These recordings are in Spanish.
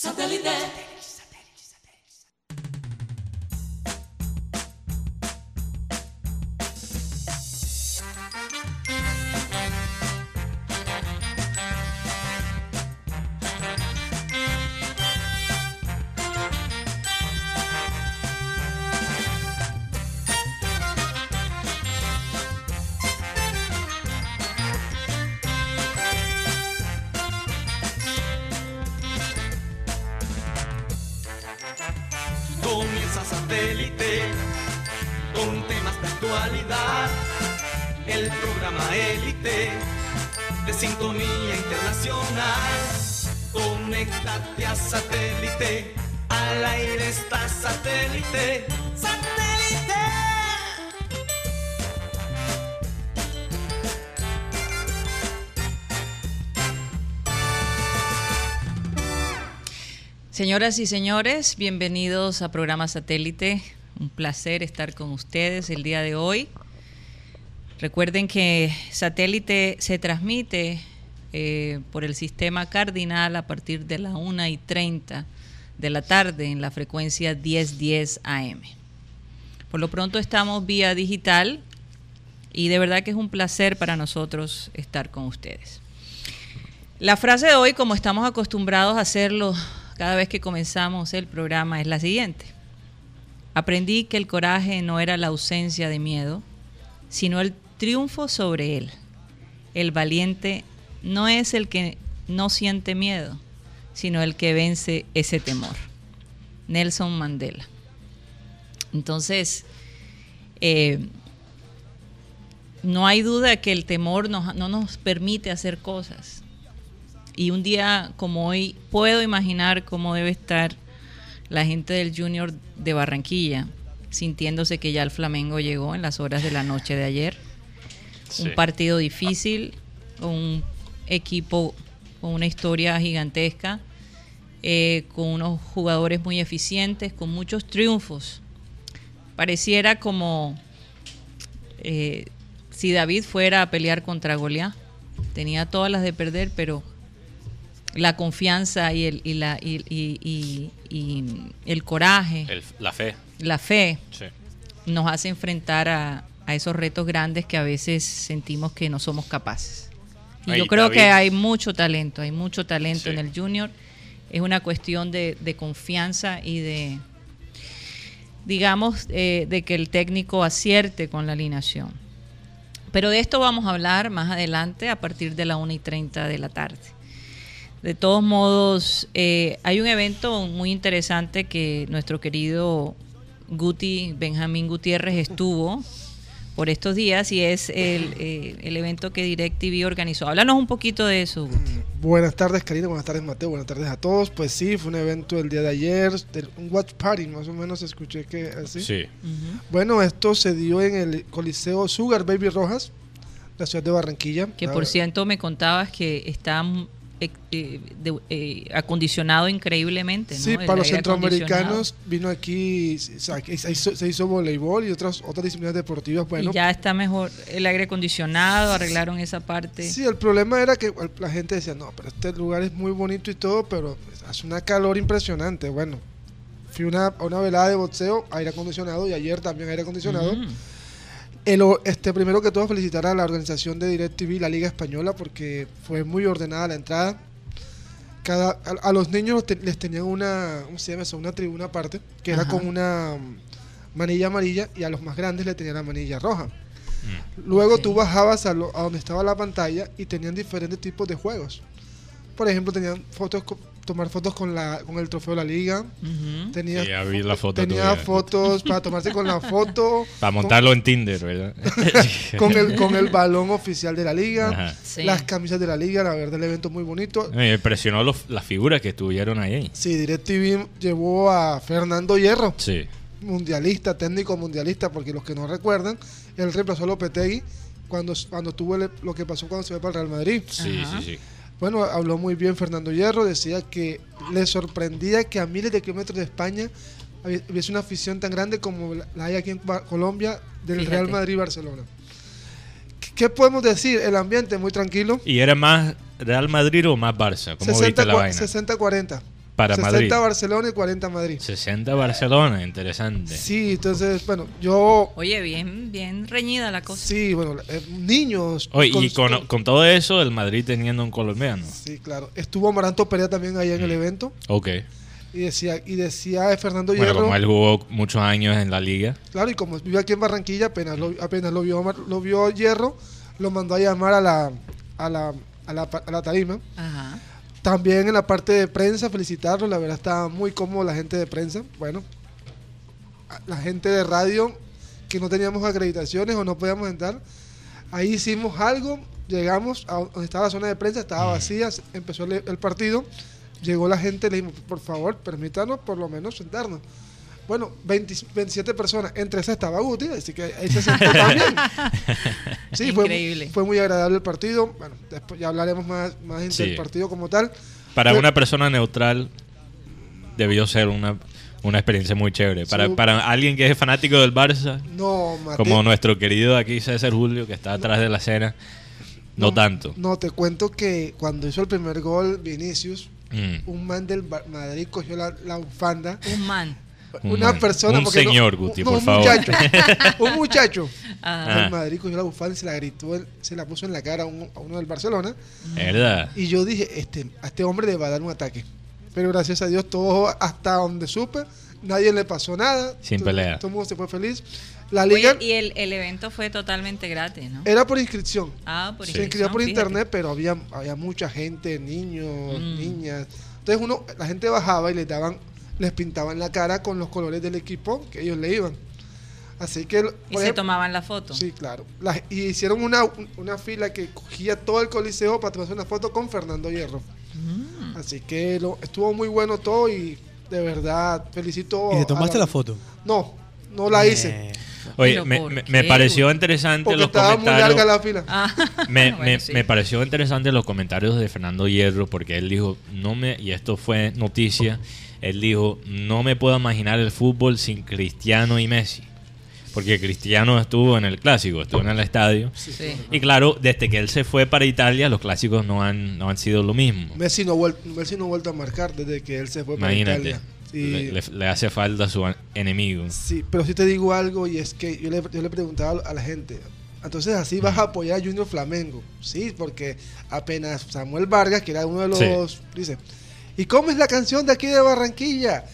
Satellite. Satélite. ¡Satélite! Señoras y señores, bienvenidos a programa Satélite. Un placer estar con ustedes el día de hoy. Recuerden que Satélite se transmite eh, por el sistema cardinal a partir de la 1 y 30 de la tarde en la frecuencia 1010 AM. Por lo pronto estamos vía digital y de verdad que es un placer para nosotros estar con ustedes. La frase de hoy, como estamos acostumbrados a hacerlo cada vez que comenzamos el programa, es la siguiente. Aprendí que el coraje no era la ausencia de miedo, sino el triunfo sobre él. El valiente no es el que no siente miedo, sino el que vence ese temor. Nelson Mandela. Entonces, eh, no hay duda que el temor no nos permite hacer cosas. Y un día como hoy puedo imaginar cómo debe estar la gente del Junior de Barranquilla, sintiéndose que ya el Flamengo llegó en las horas de la noche de ayer. Un partido difícil, un equipo con una historia gigantesca, eh, con unos jugadores muy eficientes, con muchos triunfos. Pareciera como eh, si David fuera a pelear contra Goliat. Tenía todas las de perder, pero la confianza y el, y la, y, y- y- el coraje, El- la fe. la fe, Sí. nos hace enfrentar a, a esos retos grandes que a veces sentimos que no somos capaces. Y Ay, yo creo que hay mucho talento, hay mucho talento Sí. en el junior. Es una cuestión de, confianza y de, digamos, eh, de que el técnico acierte con la alineación. Pero de esto vamos a hablar más adelante a partir de la 1 y 30 de la tarde. De todos modos, eh, hay un evento muy interesante que nuestro querido Guti, Benjamín Gutiérrez, estuvo por estos días y es el, eh, el evento que DirecTV organizó. Háblanos un poquito de eso, Guti. Buenas tardes, Karina. Buenas tardes, Mateo. Buenas tardes a todos. Pues sí, fue un evento el día de ayer, del- un watch party, más o menos escuché que así. Sí. Bueno, esto se dio en el Coliseo Sugar Baby Rojas, la ciudad de Barranquilla. Que por cierto me contabas que está mm, eh, eh, de- eh, acondicionado increíblemente. ¿no? Sí, El para los centroamericanos vino aquí, o sea, se hizo, se hizo voleibol y otras otras disciplinas deportivas. Bueno, y ya está mejor el aire acondicionado, arreglaron esa parte. Sí, el problema era que la gente decía, no, pero este lugar es muy bonito y todo, pero pues, hace una calor impresionante. Bueno, fui una, a una velada de boxeo, aire acondicionado, y ayer también aire acondicionado. Mm. El o- este, primero que todo, felicitar a la organización de DirecTV, la Liga Española, porque fue muy ordenada la entrada. Cada, a, a los niños les tenían una, ¿cómo se llama eso? Una tribuna aparte, que era con una mm, manilla amarilla, y a los más grandes le tenían la manilla roja. Luego Ok. tú bajabas a, lo- a donde estaba la pantalla y tenían diferentes tipos de juegos. Por ejemplo, tenían fotos, tomar fotos con, la, con el trofeo de la liga. Tenía, Sí, ya vi la foto tenía fotos para tomarse con la foto. Para montarlo en Tinder, ¿verdad? con el, con el balón oficial de la liga. Sí. las camisas de la liga, la verdad el evento muy bonito. Me impresionó los- las figuras que estuvieron ahí. Sí, DirecTV llevó a Fernando Hierro, Sí. mundialista, técnico mundialista, porque los que no recuerdan, él reemplazó a Lopetegui cuando, cuando tuvo el- lo que pasó cuando se fue para el Real Madrid. Sí, Ajá. sí, sí. Bueno, habló muy bien Fernando Hierro, decía que le sorprendía que a miles de kilómetros de España hubiese una afición tan grande como la hay aquí en Colombia del Fíjate. Real Madrid-Barcelona. ¿Qué- ¿Qué podemos decir? El ambiente muy tranquilo. ¿Y era más Real Madrid o más Barça? ¿Cómo 60, viste la vaina? 60-40. Para 60 Madrid. Barcelona y 40 Madrid. 60 Barcelona, interesante. Sí, entonces, bueno, yo... Oye, bien, bien reñida la cosa. Sí, bueno, eh, niños... Oye, y con- con, con todo eso, el Madrid teniendo un colombiano. Sí, claro. Estuvo Amaranto Perea también ahí en el evento. Ok. Y decía, y decía Fernando Bueno, Hierro... como él jugó muchos años en la liga. Claro, y como vive aquí en Barranquilla, apenas lo, apenas lo vio lo vio Hierro, lo mandó a llamar a la, a la, a la, a la tarima. Ajá. También en la parte de prensa, felicitarlo, la verdad estaba muy cómodo la gente de prensa. Bueno, la gente de radio que no teníamos acreditaciones o no podíamos entrar, ahí hicimos algo, llegamos a donde estaba la zona de prensa, estaba vacía, se- empezó el, el partido, llegó la gente, le dijimos, por favor, permítanos por lo menos sentarnos. Bueno, 20 27 personas, entre esas estaba Guti, así que ahí se sentó también. Sí, fue, Increíble. fue muy agradable el partido. Bueno, después ya hablaremos más, más Sí. del partido como tal. Para Pero- una persona neutral, debió ser una, una experiencia muy chévere. Para, Sí. para alguien que es fanático del Barça, No, como nuestro querido aquí César Julio, que está atrás de la escena, no, tanto. No, te cuento que cuando hizo el primer gol Vinicius, Mm. un man del Madrid cogió la, la bufanda. Un man. Un una persona. Un porque no- señor, Guti, no, por un favor. Muchacho, un muchacho Ajá. Ah. del Madrid cogió la bufanda y se la gritó, se la puso en la cara a, un- a uno del Barcelona. ¿Verdad? Y yo dije, este, a este hombre le va a dar un ataque. Pero gracias a Dios, todo hasta donde supe, nadie le pasó nada. Sin Todo- pelea. Todo el mundo se fue feliz. La liga Oye, y el, el evento fue totalmente gratis, ¿no? era por inscripción. Ah, por se inscripción, inscribía por fíjate. internet, pero había, había mucha gente, niños, Mm. niñas. Entonces uno, la gente bajaba y les daban, les pintaban la cara con los colores del equipo que ellos le iban. Así que, Y se ejemplo- tomaban la foto. sí, claro. La- y hicieron una, una fila que cogía todo el coliseo para tomarse una foto con Fernando Hierro. Mm. Así que lo, estuvo muy bueno todo y de verdad felicito. ¿Y te tomaste la foto? No, no la hice. Eh, Oye, ¿Pero me, me- pareció interesante Porque los estaba muy comentarios. larga la fila. Ah, Me, bueno, me- sí. me pareció interesante los comentarios de Fernando Hierro porque él dijo, no me, y esto fue noticia, él dijo, no me puedo imaginar el fútbol sin Cristiano y Messi. Porque Cristiano estuvo en el clásico, estuvo en el estadio. Sí. Y claro, desde que él se fue para Italia, los clásicos no han, no han sido lo mismo. Messi no, Messi no ha vuelto a marcar desde que él se fue para Imagínate, Italia. Sí. le, le- le hace falta a su enemigo. Sí, pero sí te digo algo y es que yo le, yo le preguntaba a la gente, entonces así vas a apoyar a Junior Flamengo. Sí, porque apenas Samuel Vargas, que era uno de los, dice, ¿y cómo es la canción de aquí de Barranquilla?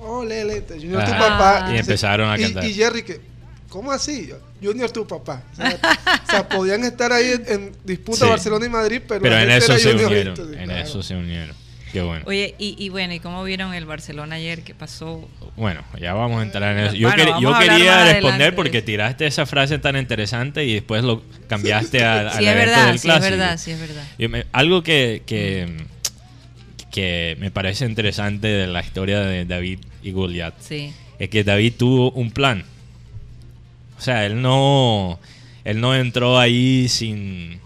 Oh, Lele, Junior tu Ajá. papá. Y empezaron a y- cantar. Y, Jerry que, ¿cómo así? Junior tu papá. O sea, o sea, podían estar ahí en, en disputa Sí. Barcelona y Madrid, pero, Pero la en eso se unieron. En claro. eso se unieron. Qué bueno. Oye, y, y bueno, ¿y cómo vieron el Barcelona ayer? ¿Qué pasó? Bueno, ya vamos a entrar en eso. Yo, Bueno, quer- yo a quería responder porque tiraste esa frase tan interesante y después lo cambiaste a- al Sí, es evento verdad, del sí, es clásico. verdad, sí, es verdad. Me- algo que, que, que me parece interesante de la historia de David y Goliat Sí. es que David tuvo un plan. O sea, él no, él no entró ahí sin...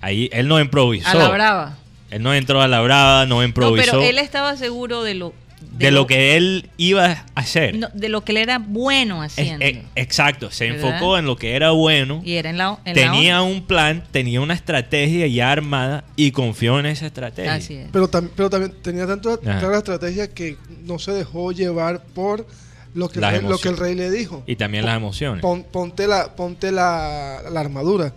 Ahí, él no improvisó. A la brava. Él no entró a la brava, no No, improvisó. pero él estaba seguro de lo... de lo que él iba a hacer. no, de lo que él era bueno Es- haciendo. eh, exacto, se ¿Verdad? enfocó en lo que era bueno, y era en la, en tenía un plan, tenía una estrategia ya armada y confió en esa estrategia. Así es. Pero, tam- pero también tenía tanto Ajá. clara la estrategia que no se dejó llevar por lo que, el Las rey, lo que el emociones. rey le dijo. Y también las emociones. Pon- ponte la, ponte la, la armadura.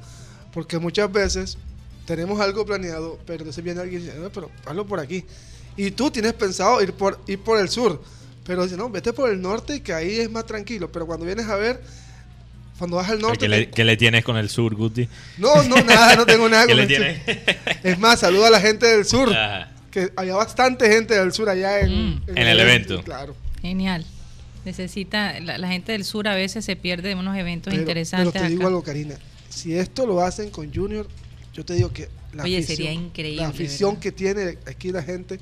Porque muchas veces tenemos algo planeado, pero entonces viene alguien y dice, no, pero hazlo por aquí. Y tú tienes pensado ir por, ir por el sur. Pero dice, no, vete por el norte que ahí es más tranquilo. Pero cuando vienes a ver, cuando vas al norte... ¿Qué le, te- qué le tienes con el sur, Guti? No, no, nada, no tengo nada ¿Qué con le el tienes? sur. Es más, saluda a la gente del sur. Ajá. que había bastante gente del sur allá en, Mm. En el evento. Claro. Genial. Necesita, la, la gente del sur a veces se pierde de unos eventos Pero, interesantes. pero te digo acá. algo, Karina. Si esto lo hacen con Junior, yo te digo que la Oye, afición, sería increíble, La afición ¿verdad? que tiene aquí la gente.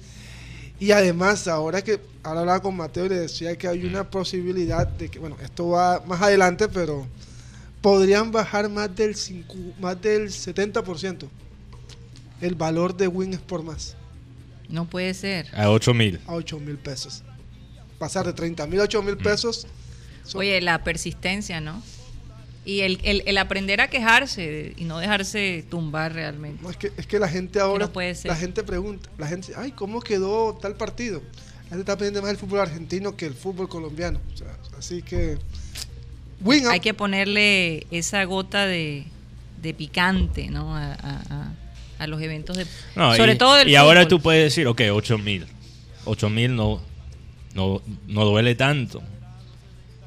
Y además, ahora que ahora hablaba con Mateo y le decía que hay una posibilidad de que, bueno, esto va más adelante, pero podrían bajar más del, cinco- más del 70% el valor de Win por más No puede ser. A 8 mil. a 8 mil pesos. Pasar de 30 mil a 8 mil pesos. son- Oye, la persistencia, ¿no? Y el, el, el aprender a quejarse y no dejarse tumbar realmente. No, es, que, es que la gente ahora, no puede ser. la gente pregunta, la gente dice, ay, ¿cómo quedó tal partido? La gente está pendiente más del fútbol argentino que el fútbol colombiano. O sea, así que, win up. Hay que ponerle esa gota de, de picante, ¿no? A, a- a- a los eventos de... No, sobre y, todo del y ahora tú puedes decir, ok, 8 mil. 8 mil no, no, no duele tanto.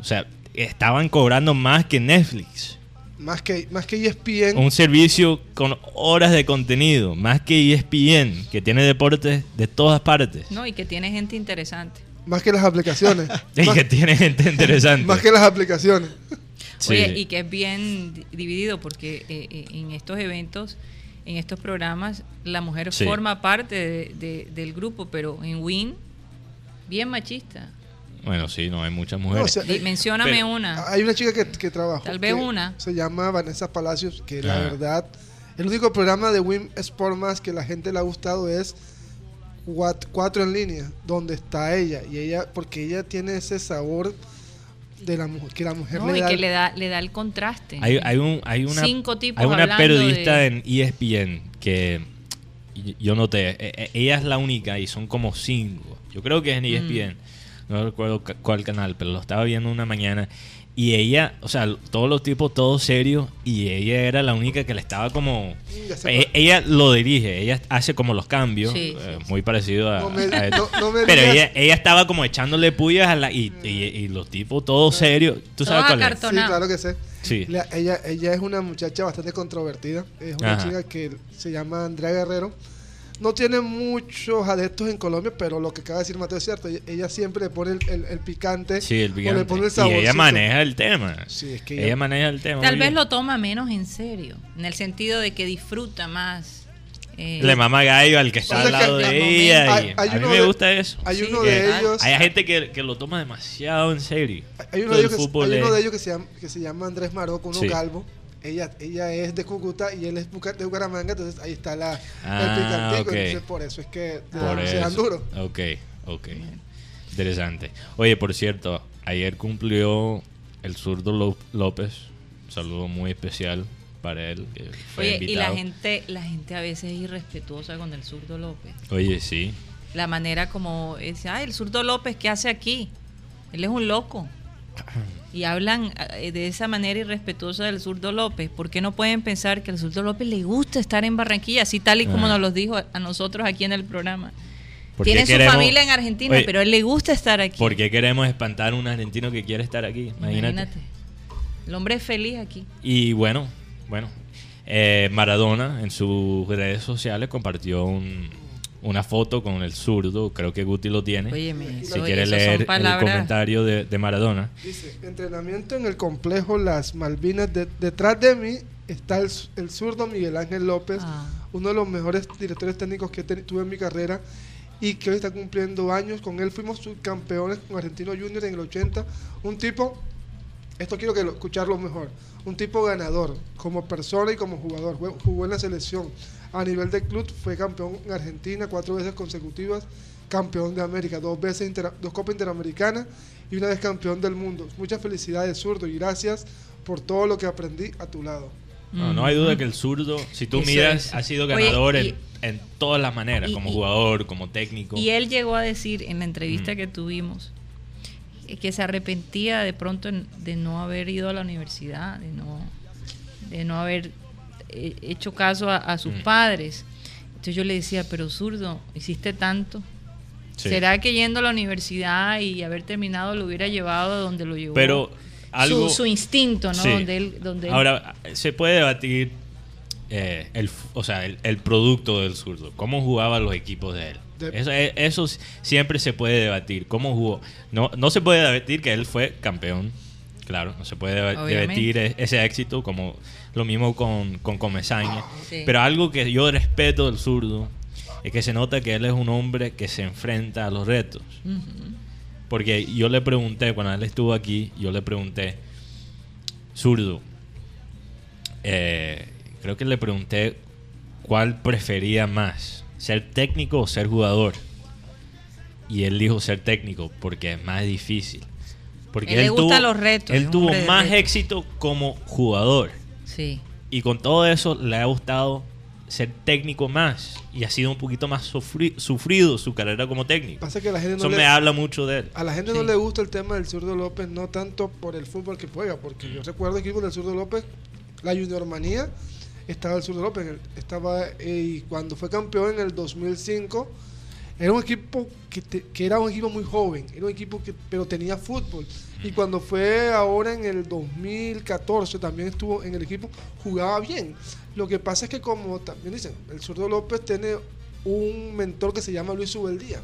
O sea, estaban cobrando más que Netflix. Más que, más que ESPN, Un servicio con horas de contenido, más que ESPN, que tiene deportes de todas partes. No, y que tiene gente interesante. más que las aplicaciones. Y más, que tiene gente interesante. más que las aplicaciones. Sí. Oye, y que es bien di- dividido porque eh, eh, en estos eventos, en estos programas, la mujer Sí. forma parte de- de- del grupo, pero en Win, bien machista. Bueno, sí, no hay muchas No, mujeres. o sea, Di- mencióname pero- una. Hay una chica que, que trabajó. Tal vez una. Se llama Vanessa Palacios, que la verdad, el único programa de Wim Sport más que la gente le ha gustado es Cuat- Cuatro en línea, donde está ella. Y ella, porque ella tiene ese sabor de la mujer, que la mujer No, le y da. que le da, le da el contraste. Hay, hay, un, hay una, Cinco tipos hay una periodista de- en ESPN que yo noté, e- e- ella es la única y son como cinco. Yo creo que es en Mm. No recuerdo cuál canal, pero lo estaba viendo una mañana y ella, o sea, todos los tipos todos serios y ella era la única que le estaba como... E- ella lo dirige, ella hace como los cambios, Sí, eh, sí, muy parecido a... No me- a él. no- no me pero ella, ella estaba como echándole puyas a la... Y, y- y los tipos todos serios, ¿tú sabes cuál es? Sí, claro que sé. Sí. La- ella, ella es una muchacha bastante controvertida. Es una Ajá. chica que se llama Andrea Guerrero. No tiene muchos adeptos en Colombia, pero lo que acaba de decir Mateo es cierto. Ella, ella siempre le pone el, el- el picante. Sí, el o le picante. pone el y ella maneja el tema. Sí, es que ella, ella- maneja el tema. Tal vez bien. lo toma menos en serio, en el sentido de que disfruta más. eh, Le mama gallo al que está O sea al lado que- de ella. Hay- y hay a mí me de- gusta eso. Hay Sí, uno de ellos. Hay gente que, que lo toma demasiado en serio. Hay uno de el ellos, que, hay uno es- de ellos que, se llama, que se llama Andrés Maroco, uno Sí. calvo. Ella, ella es de Cúcuta y él es de Bucaramanga, entonces ahí está la, Ah, el picantico. ok. Entonces por eso es que Por se dan duro. Ok, ok. Interesante. Oye, por cierto, ayer cumplió el zurdo Ló- López. Un saludo muy especial para él. que fue Oye, y la gente, la gente a veces es irrespetuosa con el zurdo López. Oye, sí. La manera como dice, ay, el zurdo López, ¿qué hace aquí? Él es un loco. Y hablan eh, de esa manera irrespetuosa del zurdo López. ¿Por qué no pueden pensar que al zurdo López le gusta estar en Barranquilla, así tal y como Ah. nos lo dijo a nosotros aquí en el programa? ¿Por qué Tiene su familia en Argentina, Oye, pero él le gusta estar aquí. ¿Por qué queremos espantar a un argentino que quiere estar aquí? Imagínate. El hombre es feliz aquí. Y bueno, bueno, eh, Maradona en sus redes sociales compartió un- una foto con el zurdo, creo que Guti lo tiene. Óyeme, si quiere leer el comentario de, de Maradona. Dice, entrenamiento en el complejo Las Malvinas. De- detrás de mí está el, el zurdo Miguel Ángel López, Ah. uno de los mejores directores técnicos que te- tuve en mi carrera y que hoy está cumpliendo años. Con él fuimos subcampeones con Argentino Junior en el 80. Un tipo, esto quiero que lo, escucharlo mejor, un tipo ganador como persona y como jugador. Jugó en la selección. A nivel de club fue campeón en Argentina cuatro veces consecutivas, campeón de América, dos veces dos Copas Interamericanas y una vez campeón del mundo. Muchas felicidades, zurdo, y gracias por todo lo que aprendí a tu lado. No, no hay duda que el zurdo, si tú Eso miras, es. ha sido Oye, ganador y- en, en todas las maneras, y- como jugador, como técnico. Y él llegó a decir en la entrevista Mm. que tuvimos eh, que se arrepentía de pronto de no haber ido a la universidad, de no, de no haber hecho caso a, a sus Mm. padres. Entonces yo le decía, pero zurdo, hiciste tanto. Sí. ¿Será que yendo a la universidad y haber terminado lo hubiera llevado a donde lo llevó? Pero algo... su, su instinto, ¿no? Sí. Donde él, donde él- Ahora, se puede debatir eh, el, o sea, el, el producto del zurdo, cómo jugaban los equipos de él. Eso, eh, eso siempre se puede debatir, cómo jugó. No, no se puede debatir que él fue campeón, claro, no se puede debatir e- ese éxito, como lo mismo con, con Comesaña. Sí. Pero algo que yo respeto del zurdo es que se nota que él es un hombre que se enfrenta a los retos. Porque yo le pregunté, cuando él estuvo aquí, yo le pregunté, zurdo, eh, creo que le pregunté cuál prefería más, ser técnico o ser jugador. Y él dijo ser técnico porque es más difícil. Porque Él él, le gustan tuvo, los retos, Él tuvo más retos. éxito como jugador. Sí. Y con todo eso le ha gustado ser técnico más. Y ha sido un poquito más sufri- sufrido su carrera como técnico. Pasa que a la gente no Eso le, me habla mucho de él. a la gente no Sí. le gusta el tema del zurdo López, no tanto por el fútbol que juega, porque yo recuerdo equipos del zurdo López, la Junior Manía, estaba el zurdo López, estaba eh, y cuando fue campeón en el 2005, era un equipo que, era un equipo muy joven, era un equipo que pero tenía fútbol. Y cuando fue ahora en el 2014 también estuvo en el equipo, jugaba bien. Lo que pasa es que como también dicen, el zurdo López tiene un mentor que se llama Luis Ubeldía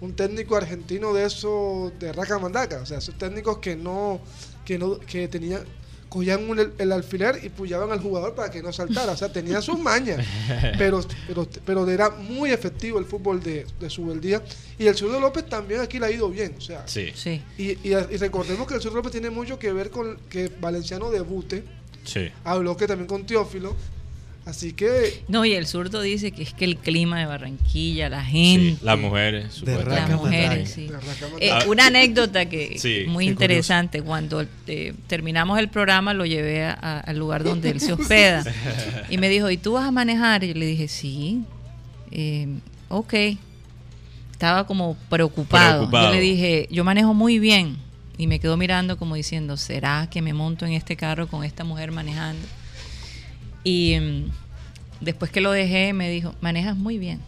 un técnico argentino de esos de raca mandaca, o sea, esos técnicos que no que no que tenían cogían un- el, el alfiler y puyaban al jugador para que no saltara, o sea, tenían sus mañas, pero pero pero era muy efectivo el fútbol de, de Subeldía y el Zurdo López también aquí le ha ido bien, o sea, Sí, Sí. y, y- y recordemos que el Zurdo López tiene mucho que ver con que Valenciano debute, sí. habló que también con Teófilo, así que No, y el zurdo dice que es que el clima de Barranquilla, la sí. gente, Las mujeres, supuestamente. las mujeres, sí. de Eh, mandaca. una anécdota que Sí, muy interesante. Cuando eh, terminamos el programa, lo llevé a- a- al lugar donde él se hospeda. y me dijo, ¿y tú vas a manejar? Y yo le dije, sí. Eh, ok. Estaba como preocupado. Preocupado. Yo le dije, yo manejo muy bien. Y me quedó mirando como diciendo, ¿será que me monto en este carro con esta mujer manejando? Y mm, después que lo dejé, me dijo, manejas muy bien.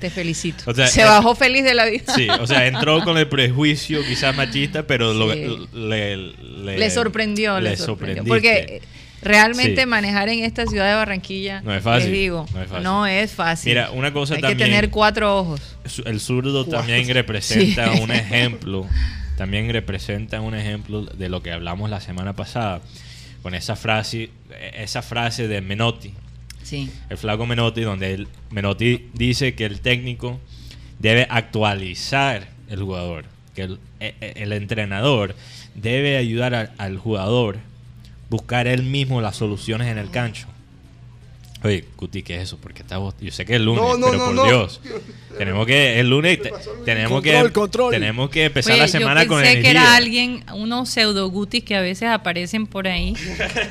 Te felicito. O sea, Se eh, bajó feliz de la vida. Sí, o sea, entró con el prejuicio quizás machista, pero lo- le, le, le sorprendió, le, sorprendió. Porque eh, realmente Sí. manejar en esta ciudad de Barranquilla, No es fácil, les digo, no es fácil. no es fácil. Mira, una cosa Hay también... que tener cuatro ojos. El zurdo Cuatro. también representa Sí. un ejemplo, también representa un ejemplo de lo que hablamos la semana pasada, con esa frase, esa frase de Menotti, Sí. el flaco Menotti, donde él, Menotti dice que el técnico debe actualizar el jugador, que el, e- e- el entrenador debe ayudar a- al jugador buscar él mismo las soluciones en el cancho. Oye, Cuti, ¿qué es eso? Porque está vos- Yo sé que es lunes, No, no, pero no, por no. Tenemos que, el lunes, te- tenemos Control, que, control. tenemos que empezar Oye, la semana yo con pensé que energía. era alguien, unos pseudo gutis que a veces aparecen por ahí.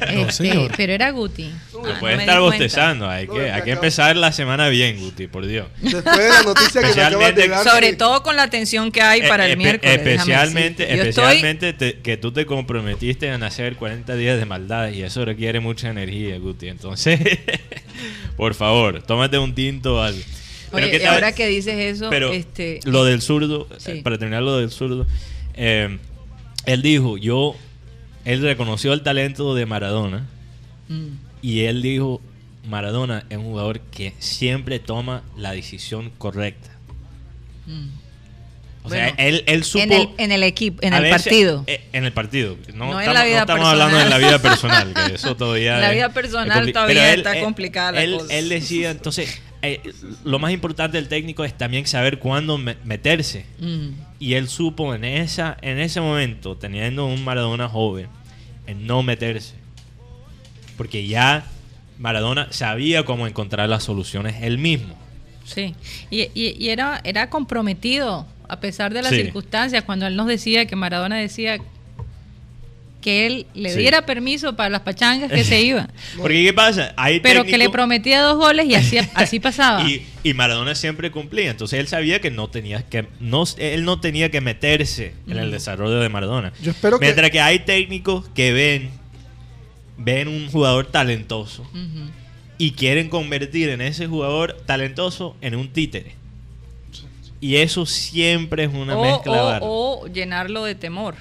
Este, señor. pero era Guti. No Ah, no puede me estar bostezando, hay No, que, hay que empezar la semana bien, Guti, por Dios. Después de la noticia que acabas de Especialmente- dar. Sobre que- todo con la atención que hay para Eh, el espe- miércoles. Especialmente, estoy- especialmente te- que tú te comprometiste en hacer 40 días de maldad y eso requiere mucha energía, Guti. Entonces, por favor, tómate un tinto al... Pero Oye, ¿qué y tal? ahora que dices eso, Pero este, lo del zurdo, Sí. eh, para terminar lo del zurdo, eh, él dijo, yo, él reconoció el talento de Maradona mm, y él dijo, Maradona es un jugador que siempre toma la decisión correcta. mm. O sea, él, él supo... en el, en el equipo, en el veces- partido. eh, en el partido. No, No en estamos, la vida no estamos hablando de la vida personal, que eso todavía. En la vida personal todavía Pero está complicada la cosa. Él decía, entonces, eh, lo más importante del técnico es también saber cuándo me- meterse. Mm. Y él supo en, esa, en ese momento, teniendo un Maradona joven, en no meterse. Porque ya Maradona sabía cómo encontrar las soluciones él mismo. Sí, y, y- y era, era comprometido a pesar de las Sí. circunstancias, cuando él nos decía que Maradona decía que él le Sí. diera permiso para las pachangas que se iba, Porque ¿qué pasa? Hay pero que le prometía dos goles y así, así pasaba. Y, y Maradona siempre cumplía. Entonces él sabía que no tenía que no, él no tenía que meterse en el desarrollo de Maradona. Yo espero que- Mientras que... hay técnicos que ven ven un jugador talentoso y quieren convertir en ese jugador talentoso en un títere. Y eso siempre es una o, mezcla o- o llenarlo de temor,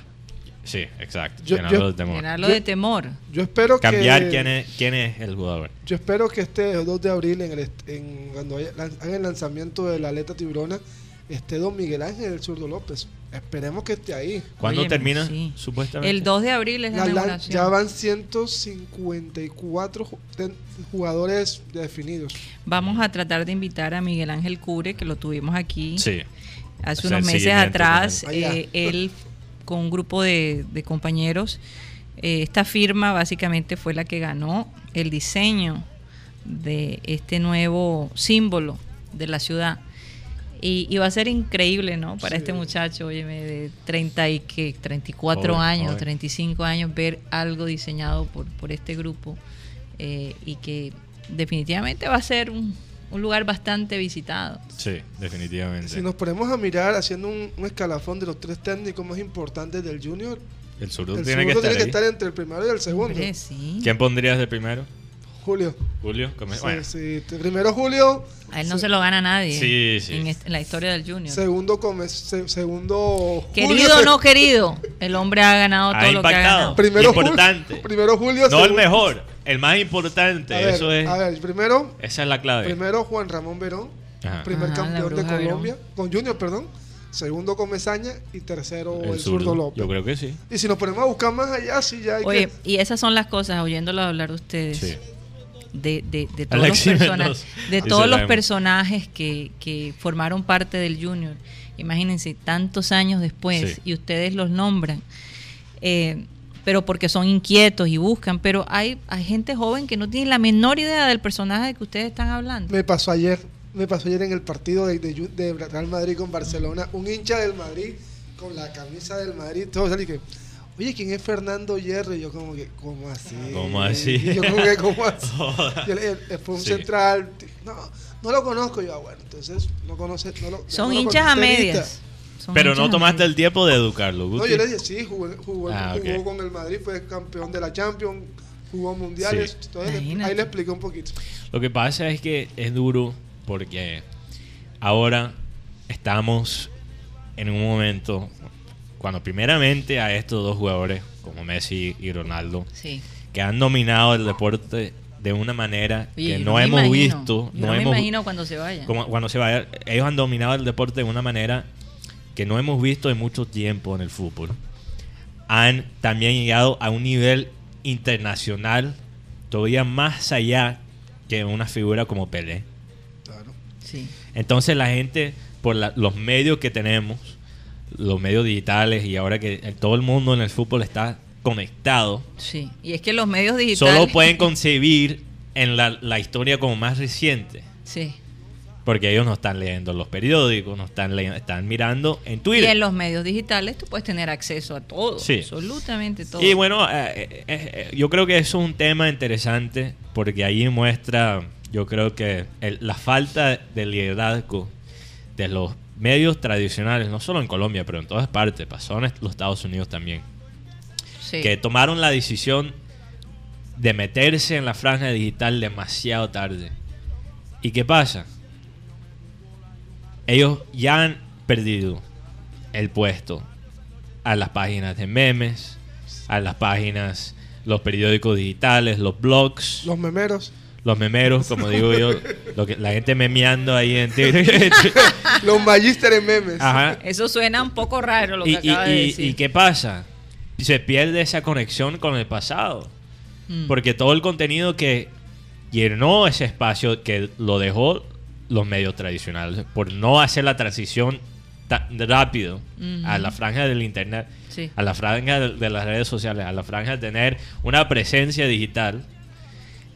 Sí, exacto. Yo- llenarlo yo- de temor. llenarlo Yo- de temor. Yo espero Cambiar que. quién es, quién es el jugador. Yo espero que este 2 de abril, en el, en, cuando hagan el lanzamiento de la aleta tiburona, esté Don Miguel Ángel el Zurdo López. Esperemos que esté ahí. ¿Cuándo termina? sí. Supuestamente. El 2 de abril es la, La- ya van 154 ju- ten- jugadores definidos. Vamos a tratar de invitar a Miguel Ángel Cure, que lo tuvimos aquí Sí. hace O sea, unos meses atrás, eh, él con un grupo de, de compañeros, eh, esta firma básicamente fue la que ganó el diseño de este nuevo símbolo de la ciudad. Y, y va a ser increíble, ¿no? Para Sí. este muchacho, oye, de 30 y que 34 Joven, años, joven. 35 años, ver algo diseñado por, por este grupo eh, y que definitivamente va a ser un, un lugar bastante visitado. Sí, definitivamente. Si nos ponemos a mirar haciendo un, un escalafón de los tres técnicos más importantes del Junior, el zurdo tiene que segundo estar tiene que ahí. estar entre el primero y el segundo. Hombre, sí. ¿Quién pondrías de primero? Julio. Julio. ¿Cómo es? Sí, Bueno, sí. Primero Julio, A él no se lo gana nadie Sí, sí. En, este- en la historia del Junior. segundo Come- se- segundo Querido Julio, o no querido, el hombre ha ganado Ha todo lo que ha impactado. ganado. Primero Importante. Julio, primero Julio, no el mejor, el más importante. A ver, Eso es. a ver, primero, Esa es la clave. primero Juan Ramón Verón, Ajá. primer Ajá, la campeón de Colombia, con Junior, perdón. Segundo Comesaña y tercero el, el zurdo zurdo. López. Yo creo que sí. Y si nos ponemos a buscar más allá, sí ya hay Oye, que... y esas son las cosas, oyéndolo hablar de ustedes, Sí. De, de, de todos, los, persona- de todos los personajes que, que formaron parte del Junior. Imagínense, tantos años después, Sí. y ustedes los nombran. eh, pero porque son inquietos y buscan, pero hay, hay gente joven que no tiene la menor idea del personaje que ustedes están hablando. Me pasó ayer, me pasó ayer en el partido de, de, de Real Madrid con Barcelona, un hincha del Madrid con la camisa del Madrid, todo salí que, oye, ¿quién es Fernando Hierro? Y yo como que, ¿cómo así? ¿Cómo así? Y yo como que, ¿cómo así? Joda. Yo le dije, "Eh, fue un Sí. central, no, no lo conozco, yo, ah, bueno, entonces no conoce, no lo, Son no hinchas a medias. Son Pero no tomaste medias. el tiempo de educarlo, No, Guti. yo le dije, sí, jugó, jugó, Ah, jugó con el Madrid, fue campeón de la Champions, jugó mundiales, Sí. entonces Imagínate. ahí le expliqué un poquito. Lo que pasa es que es duro porque ahora estamos en un momento cuando primeramente a estos dos jugadores como Messi y Ronaldo Sí. que han dominado el deporte de una manera Oye, que no hemos imagino, visto, no no me hemos imagino cuando se vayan. como cuando se vaya, ellos han dominado el deporte de una manera que no hemos visto en mucho tiempo en el fútbol. Han también llegado a un nivel internacional todavía más allá que una figura como Pelé. Claro. Sí. Entonces la gente, por la- los medios que tenemos, los medios digitales y ahora que todo el mundo en el fútbol está conectado, Sí. Y es que los medios digitales. solo pueden concebir en la, la historia como más reciente. Sí. Porque ellos no están leyendo los periódicos, no están leyendo, están mirando en Y Twitter. en los medios digitales tú puedes tener acceso a todo. Sí. Absolutamente todo. Y bueno, eh, eh, eh, yo creo que eso es un tema interesante porque ahí muestra, yo creo que el- la falta de liderazgo de los medios tradicionales, no solo en Colombia, pero en todas partes, pasó en los Estados Unidos también, Sí. que tomaron la decisión de meterse en la franja digital demasiado tarde. ¿Y qué pasa? Ellos ya han perdido el puesto a las páginas de memes, a las páginas, los periódicos digitales, los blogs, Los memeros, los memeros, como digo yo, lo que, la gente memeando ahí en Twitter. los magíster en memes. Ajá. Eso suena un poco raro lo que Y, y- acaba de y- decir. ¿y qué pasa? Se pierde esa conexión con el pasado. Mm. Porque todo el contenido que llenó ese espacio, que lo dejó los medios tradicionales, por no hacer la transición tan rápido a la franja del internet, Sí. a la franja de, de las redes sociales, a la franja de tener una presencia digital,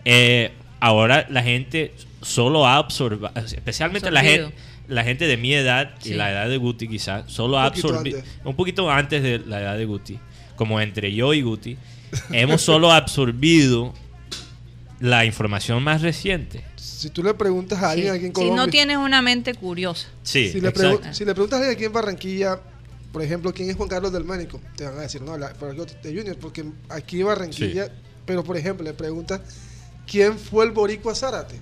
eh, ahora la gente solo ha absorbido, especialmente la gente, la gente de mi edad y Sí. la edad de Guti quizás, solo ha Un poquito absorbido, antes. un poquito antes de la edad de Guti, como entre yo y Guti, hemos solo absorbido la información más reciente. Si tú le preguntas a alguien Sí. aquí en Si Colombia, no tienes una mente curiosa. Sí, si, le exacto. si le preguntas a alguien aquí en Barranquilla, por ejemplo, quién es Juan Carlos del Mánico, te van a decir, no, la, pero yo de Junior, porque aquí en Barranquilla, pero por ejemplo, le preguntas, ¿quién fue el Boricua Zárate?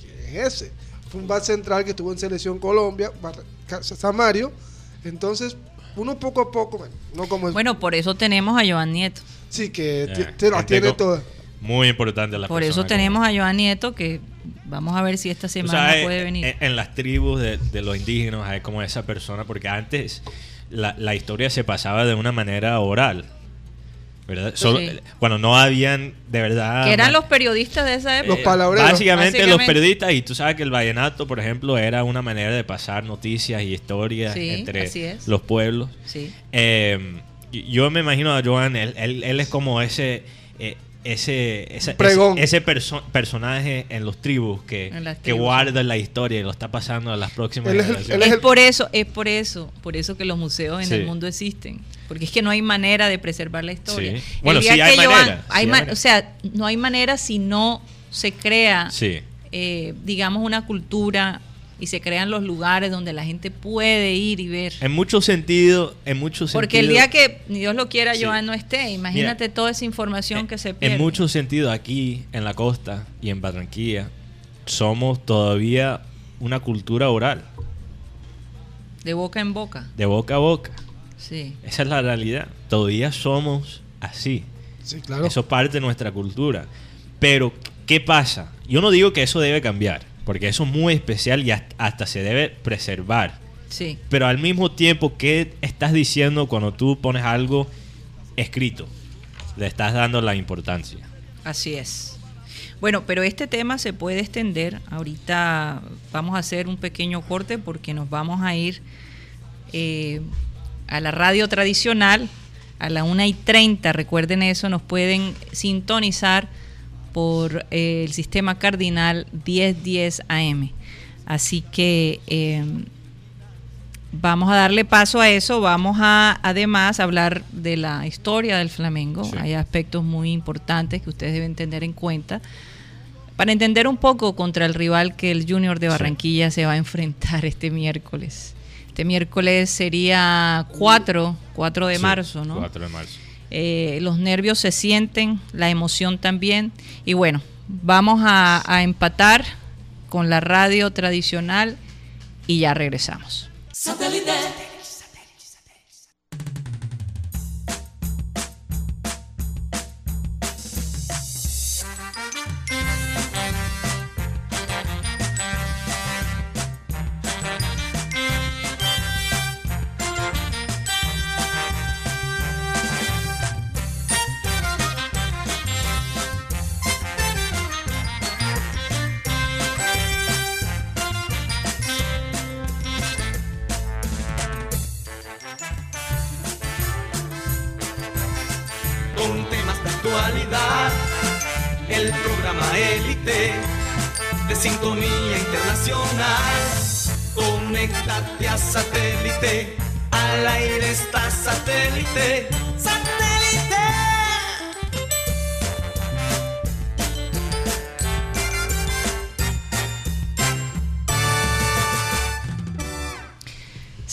¿Quién es ese? Fue un back central que estuvo en Selección Colombia, Samario. Entonces, uno poco a poco, bueno, no como Bueno, por eso tenemos a Joan Nieto. sí que Eh, te las tiene todas. Muy importante la Por eso como- tenemos a Joan Nieto que vamos a ver si esta semana puede venir. En, en las tribus de, de los indígenas hay como esa persona, porque antes la, la historia se pasaba de una manera oral. ¿Verdad? Solo, Sí. Cuando no habían de verdad. que eran los periodistas de esa época. Los palabreros. Básicamente, los periodistas, y tú sabes que el vallenato, por ejemplo, era una manera de pasar noticias y historias Sí, entre los pueblos. Sí. Eh, yo me imagino a Joan, él, él- él es como ese, eh, ese, ese, Pregón. ese, ese perso- personaje en los tribus que, En las que tribus. guarda la historia y lo está pasando a las próximas Él es el- generaciones. es el- por eso, es por eso, por eso que los museos en Sí. el mundo existen. Porque es que no hay manera de preservar la historia. Sí. Bueno, sí hay manera, sí hay hay ma- manera. O sea, no hay manera si no se crea, Sí. eh, digamos, una cultura y se crean los lugares donde la gente puede ir y ver. En mucho sentido, en mucho Porque el día que ni Dios lo quiera, Sí. Joan no esté, imagínate Mira, toda esa información en- que se pierde. En mucho sentido, aquí en la costa y en Barranquilla, somos todavía una cultura oral, De boca en boca. de boca a boca. Sí. Esa es la realidad. Todavía somos así. Sí, claro. Eso es parte de nuestra cultura. Pero, ¿qué pasa? Yo no digo que eso debe cambiar, porque eso es muy especial y hasta, hasta se debe preservar. Sí. Pero al mismo tiempo, ¿qué estás diciendo cuando tú pones algo escrito? Le estás dando la importancia. Así es. Bueno, pero este tema se puede extender. Ahorita vamos a hacer un pequeño corte porque nos vamos a ir eh, a la radio tradicional a la 1 y 30. Recuerden eso, nos pueden sintonizar por eh, el sistema cardinal 1010 AM. Así que eh, vamos a darle paso a eso. Vamos a además hablar de la historia del Flamengo. Sí. Hay aspectos muy importantes que ustedes deben tener en cuenta para entender un poco contra el rival que el Junior de Sí. Barranquilla se va a enfrentar este miércoles. Este miércoles sería 4, 4 de Sí, marzo, ¿no? 4 de marzo. Eh, los nervios se sienten, la emoción también. Y bueno, vamos a, a empatar con la radio tradicional y ya regresamos.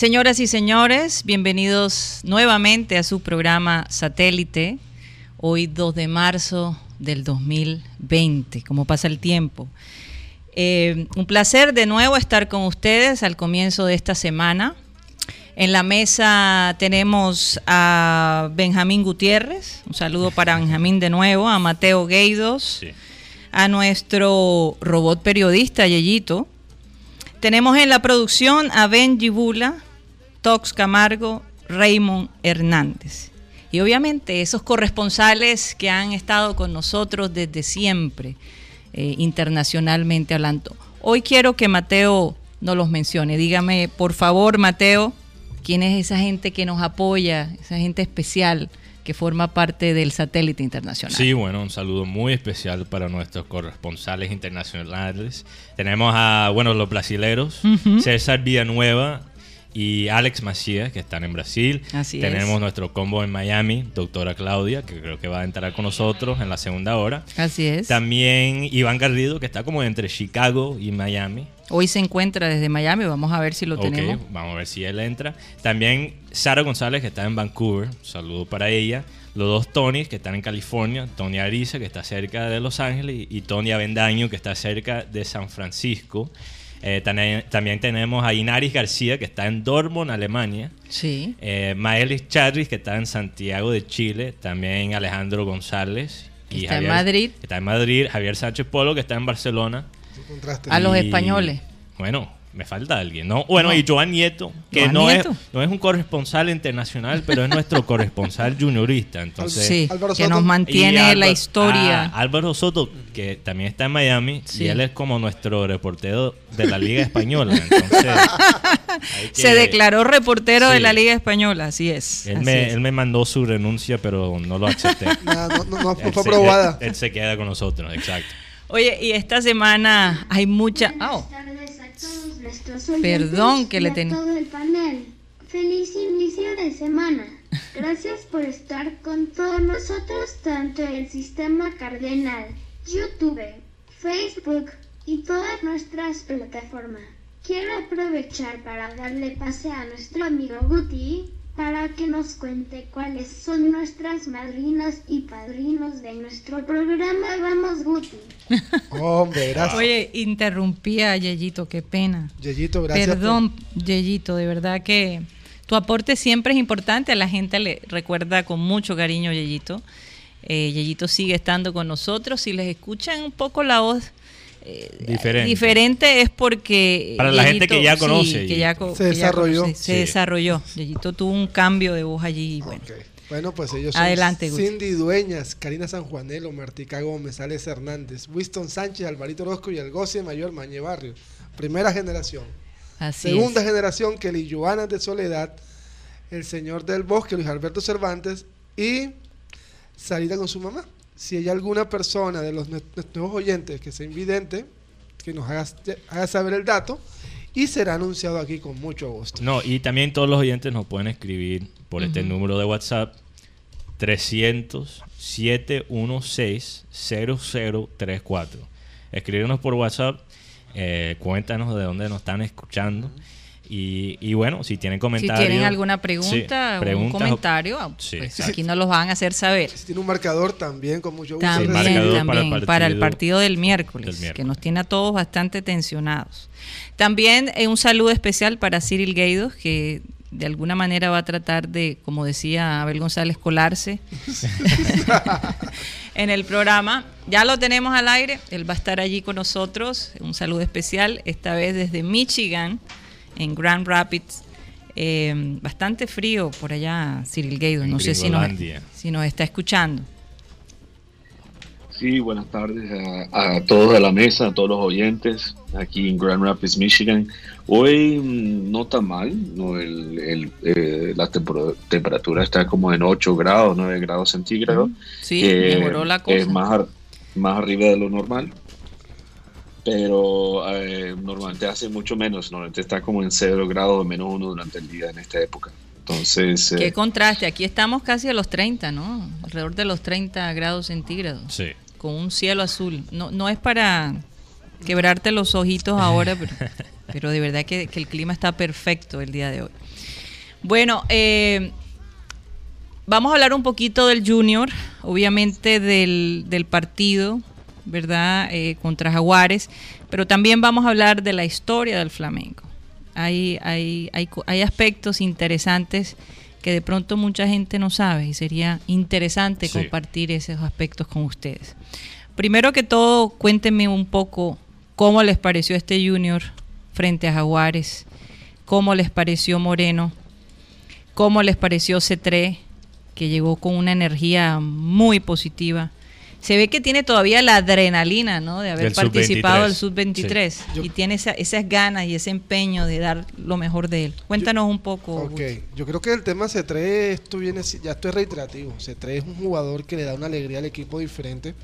Señoras y señores, bienvenidos nuevamente a su programa Satélite, hoy 2 de marzo del 2020, como pasa el tiempo. Eh, un placer de nuevo estar con ustedes al comienzo de esta semana. En la mesa tenemos a Benjamín Gutiérrez, un saludo para Benjamín de nuevo, a Mateo Gueidos, Sí. a nuestro robot periodista Yeyito. Tenemos en la producción a Benji Bula, Tox Camargo, Raymond Hernández. Y obviamente esos corresponsales que han estado con nosotros desde siempre, eh, internacionalmente hablando. Hoy quiero que Mateo nos los mencione. Dígame, por favor, Mateo, quién es esa gente que nos apoya, esa gente especial que forma parte del satélite internacional. Sí, bueno, un saludo muy especial para nuestros corresponsales internacionales. Tenemos a, bueno, los brasileros, Ujú. César Villanueva y Alex Macías, que están en Brasil. Así Tenemos es. nuestro combo en Miami, doctora Claudia, que creo que va a entrar con nosotros en la segunda hora. Así es. También Iván Garrido, que está como entre Chicago y Miami. Hoy se encuentra desde Miami, vamos a ver si lo Ok, tenemos. vamos a ver si él entra. También Sara González, que está en Vancouver. Un saludo para ella. Los dos Tonys, que están en California. Tony Ariza, que está cerca de Los Ángeles. Y Tony Avendaño, que está cerca de San Francisco. Eh, también tenemos a Inaris García, que está en Dortmund, Alemania. Sí. Eh, Maelis Charris, que está en Santiago de Chile. También Alejandro González. Está en Madrid. que Está en Madrid. Javier Sánchez Polo, que está en Barcelona. Contraste. A los Y, españoles. Bueno, me falta alguien, ¿no? Bueno, y Joan Nieto, que Joan no Nieto. es, no es un corresponsal internacional, pero es nuestro corresponsal juniorista. Entonces, Sí, que nos mantiene la historia. Ah, Álvaro Soto, que también está en Miami, Sí. y él es como nuestro reportero de la Liga Española. Entonces, que- Se declaró reportero de la Liga Española, así es. Él así me, es. él me mandó su renuncia, pero no lo acepté. No, no- no- fue se- aprobada. Él, él se queda con nosotros, exacto. Oye, y esta semana hay mucha... Buenas Oh, nuestros oyentes Perdón que y le a ten- todo el panel. Feliz inicio de semana. Gracias por estar con todos nosotros, tanto en el sistema cardenal, YouTube, Facebook y todas nuestras plataformas. Quiero aprovechar para darle pase a nuestro amigo Guti para que nos cuente cuáles son nuestras madrinas y padrinos de nuestro programa. Vamos, Guti. Hombre, gracias. oye, interrumpí a Yeyito, qué pena. Yeyito, gracias. Perdón, Yeyito, de verdad que tu aporte siempre es importante. A la gente le recuerda con mucho cariño, Yeyito. Eh, Yeyito sigue estando con nosotros. Si les escuchan un poco la voz eh, Diferente. diferente es porque Para la gente que ya sí, conoce, que ya Se que ya desarrolló. conoce, se Sí. desarrolló. Yeyito tuvo un cambio de voz allí. y Bueno, pues ellos son Adelante, Guti. Cindy Dueñas, Karina Sanjuanelo, Martica Gómez, Alex Hernández, Winston Sánchez, Alvarito Orozco y el Goce Mayor Mañe Barrio. Primera generación. así Segunda es. generación, Kelly Joana de Soledad, el señor del bosque, Luis Alberto Cervantes, y salida con su mamá. Si hay alguna persona de los nue- nuevos oyentes que sea invidente, que nos haga, haga saber el dato, y será anunciado aquí con mucho gusto. No, y también todos los oyentes nos pueden escribir por este número de WhatsApp 300 716 0034. Escríbenos por WhatsApp, eh, cuéntanos de dónde nos están escuchando. Y, y bueno, si tienen Si comentarios. tienen alguna sí, pregunta o un comentario, Sí, pues aquí nos los van a hacer saber. Si tiene un marcador, también con mucho gusto. También, marcador para el también, para el partido del miércoles, del miércoles. que nos tiene a todos bastante tensionados. También eh, un saludo especial para Cyril Gueidos, que de alguna manera va a tratar de, como decía Abel González, colarse en el programa. Ya lo tenemos al aire, él va a estar allí con nosotros. Un saludo especial, esta vez desde Michigan, en Grand Rapids. Eh, bastante frío por allá, Cyril. En No sé si nos, si nos está escuchando. Sí, buenas tardes a, a todos de la mesa, a todos los oyentes aquí en Grand Rapids, Michigan. Hoy mm, no está mal, no, el, el, eh, la tempor- temperatura está como en 8 grados, 9 grados centígrados. Sí, que mejoró la cosa. Es más, más arriba de lo normal, pero eh, normalmente hace mucho menos, normalmente está como en 0 grados o menos 1 durante el día en esta época. Entonces, Qué eh, contraste, aquí estamos casi a los 30, ¿no? Alrededor de los 30 grados centígrados, Sí. con un cielo azul. No, no es para quebrarte los ojitos ahora, pero, pero de verdad que, que el clima está perfecto el día de hoy. Bueno, eh, vamos a hablar un poquito del Junior, obviamente del, del partido, ¿verdad? Eh, contra Jaguares, pero también vamos a hablar de la historia del Flamengo. Hay, hay, hay, hay aspectos interesantes que de pronto mucha gente no sabe y sería interesante Sí. compartir esos aspectos con ustedes. Primero que todo, cuéntenme un poco cómo les pareció este Junior frente a Jaguares, cómo les pareció Moreno, cómo les pareció C3, que llegó con una energía muy positiva. Se ve que tiene todavía la adrenalina, ¿no? De haber Del participado del sub-23. sub-23 Sí. y tiene esa- esas ganas y ese empeño de dar lo mejor de él. Cuéntanos un poco. Ok, yo creo que el tema C3, esto viene, ya esto es reiterativo. C3 es un jugador que le da una alegría al equipo diferente.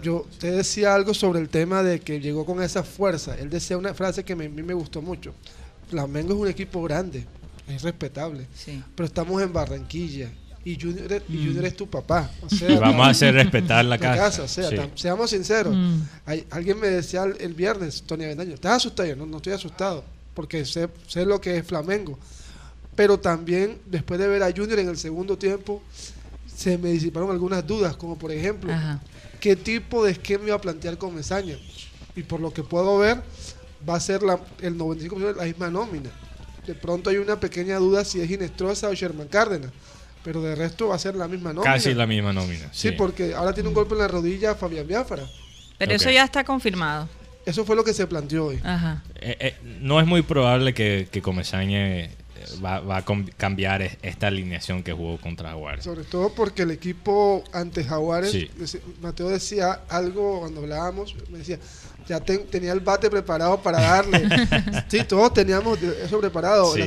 Yo te decía algo sobre el tema de que llegó con esa fuerza. Él decía una frase que me- a mí me gustó mucho. Flamengo es un equipo grande, es respetable, Sí. pero estamos en Barranquilla y Junior, es- y Mm. Junior es tu papá. O sea, vamos a hacer respetar la casa. O sea, Sí. tam- seamos sinceros. Mm. Hay- alguien me decía el, el viernes, Tony Avendaño, ¿estás asustado? Yo no, no estoy asustado, porque sé, sé lo que es Flamengo. Pero también, después de ver a Junior en el segundo tiempo, se me disiparon algunas dudas, como por ejemplo, Ajá. ¿qué tipo de esquema iba a plantear con Mesaña? Y por lo que puedo ver, va a ser la, el 95% de la misma nómina. De pronto hay una pequeña duda si es Inestrosa o Sherman Cárdenas, pero de resto va a ser la misma nómina. Casi la misma nómina. Sí, Sí, porque ahora tiene un golpe en la rodilla Fabián Biafara. Pero Ok. eso ya está confirmado. Eso fue lo que se planteó hoy. Ajá. Eh, eh, no es muy probable que, que Comesaña eh, va, va a cambiar es- esta alineación que jugó contra Jaguares. Sobre todo porque el equipo ante Jaguares, Sí. Mateo decía algo cuando hablábamos, me decía, ya ten- tenía el bate preparado para darle. sí, todos teníamos eso preparado, Sí.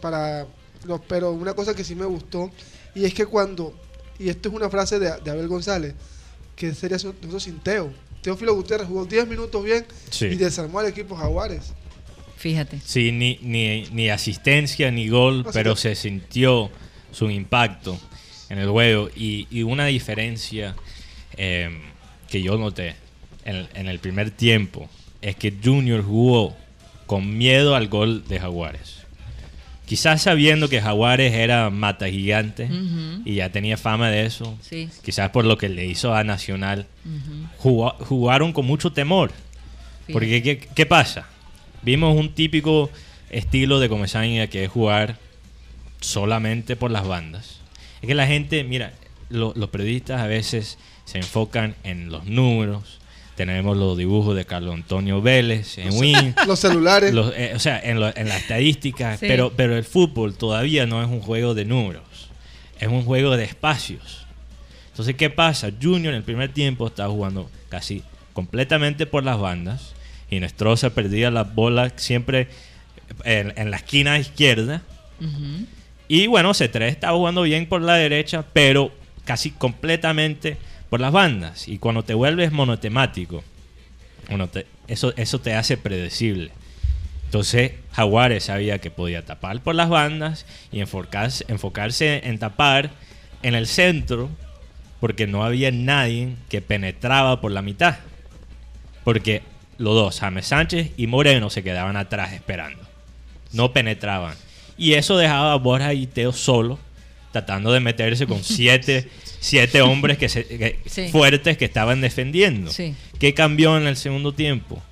para los, pero una cosa que sí me gustó, y es que cuando, y esto es una frase de, de Abel González, que sería eso eso sin Teo. Teófilo Gutiérrez jugó 10 minutos bien Sí. y desarmó al equipo Jaguares. Fíjate. Sí, ni, ni, ni asistencia ni gol, No, pero se sintió su impacto en el juego y, y una diferencia eh, que yo noté en, en el primer tiempo es que Junior jugó con miedo al gol de Jaguares. Quizás sabiendo que Jaguares era mata gigante y ya tenía fama de eso, Sí. quizás por lo que le hizo a Nacional, jugaron con mucho temor. Porque, ¿qué, qué pasa? Vimos un típico estilo de Comesaña que es jugar solamente por las bandas. Es que la gente, mira, lo- los periodistas a veces se enfocan en los números. Tenemos los dibujos de Carlos Antonio Vélez en Win. Los celulares, los- eh, o sea, en, lo- en la estadística. Sí. Pero, pero el fútbol todavía no es un juego de números. Es un juego de espacios. Entonces, ¿qué pasa? Junior en el primer tiempo estaba jugando casi completamente por las bandas. Y Nestroza perdía la bola siempre en, en la esquina izquierda. Y bueno, C3 estaba jugando bien por la derecha, pero casi completamente por las bandas. Y cuando te vuelves monotemático, bueno, te- eso, eso te hace predecible. Entonces, Jaguares sabía que podía tapar por las bandas y enfocarse, enfocarse en tapar en el centro, porque no había nadie que penetraba por la mitad. Porque los dos, James Sánchez y Moreno, se quedaban atrás esperando. No penetraban. Y eso dejaba a Borja y Teo solo, tratando de meterse con siete, siete hombres que se- que- Sí. fuertes que estaban defendiendo. Sí. ¿Qué cambió en el segundo tiempo?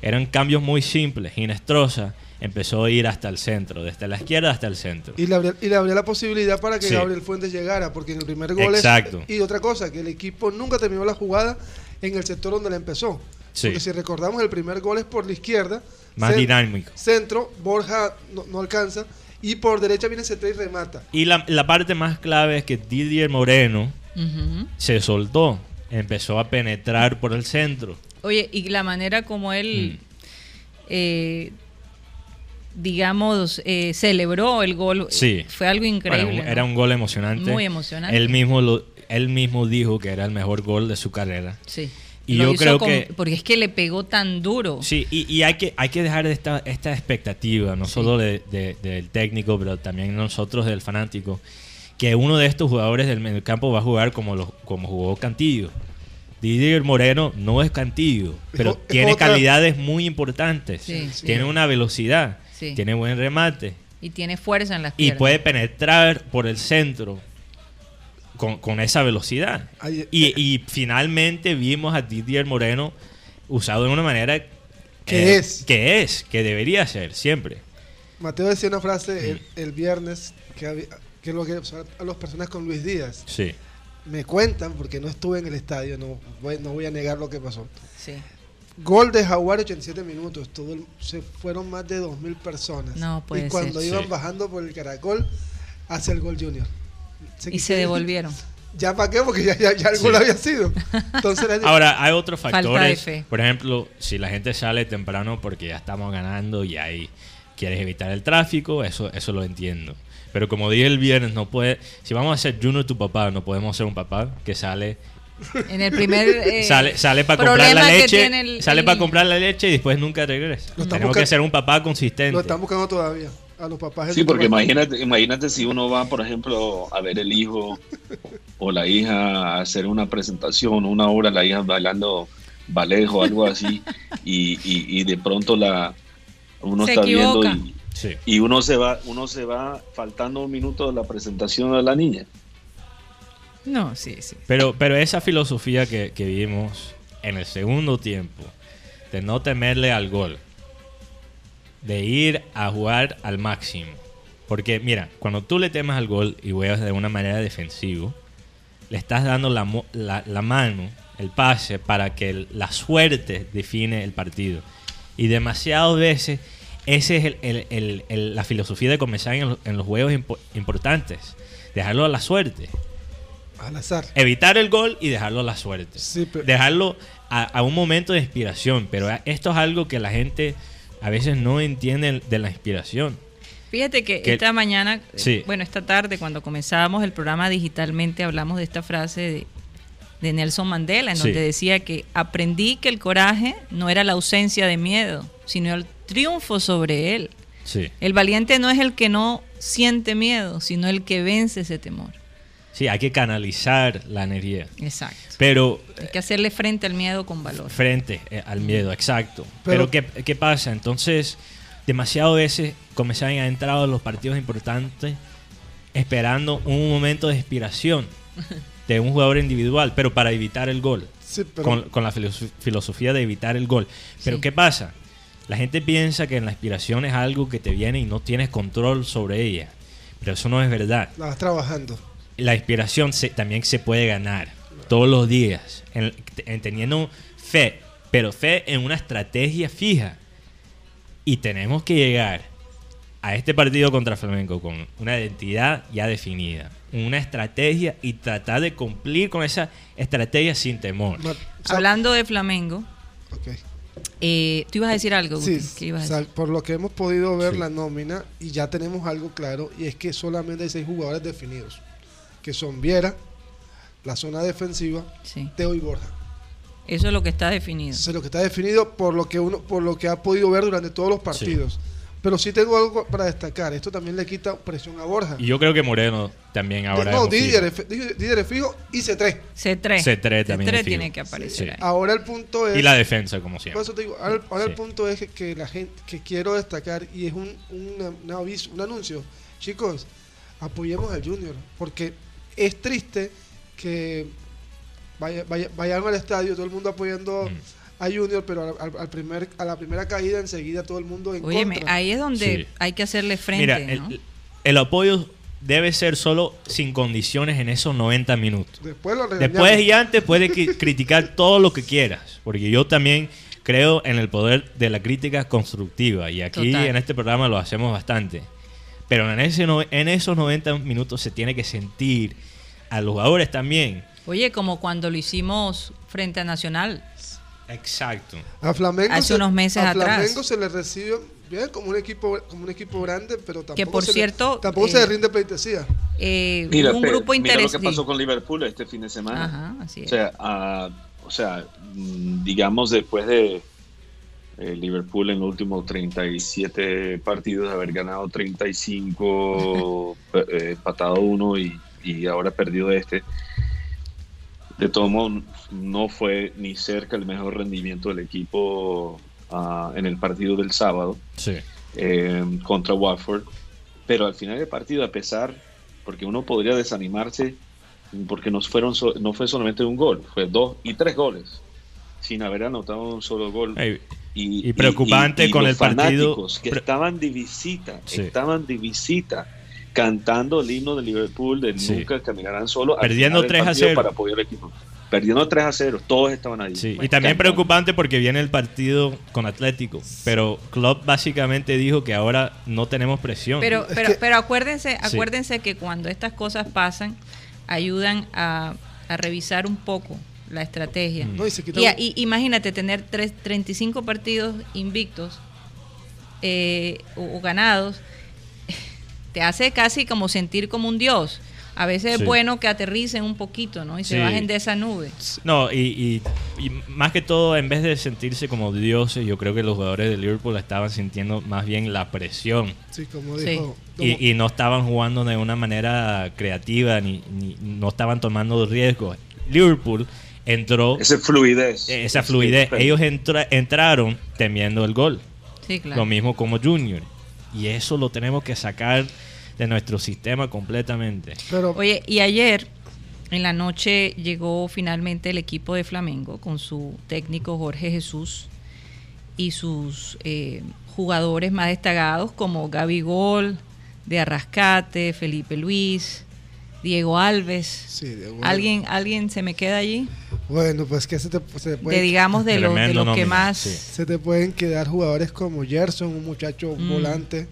Eran cambios muy simples. Inestrosa empezó a ir hasta el centro, desde la izquierda hasta el centro. Y le, abría, y le abría la posibilidad para que Sí. Gabriel Fuentes llegara, porque en el primer gol es- Exacto. y otra cosa, que el equipo nunca terminó la jugada en el sector donde la empezó. Sí. Porque si recordamos, el primer gol es por la izquierda. Más dinámico. Centro, Borja no, no alcanza. Y por derecha viene C3 y remata. Y la, la parte más clave es que Didier Moreno se soltó, empezó a penetrar por el centro. Oye, y la manera como él, Mm. eh, digamos, eh, celebró el gol Sí. fue algo increíble. Bueno, ¿no? era un gol emocionante. Muy emocionante. Él mismo, lo, él mismo dijo que era el mejor gol de su carrera. Sí. Y Lo yo hizo creo con- que- Porque es que le pegó tan duro. Sí, y, y hay, que, hay que dejar esta, esta expectativa, no Sí. solo de- de- del técnico, pero también nosotros del fanático, que uno de estos jugadores del mediocampo va a jugar como, lo, como jugó Cantillo. Didier Moreno no es Cantillo, pero es tiene otra- calidades muy importantes. Sí, sí. Tiene una velocidad, Sí. tiene buen remate Y tiene fuerza en las y piernas. puede penetrar por el centro con, con esa velocidad. Ahí- Y, y finalmente vimos a Didier Moreno usado de una manera eh, Que es. que es, que debería ser siempre. Mateo decía una frase Mm. el, el viernes que, había- que lo que a las personas con Luis Díaz Sí. me cuentan, porque no estuve en el estadio, no voy, no voy a negar lo que pasó. Sí. Gol de Jaguar 87 minutos, todo el- se fueron más de 2.000 personas. No puede y cuando ser. iban Sí. bajando por el caracol, hace el gol Junior. Y se devolvieron. ¿Ya para qué? Porque ya, ya, Sí. gol había sido. Entonces Ahora, hay otros Falta de factores. fe. Por ejemplo, si la gente sale temprano porque ya estamos ganando y ahí quieres evitar el tráfico, eso, eso lo entiendo. Pero como dije el viernes, no puede. Si vamos a ser Juno tu papá, no podemos ser un papá que sale En el primer. eh, sale, sale para comprar la leche, el- sale el para comprar la leche y después nunca regresa. Lo Tenemos buscando- que ser un papá consistente. lo están buscando todavía a los papás. Sí, porque imagínate, imagínate si uno va, por ejemplo, a ver el hijo o la hija a hacer una presentación, una hora la hija bailando ballet o algo así, y, y- y de pronto la uno Se está equivoca. viendo y, Sí. y uno se va, uno se va faltando un minuto de la presentación de la niña. No, sí, sí. Pero, pero esa filosofía que, que vimos en el segundo tiempo, de no temerle al gol, de ir a jugar al máximo. Porque mira, cuando tú le temas al gol y juegas de una manera defensiva, le estás dando la, la- la mano, el pase, para que el- la suerte define el partido. Y demasiadas veces esa es el- el- la filosofía de comenzar en, los- en los juegos impo- importantes. Dejarlo a la suerte. Al azar. Evitar el gol y dejarlo a la suerte. Sí, pero- Dejarlo a, a un momento de inspiración. Pero esto es algo que la gente a veces no entiende de la inspiración. Fíjate que, Que- esta mañana, eh, Sí. bueno, esta tarde, cuando comenzábamos el programa digitalmente, hablamos de esta frase de, de Nelson Mandela, en Sí. donde decía que aprendí que el coraje no era la ausencia de miedo, sino el triunfo sobre él. Sí. El valiente no es el que no siente miedo, sino el que vence ese temor. Sí, hay que canalizar la energía. Exacto. Pero Hay que hacerle frente al miedo con valor. frente eh, al miedo, exacto. Pero, Pero- ¿qué, qué pasa? Entonces, demasiadas veces comenzaban a entrar a los partidos importantes esperando un momento de inspiración de un jugador individual, pero para evitar el gol. Sí, pero con, con la filoso- filosofía de evitar el gol. Pero Sí. ¿qué pasa? La gente piensa que la inspiración es algo que te viene y no tienes control sobre ella. Pero eso no es verdad. la vas trabajando. La inspiración se- también se puede ganar todos los días, en, en teniendo fe, pero fe en una estrategia fija. Y tenemos que llegar a este partido contra Flamengo con una identidad ya definida, una estrategia y tratar de cumplir con esa estrategia sin temor. Hablando de Flamengo, eh, tú ibas a decir algo, Sí, Guti? ¿Qué ibas a sal- decir? por lo que hemos podido ver Sí. la nómina y ya tenemos algo claro y es que solamente hay seis jugadores definidos, que son Viera, la zona defensiva, Sí. Teo y Borja. Eso es lo que está definido. Eso es lo que está definido por lo que uno, por lo que ha podido ver durante todos los partidos. Pero sí tengo algo para destacar. Esto también le quita presión a Borja. Y yo creo que Moreno también ahora no, Didier, fijo. es- Didier Didier es fijo y C3. C3. C3 también es fijo. tiene que aparecer Sí. ahí. Ahora el punto es. Y la defensa, como Por siempre. eso te digo, ahora, ahora Sí. el punto es que, que la gente que quiero destacar y es un, un, un aviso, un anuncio. Chicos, apoyemos al Junior, porque es triste que vaya, vaya- vayan al estadio, todo el mundo apoyando Mm. a Junior, pero al, al- al primer, a la primera caída enseguida todo el mundo en Óyeme, contra. ahí es donde Sí. hay que hacerle frente, Mira, ¿no? el, el apoyo debe ser solo sin condiciones en esos 90 minutos. Después lo. Después y antes puedes cri- criticar todo lo que quieras, porque yo también creo en el poder de la crítica constructiva y aquí Total. en este programa lo hacemos bastante. Pero en, ese no- en esos 90 minutos se tiene que sentir a los jugadores también. Oye, como cuando lo hicimos frente a Nacional. Exacto. A Flamengo Hace unos meses a atrás. Flamengo se le recibe bien como un equipo como un equipo grande, pero tampoco Que, por se le- cierto, tampoco eh, se le rinde pleitesía. Eh, Mira, un Pe- grupo mira lo que interesante. pasó con Liverpool este fin de semana. Ajá, así O es. sea, ah, o sea, mm, digamos después de eh, Liverpool en los últimos 37 partidos haber ganado 35, eh, empatado uno y, y ahora perdido este. De todo modo, no fue ni cerca el mejor rendimiento del equipo ah, en el partido del sábado Sí. eh, contra Watford. Pero al final del partido, a pesar, porque uno podría desanimarse, porque no, fueron so- no fue solamente un gol, fue dos y tres goles, sin haber anotado un solo gol. Ey, Y, y preocupante con los el partido- que pre- estaban de visita, Sí. estaban de visita, cantando el himno de Liverpool de Sí. nunca caminarán solo. Perdiendo final del 3 a partido 0. Para apoyar al equipo. Perdiendo 3 a 0, todos estaban ahí. Sí, y también preocupante porque viene el partido con Atlético, pero Klopp básicamente dijo que ahora no tenemos presión. Pero, pero, pero acuérdense, Sí. acuérdense que cuando estas cosas pasan, ayudan a, a revisar un poco la estrategia. Mm. No, y se quita Y, un- y imagínate tener tres, 35 partidos invictos eh, o, o ganados, te hace casi como sentir como un dios. A veces Sí. es bueno que aterricen un poquito, ¿no? Y se Sí. bajen de esa nube. No, y, y- y más que todo, en vez de sentirse como dioses, yo creo que los jugadores de Liverpool estaban sintiendo más bien la presión Sí, como dijo. y, y no estaban jugando de una manera creativa ni, ni- no estaban tomando riesgos. Liverpool entró Esa fluidez. eh, esa fluidez. Ellos entra- entraron temiendo el gol. Sí, claro. Lo mismo como Junior. Y eso lo tenemos que sacar de nuestro sistema completamente. pero Oye, y ayer en la noche llegó finalmente el equipo de Flamengo con su técnico Jorge Jesús y sus eh, jugadores más destacados como Gaby Gol, de Arrascate, Felipe Luis, Diego Alves. Sí, Diego ¿Alguien, ¿Alguien se me queda allí? Bueno, pues que se te, se te De, puede- digamos, de, los de los que más... sí. se te pueden quedar jugadores como Gerson, un muchacho Mm. volante.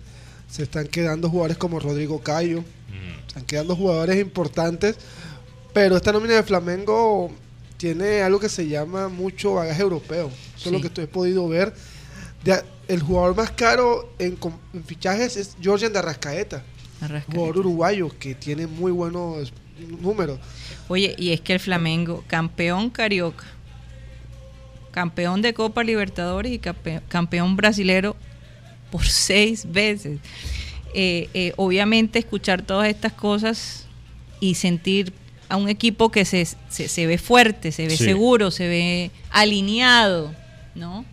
Se están quedando jugadores como Rodrigo Cayo. Mm. Están quedando jugadores importantes. Pero esta nómina de Flamengo tiene algo que se llama mucho bagaje europeo. Eso es lo que estoy podido ver. De- el jugador más caro en, com- en fichajes es Georgian de Arrascaeta, Arrascaeta. jugador uruguayo que tiene muy buenos números. Oye, y es que el Flamengo, campeón carioca, campeón de Copa Libertadores y campe- campeón brasilero por seis veces. Eh, eh, obviamente escuchar todas estas cosas y sentir a un equipo que se, se, se ve fuerte, se ve Sí. seguro, se ve alineado, ¿no?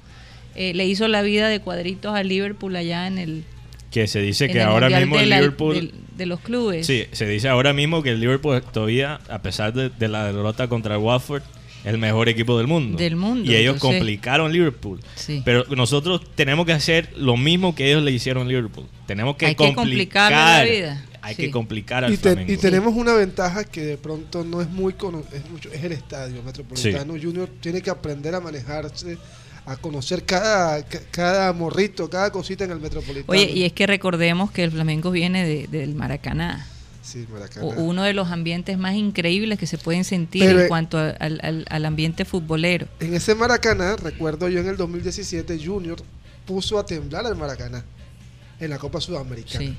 Eh, le hizo la vida de cuadritos al Liverpool allá en el, Que se dice en que ahora mismo de el Liverpool... del- de los clubes. Sí, se dice ahora mismo que el Liverpool todavía, a pesar de, de la derrota contra el Watford, es el mejor equipo del mundo. Del mundo, Y ellos entonces- complicaron Liverpool. Sí. Pero nosotros tenemos que hacer lo mismo que ellos le hicieron a Liverpool. Tenemos que Hay que complicar la vida. Hay Sí. que complicar al Y, te- y tenemos una ventaja que de pronto no es muy es, mucho, es el estadio metropolitano. Junior tiene que aprender a manejarse, a conocer cada, ca- cada morrito, cada cosita en el metropolitano. Oye, y es que recordemos que el Flamengo viene de- del Maracaná, Sí, Maracaná. o- uno de los ambientes más increíbles que se pueden sentir Pero, en eh, cuanto a- al, al- al ambiente futbolero. En ese Maracaná, recuerdo yo en el 2017, Junior puso a temblar al Maracaná en la Copa Sudamericana. Sí.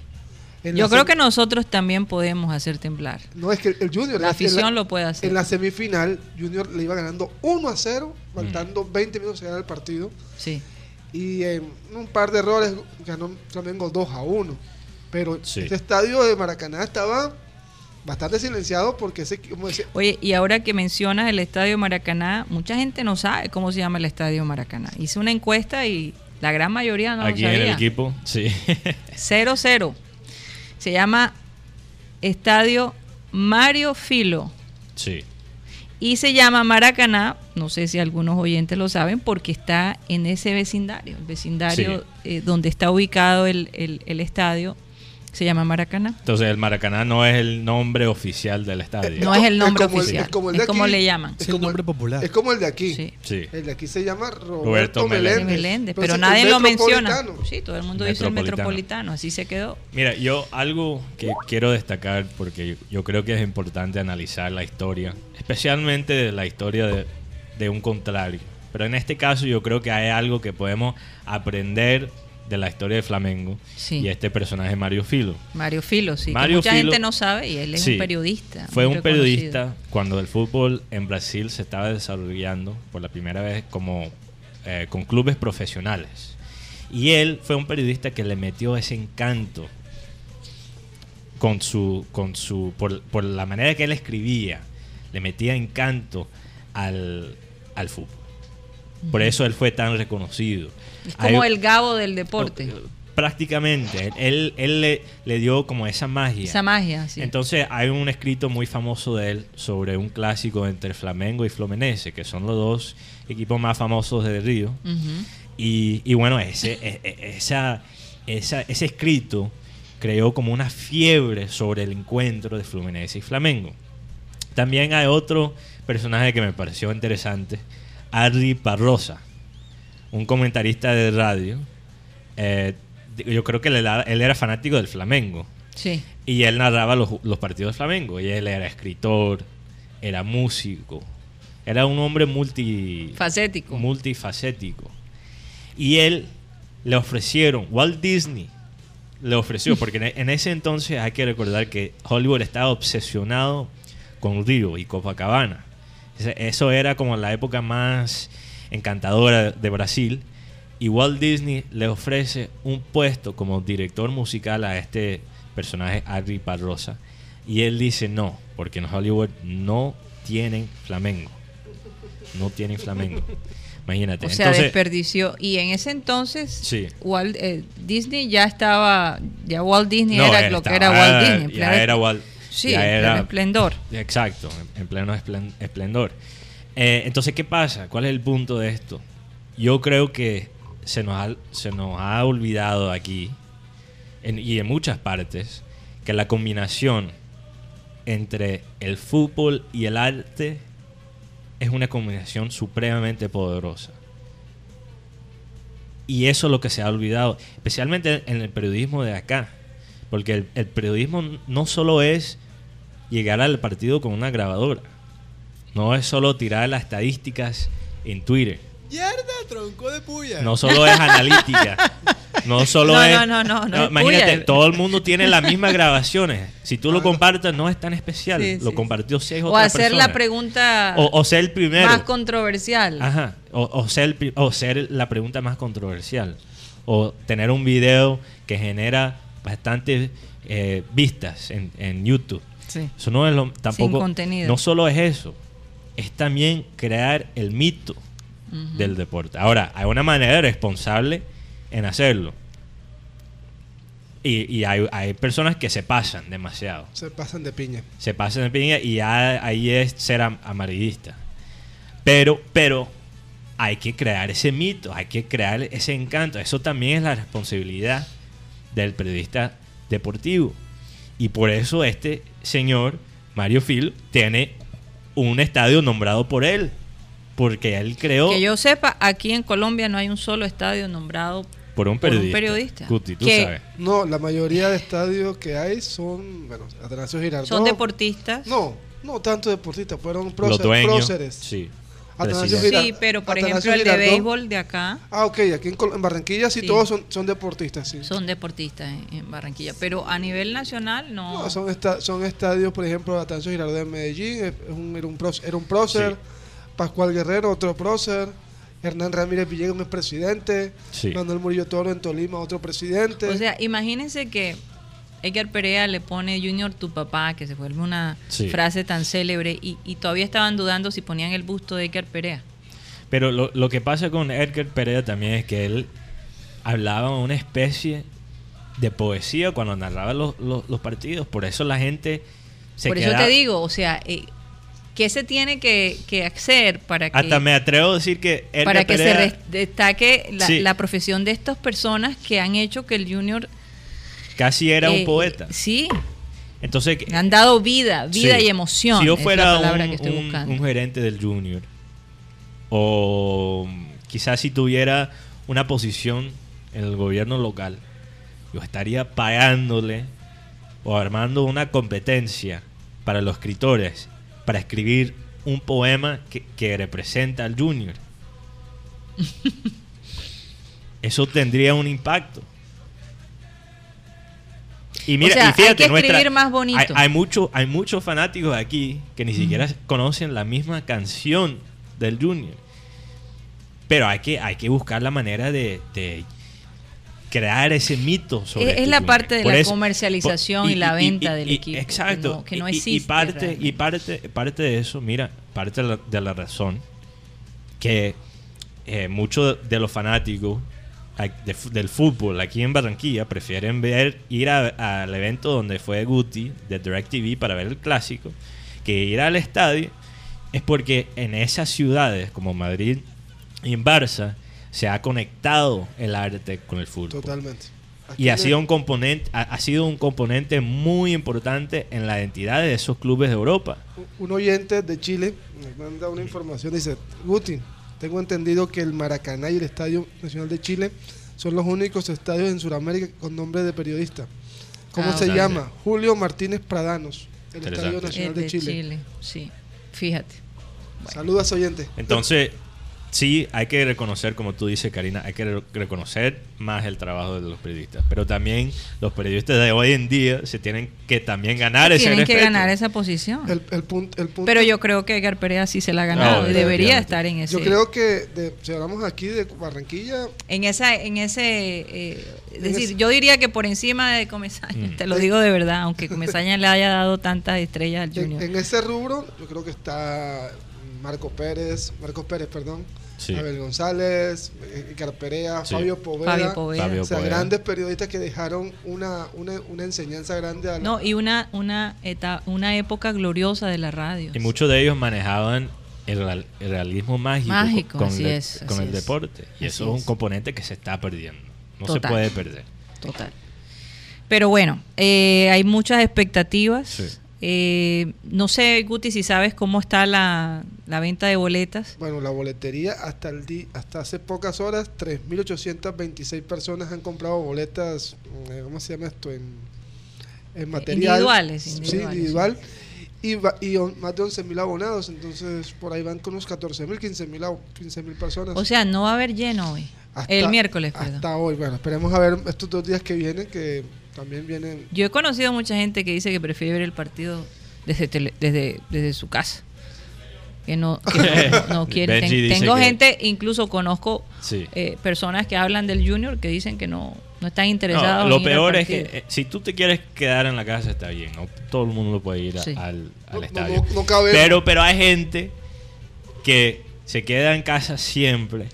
En Yo creo que nosotros también podemos hacer temblar. No, es que el Junior... La en afición lo puede hacer. En la semifinal, Junior le iba ganando 1 a 0, faltando 20 minutos de ganar el partido. Sí. Y en un par de errores ganó Flamengo 2 a 1. Pero Sí. este estadio de Maracaná estaba bastante silenciado porque ese, como decía, Oye, y ahora que mencionas el Estadio Maracaná, mucha gente no sabe cómo se llama el Estadio Maracaná. Hice una encuesta y la gran mayoría no Aquí lo en sabía. el equipo, sí. 0-0. Se llama Estadio Mario Filo. sí. Y se llama Maracaná, no sé si algunos oyentes lo saben, porque está en ese vecindario, el vecindario eh, donde está ubicado el, el- el estadio, se llama Maracaná. Entonces el Maracaná no es el nombre oficial del estadio. No es el nombre como oficial, es como, el es de como aquí, le llaman. Es Es el como nombre popular. Es como el de aquí. Sí. Sí. El de aquí se llama Roberto, Roberto Meléndez. De Meléndez, Pero es nadie lo menciona. Sí, todo el mundo dice el Metropolitano. metropolitano, así se quedó. Mira, yo algo que quiero destacar, porque yo, yo creo que es importante analizar la historia, especialmente de la historia de, de un contrario. Pero en este caso yo creo que hay algo que podemos aprender de la historia de Flamengo Sí. y este personaje Mario Filo. Mario Filo, sí. que mucha Filo- gente no sabe y él es Sí. un periodista. Fue un periodista cuando el fútbol en Brasil se estaba desarrollando por la primera vez como eh, con clubes profesionales. Y él fue un periodista que le metió ese encanto con su, con su, por, por la manera que él escribía, le metía encanto al, al fútbol. Por eso él fue tan reconocido. Es como Hay- el Gabo del deporte. Prácticamente. Él, él le, le dio como esa magia. Esa magia, sí. Entonces hay un escrito muy famoso de él sobre un clásico entre Flamengo y Fluminense, que son los dos equipos más famosos de Río. Y, y bueno, ese, e- e- esa, esa- ese escrito creó como una fiebre sobre el encuentro de Fluminense y Flamengo. También hay otro personaje que me pareció interesante, Harry Parrosa, un comentarista de radio. Eh, yo creo que él era, él era fanático del Flamengo. Sí. Y él narraba los, los partidos de Flamengo. Y él era escritor, era músico, era un hombre multi, Facético. multifacético. Y él le ofrecieron, Walt Disney le ofreció, porque en, en ese entonces hay que recordar que Hollywood estaba obsesionado con Río y Copacabana. Eso era como la época más encantadora de Brasil. Y Walt Disney le ofrece un puesto como director musical a este personaje, Harry Parrosa. Y él dice no, porque en Hollywood no tienen flamengo. No tienen flamengo. Imagínate. O sea, Entonces, desperdició. Y en ese entonces, Sí. Walt- eh, Disney ya estaba, ya Walt Disney no, era lo que era Walt Disney. Ya era Walt. Sí, en pleno esplendor. Exacto, en, en pleno esplen- esplendor. Eh, entonces, ¿qué pasa? ¿Cuál es el punto de esto? Yo creo que se nos ha, se nos ha olvidado aquí en- y en muchas partes que la combinación entre el fútbol y el arte es una combinación supremamente poderosa. Y eso es lo que se ha olvidado, especialmente en el periodismo de acá. Porque el, el periodismo no solo es llegar al partido con una grabadora. No es solo tirar las estadísticas en Twitter. ¡Mierda, tronco de puya! No solo es analítica. No solo No, es. no, no, no, imagínate, puya. todo el mundo tiene las mismas grabaciones. Si tú lo compartes, no es tan especial. Sí, lo sí, compartió seis O otras hacer la pregunta O, o ser el primero. más controversial. Ajá. O, o ser el pri- o ser la pregunta más controversial. O tener un video que genera bastantes eh, vistas en, en YouTube. Sí. Eso no es lo, tampoco. contenido. No solo es eso. Es también crear el mito del deporte. Ahora, hay una manera responsable en hacerlo. Y, y hay, hay personas que se pasan demasiado. Se pasan de piña. Se pasan de piña y ya ahí es ser am- amarillista. Pero, pero hay que crear ese mito, hay que crear ese encanto. Eso también es la responsabilidad del periodista deportivo. Y por eso este señor, Mario Phil, tiene un estadio nombrado por él. Porque él creó Que yo sepa, aquí en Colombia no hay un solo estadio nombrado por un por un periodista. Guti, tú Que- sabes. No, la mayoría de estadios que hay son, bueno, Atanasio Girardot. son deportistas. No, no tanto deportistas, fueron Los prócer- dueños. próceres. Sí. Atanasio presidente. Girardot. Sí, pero por Atanasio ejemplo el de béisbol de acá Ah, ok, aquí en, Col- en Barranquilla sí, Sí. todos son, son deportistas, sí. son deportistas en, en Barranquilla, pero a nivel nacional no. No, son, esta- son estadios, por ejemplo, Atanasio Girardot en Medellín, es un- era, un prós- era un prócer, Sí. Pascual Guerrero, otro prócer, Hernán Ramírez Villegas, un presidente, Sí. Manuel Murillo Toro en Tolima, otro presidente. O sea, imagínense que Edgar Perea le pone Junior tu papá, que se vuelve una Sí. frase tan célebre, y, y todavía estaban dudando si ponían el busto de Edgar Perea. Pero lo, lo que pasa con Edgar Pereira también es que él hablaba una especie de poesía cuando narraba los, los- los partidos. Por eso la gente se Por eso te digo, o sea, eh, ¿qué se tiene que, que hacer para que, Hasta me atrevo a decir que Edgar para que se destaque la, Sí. la profesión de estas personas que han hecho que el Junior... casi era eh, un poeta. Sí, Entonces, han dado vida, vida Sí. y emoción. Si yo fuera un, que estoy un- buscando. un gerente del Junior, o quizás si tuviera una posición en el gobierno local, yo estaría pagándole o armando una competencia para los escritores para escribir un poema que, que representa al Junior. Eso tendría un impacto. Y mira, O sea, y fíjate, hay que nuestra- escribir más bonito. Hay, hay mucho- hay muchos fanáticos aquí que ni siquiera conocen la misma canción del Junior. Pero hay que, hay que buscar la manera de, de crear ese mito sobre Es- es la parte de Por la eso- comercialización por- y la venta del equipo, que Exacto. no- que no Y- y- existe parte, y parte, parte de eso, mira, parte de la, de la razón que eh, muchos de los fanáticos de del fútbol aquí en Barranquilla prefieren ver ir al evento donde fue Guti de DirecTV para ver el clásico que ir al estadio es porque en esas ciudades como Madrid y en Barça se ha conectado el arte con el fútbol. Totalmente. Aquí y ha sido un componente ha, ha sido un componente muy importante en la identidad de esos clubes de Europa. Un oyente de Chile me manda una información, dice, Guti, tengo entendido que el Maracaná y el Estadio Nacional de Chile son los únicos estadios en Sudamérica con nombre de periodista. ¿Cómo Ah, se llama? Julio Martínez Pradanos, el. Estadio Es Nacional de de Chile. Chile, sí. Fíjate. Saludos, oyente. Entonces, sí, hay que reconocer, como tú dices, Karina, hay que re- reconocer más el trabajo de los periodistas. Pero también los periodistas de hoy en día se tienen que también ganar ese Tienen que respeto. ganar esa posición. El, el punto, el punto- Pero yo creo que Edgar Perea sí se la ha ganado No, y debería estar en ese. yo creo que de- si hablamos aquí de Barranquilla, En esa, en ese, eh, En decir, ese- yo diría que por encima de Comesaña, Mm. te lo digo de verdad, aunque Comesaña le haya dado tantas estrellas al en, Junior. en ese rubro, yo creo que está Marco Pérez, Marcos Pérez, perdón, Sí. Abel González, eh, Icar Perea, Sí. Fabio Poveda. Fabio Poveda. Fabio O sea, Poveda. grandes periodistas que dejaron una, una, una enseñanza grande a la, No, y una, una, eta- una época gloriosa de la radio. Y muchos de ellos manejaban el, real- el realismo mágico, Mágico, con, el, es, con así el es. deporte. Y Así eso es un es. componente que se está perdiendo. No Total. se puede perder. Total. Pero bueno, eh, hay muchas expectativas Sí. Eh, no sé, Guti, si sabes cómo está la, la venta de boletas. Bueno, la boletería hasta el di- hasta hace pocas horas, 3.826 personas han comprado boletas, eh, ¿cómo se llama esto? En, en material. Individuales, Sí, individual. Y, va- y on- más de 11.000 abonados, entonces por ahí van con unos 14.000, 15.000 abo- 15.000 personas. O sea, no va a haber lleno hoy. Hasta- el miércoles, perdón. Hasta hoy, bueno, esperemos a ver estos dos días que vienen, que también vienen. Yo he conocido mucha gente que dice que prefiere ver el partido desde tele- desde, desde su casa. Que no, que no, no quiere. Ten- tengo que- gente, incluso conozco Sí. eh, personas que hablan del Junior que dicen que no, no están No, interesados. lo en peor es que eh, si tú te quieres quedar en la casa está bien, no todo el mundo puede ir a- Sí. al, al estadio. no- no cabe- pero pero hay gente que se queda en casa siempre,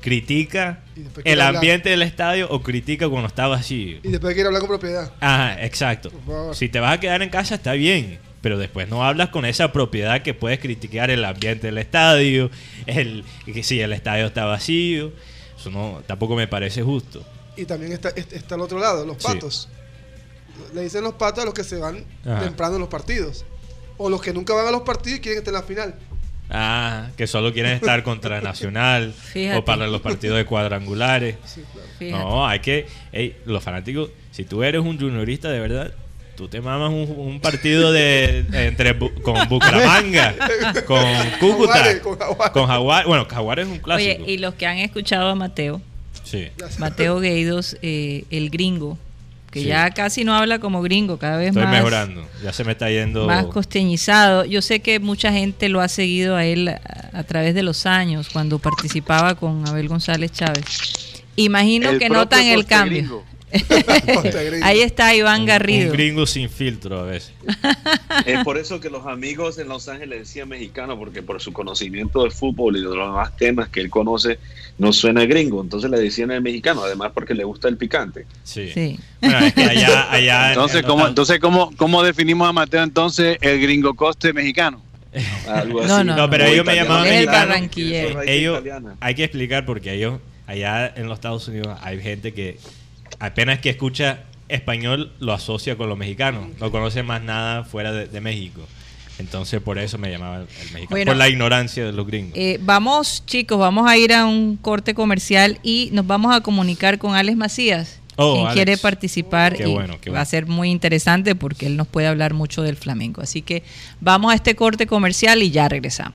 critica el hablar. ambiente del estadio o critica cuando está vacío. Y después quiere hablar con propiedad. Ajá, exacto. Si te vas a quedar en casa está bien, pero después no hablas con esa propiedad que puedes criticar el ambiente del estadio, el que si el estadio está vacío, eso no tampoco me parece justo. Y también está, est- está al otro lado, los Sí. patos. Le dicen los patos a los que se van Ajá. temprano en los partidos. O los que nunca van a los partidos y quieren estar en la final. Ah, que solo quieren estar contra Nacional Fíjate. o para los partidos de cuadrangulares. Sí, claro. Fíjate. No, hay que. ey, los fanáticos, si tú eres un juniorista de verdad, tú te mamas un, un partido de entre Bu- con Bucaramanga, con Cúcuta, Jaguares, con Jaguares. con Jaguar. Bueno, Jaguar es un clásico. Oye, y los que han escuchado a Mateo, Sí. Mateo Gueidos, eh, el gringo, que Sí. ya casi no habla como gringo, cada vez Estoy más. mejorando. Ya se me está yendo. más costeñizado. Yo sé que mucha gente lo ha seguido a él a, a través de los años, cuando participaba con Abel González Chávez. Imagino El que notan el cambio. Gringo. Ahí está Iván Garrido. un gringo sin filtro a veces. Es por eso que los amigos en Los Ángeles decían mexicano, porque por su conocimiento de fútbol y de los demás temas que él conoce, no suena gringo. Entonces le decían el mexicano, además porque le gusta el picante. Sí. Sí. Bueno, es que allá. allá en- Entonces, en ¿cómo, entonces ¿cómo, ¿cómo definimos a Mateo entonces el gringo coste mexicano? Algo No, así. no, No, pero ellos me llamaban el mexicano. barranquillero. Ellos hay que explicar porque ellos allá en los Estados Unidos hay gente que apenas que escucha español lo asocia con los mexicanos no conoce más nada fuera de, de México entonces por eso me llamaba el mexicano Bueno. por la ignorancia de los gringos Eh, vamos, chicos, vamos a ir a un corte comercial y nos vamos a comunicar con Alex Macías. Oh, quien Alex. quiere participar Qué y bueno, qué va a bueno. ser muy interesante porque él nos puede hablar mucho del flamenco. Así que vamos a este corte comercial y ya regresamos.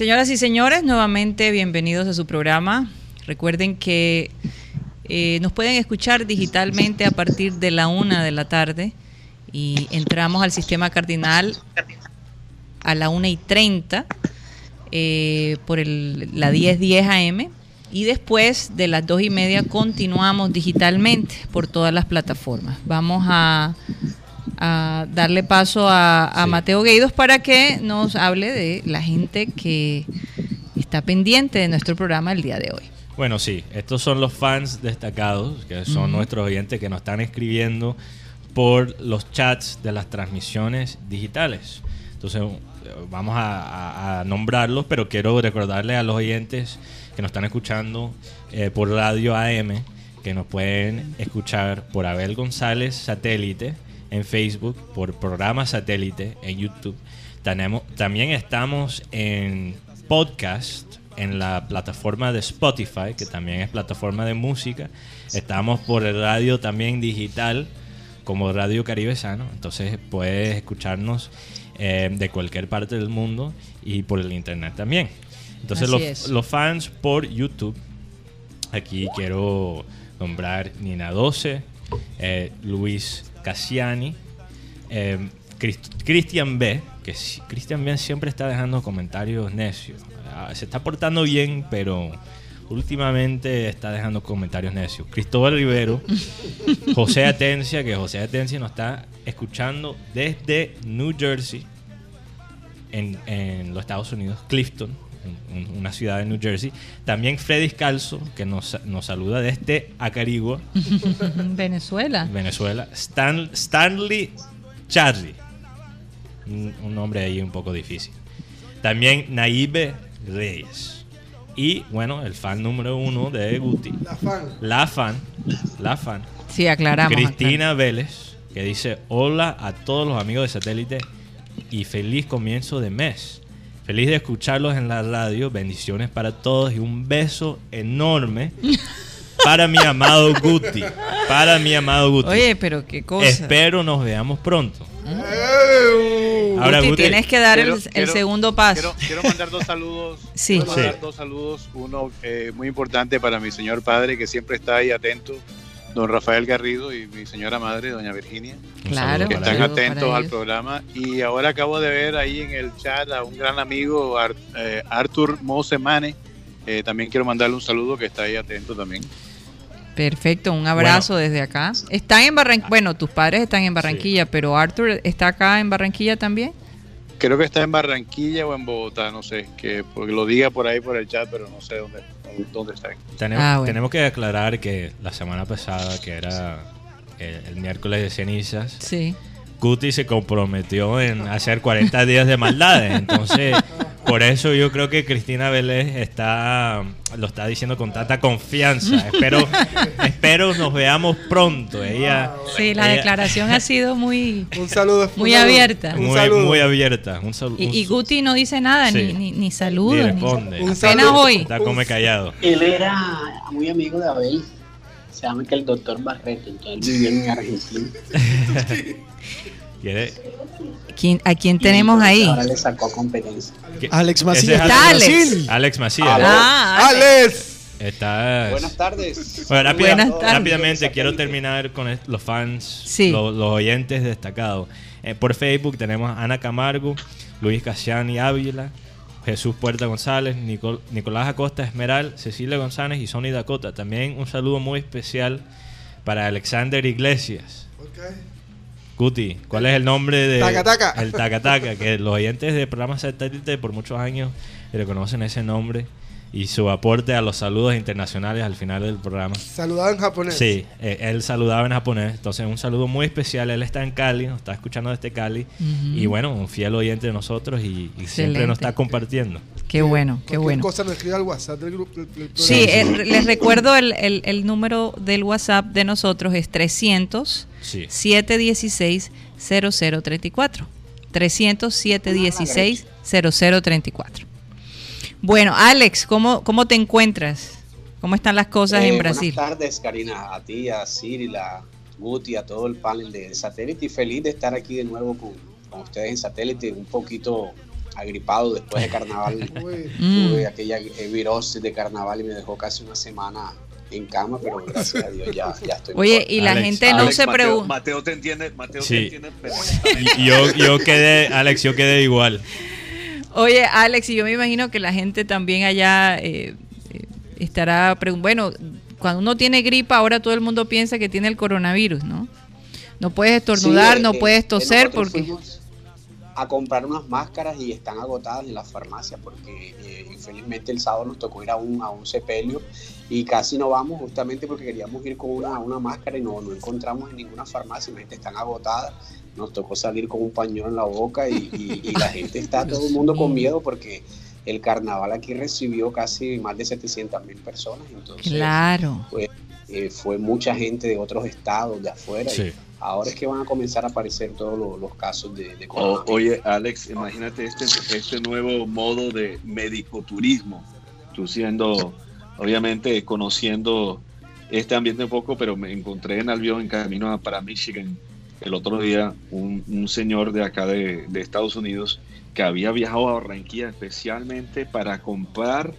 Señoras y señores, nuevamente bienvenidos a su programa. Recuerden que eh, nos pueden escuchar digitalmente a partir de la una de la tarde y entramos al sistema cardinal a la una y 30 eh, por la 1010 AM y después de las dos y media continuamos digitalmente por todas las plataformas. Vamos a, a darle paso a, a Sí. Mateo Gueidos para que nos hable de la gente que está pendiente de nuestro programa el día de hoy. Bueno, sí, estos son los fans destacados, que son nuestros oyentes que nos están escribiendo por los chats de las transmisiones digitales. Entonces, vamos a, a- a nombrarlos, pero quiero recordarle a los oyentes que nos están escuchando eh, por Radio AM, que nos pueden escuchar por Abel González Satélite en Facebook, por Programa Satélite en YouTube. Tenemos, también estamos en podcast en la plataforma de Spotify, que también es plataforma de música. Estamos por el radio también digital, como Radio Caribe Sano. Entonces puedes escucharnos eh, de cualquier parte del mundo y por el internet también. Entonces los fans por YouTube, aquí quiero nombrar Nina 12, eh, Luis Cassiani, eh, Christian B, que Christian B siempre está dejando comentarios necios. Ah, se está portando bien, pero últimamente está dejando comentarios necios. Cristóbal Rivero, José Atencia, que José Atencia nos está escuchando desde New Jersey, en, en los Estados Unidos, Clifton, una ciudad de New Jersey. También Freddy Calzo, que nos, nos saluda desde Acarigua, Venezuela. Venezuela. Stan- Stanley Charlie. Un, un nombre ahí un poco difícil. También Naibe Reyes. Y bueno, el fan número uno de Guti. La fan. La fan. La fan. Sí, aclaramos. Cristina Vélez. Que dice hola a todos los amigos de satélite y feliz comienzo de mes. Feliz de escucharlos en la radio. Bendiciones para todos y un beso enorme para mi amado Guti. Para mi amado Guti. Oye, pero qué cosa. Espero nos veamos pronto. ¡Eh! Ahora, Guti, Guti, tienes que dar el, Quiero- el quiero- segundo paso. Quiero, quiero mandar dos saludos. Sí. quiero mandar Sí. dos saludos. Uno eh, muy importante para mi señor padre, que siempre está ahí atento, don Rafael Garrido, y mi señora madre, doña Virginia, Claro, que están atentos al programa. Y ahora acabo de ver ahí en el chat a un gran amigo, Ar- eh, Arthur Mosemane. Eh, también quiero mandarle un saludo que está ahí atento también. Perfecto, un abrazo desde acá. Están en Barranquilla. Bueno, tus padres están en Barranquilla, pero Arthur está acá en Barranquilla también. Creo que está en Barranquilla o en Bogotá, no sé, que porque lo diga por ahí por el chat, pero no sé dónde, dónde está. Tenemos, Ah, bueno. tenemos que aclarar que la semana pasada, que era el, el miércoles de cenizas, Sí. Guti se comprometió en hacer 40 días de maldades. Entonces, por eso yo creo que Cristina Vélez está lo está diciendo con tanta confianza. Espero, espero nos veamos pronto. Ella, Sí, la ella- declaración ha sido muy... Un saludo. Muy un saludo. abierta. Un muy, saludo. muy abierta. Un sal- Y, un- y Guti no dice nada, Sí. ni, ni, ni ni saludos. ni- responde. Un Apenas saludo. hoy. Está come callado. Él era muy amigo de Abel. Se llama que el doctor Barreto, entonces vivió en Argentina. ¿Quiere- ¿Quién- ¿A quién tenemos ahí? Ahora le sacó competencia. qué- Alex Macías. es Alex, Alex. Alex Macías. Ah, ¡Alex! Buenas tardes. Bueno, rápida- Buenas tardes. rápidamente quiero terminar con los fans, Sí. lo- los, oyentes destacados. Eh, por Facebook tenemos a Ana Camargo, Luis Casiani Ávila, Jesús Puerta González, Nicol- Nicolás Acosta Esmeral, Cecilia González y Sony Dakota. También un saludo muy especial para Alexander Iglesias. Ok. Guti, ¿cuál es el nombre de Taca, taca. el Tacataca? Que los oyentes de programas satélite por muchos años reconocen ese nombre y su aporte a los saludos internacionales al final del programa. Saludado en japonés. Sí, eh, él saludaba en japonés. Entonces, un saludo muy especial. Él está en Cali, nos está escuchando desde Cali. Ujú. Y bueno, un fiel oyente de nosotros y, y siempre nos está compartiendo. Qué bueno, qué bueno. cosa nos escribe al WhatsApp del grupo. Sí, programa. eh, les recuerdo el, el- el número del WhatsApp de nosotros es 300 Sí. 716 0034. 300 716 0034. Bueno, Alex, ¿cómo, cómo te encuentras? ¿Cómo están las cosas Eh, en Brasil? Buenas tardes, Karina, a ti, a Siri, a Guti, a todo el panel de satélite y feliz de estar aquí de nuevo con, con ustedes en satélite, un poquito agripado después de carnaval. Mm. Tuve aquella virus de carnaval y me dejó casi una semana en cama, pero gracias a Dios ya, ya estoy Oye, mejor. y la Alex, gente no Alex, se Mateo- pregunta. Mateo te entiende, Mateo Sí. te entiende yo, yo quedé, Alex, yo quedé igual. Oye, Alex, y yo me imagino que la gente también allá eh, eh, estará preguntando, bueno, cuando uno tiene gripa, ahora todo el mundo piensa que tiene el coronavirus, ¿no? No puedes estornudar, Sí, no eh, puedes eh, toser nosotros porque... a comprar unas máscaras y están agotadas en la farmacia porque eh, infelizmente el sábado nos tocó ir a un, a un sepelio y casi no vamos justamente porque queríamos ir con una, una máscara y no, no encontramos en ninguna farmacia, la gente están agotadas, nos tocó salir con un pañuelo en la boca y, y- y la gente está todo el mundo con miedo porque el carnaval aquí recibió casi más de 700 mil personas, entonces Claro. eh, fue mucha gente de otros estados, de afuera. y Sí. ahora es que van a comenzar a aparecer todos los, los casos de, de oye, Alex, imagínate este, este nuevo modo de médico-turismo. Tú siendo, obviamente, conociendo este ambiente un poco, pero me encontré en avión en camino a- para Michigan el otro día un, un señor de acá de, de Estados Unidos que había viajado a Barranquilla especialmente para comprar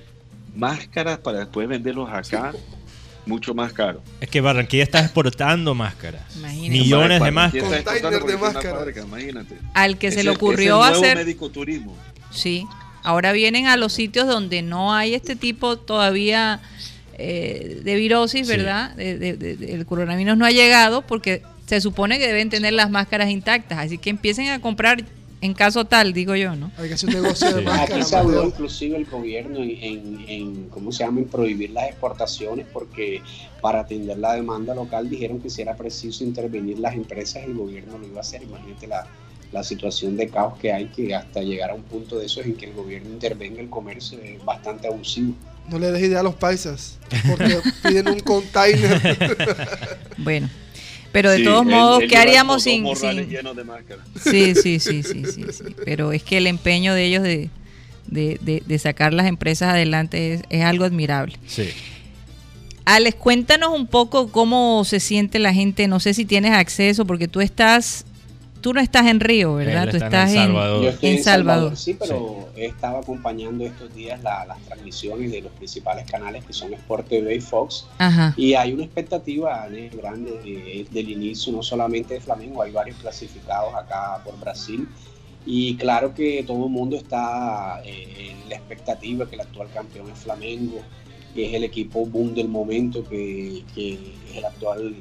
máscaras para después venderlos acá mucho más caro. Es que Barranquilla está exportando máscaras. Imagínate. Millones de Barranquilla máscaras. de fábrica, imagínate. Al que se le ocurrió hacer... médico turismo. Sí, Ahora vienen a los sitios donde no hay este tipo todavía eh, de virosis, Sí. ¿verdad? De- de- de- el coronavirus no ha llegado porque se supone que deben tener las máscaras intactas. Así que empiecen a comprar en caso tal, digo yo, ¿no? Hay que hacer un negocio de Sí. máscara. Aquí se habló inclusive el gobierno en, en- en, ¿cómo se llama?, en prohibir las exportaciones porque para atender la demanda local dijeron que si era preciso intervenir las empresas, el gobierno lo iba a hacer. Imagínate la, la situación de caos que hay, que hasta llegar a un punto de eso en que el gobierno intervenga el comercio es bastante abusivo. No le des idea a los paisas, porque piden un container. Bueno. Pero de Sí, todos modos, él ¿qué haríamos sin, sin- llenos de máscaras. Sí, sí, sí, sí, sí, sí. Pero es que el empeño de ellos de, de, de- de sacar las empresas adelante es, es algo admirable. Sí. Alex, cuéntanos un poco cómo se siente la gente. No sé si tienes acceso, porque tú estás, tú no estás en Río, ¿verdad? Él tú está en estás en, Salvador. Yo estoy en en Salvador. Salvador, sí, pero he estado acompañando estos días la- las transmisiones de los principales canales que son Sport TV y Fox. Ajá. Y hay una expectativa grande de- del inicio, no solamente de Flamengo, hay varios clasificados acá por Brasil. Y claro que todo el mundo está eh, en la expectativa que el actual campeón es Flamengo, que es el equipo boom del momento, que, que es el actual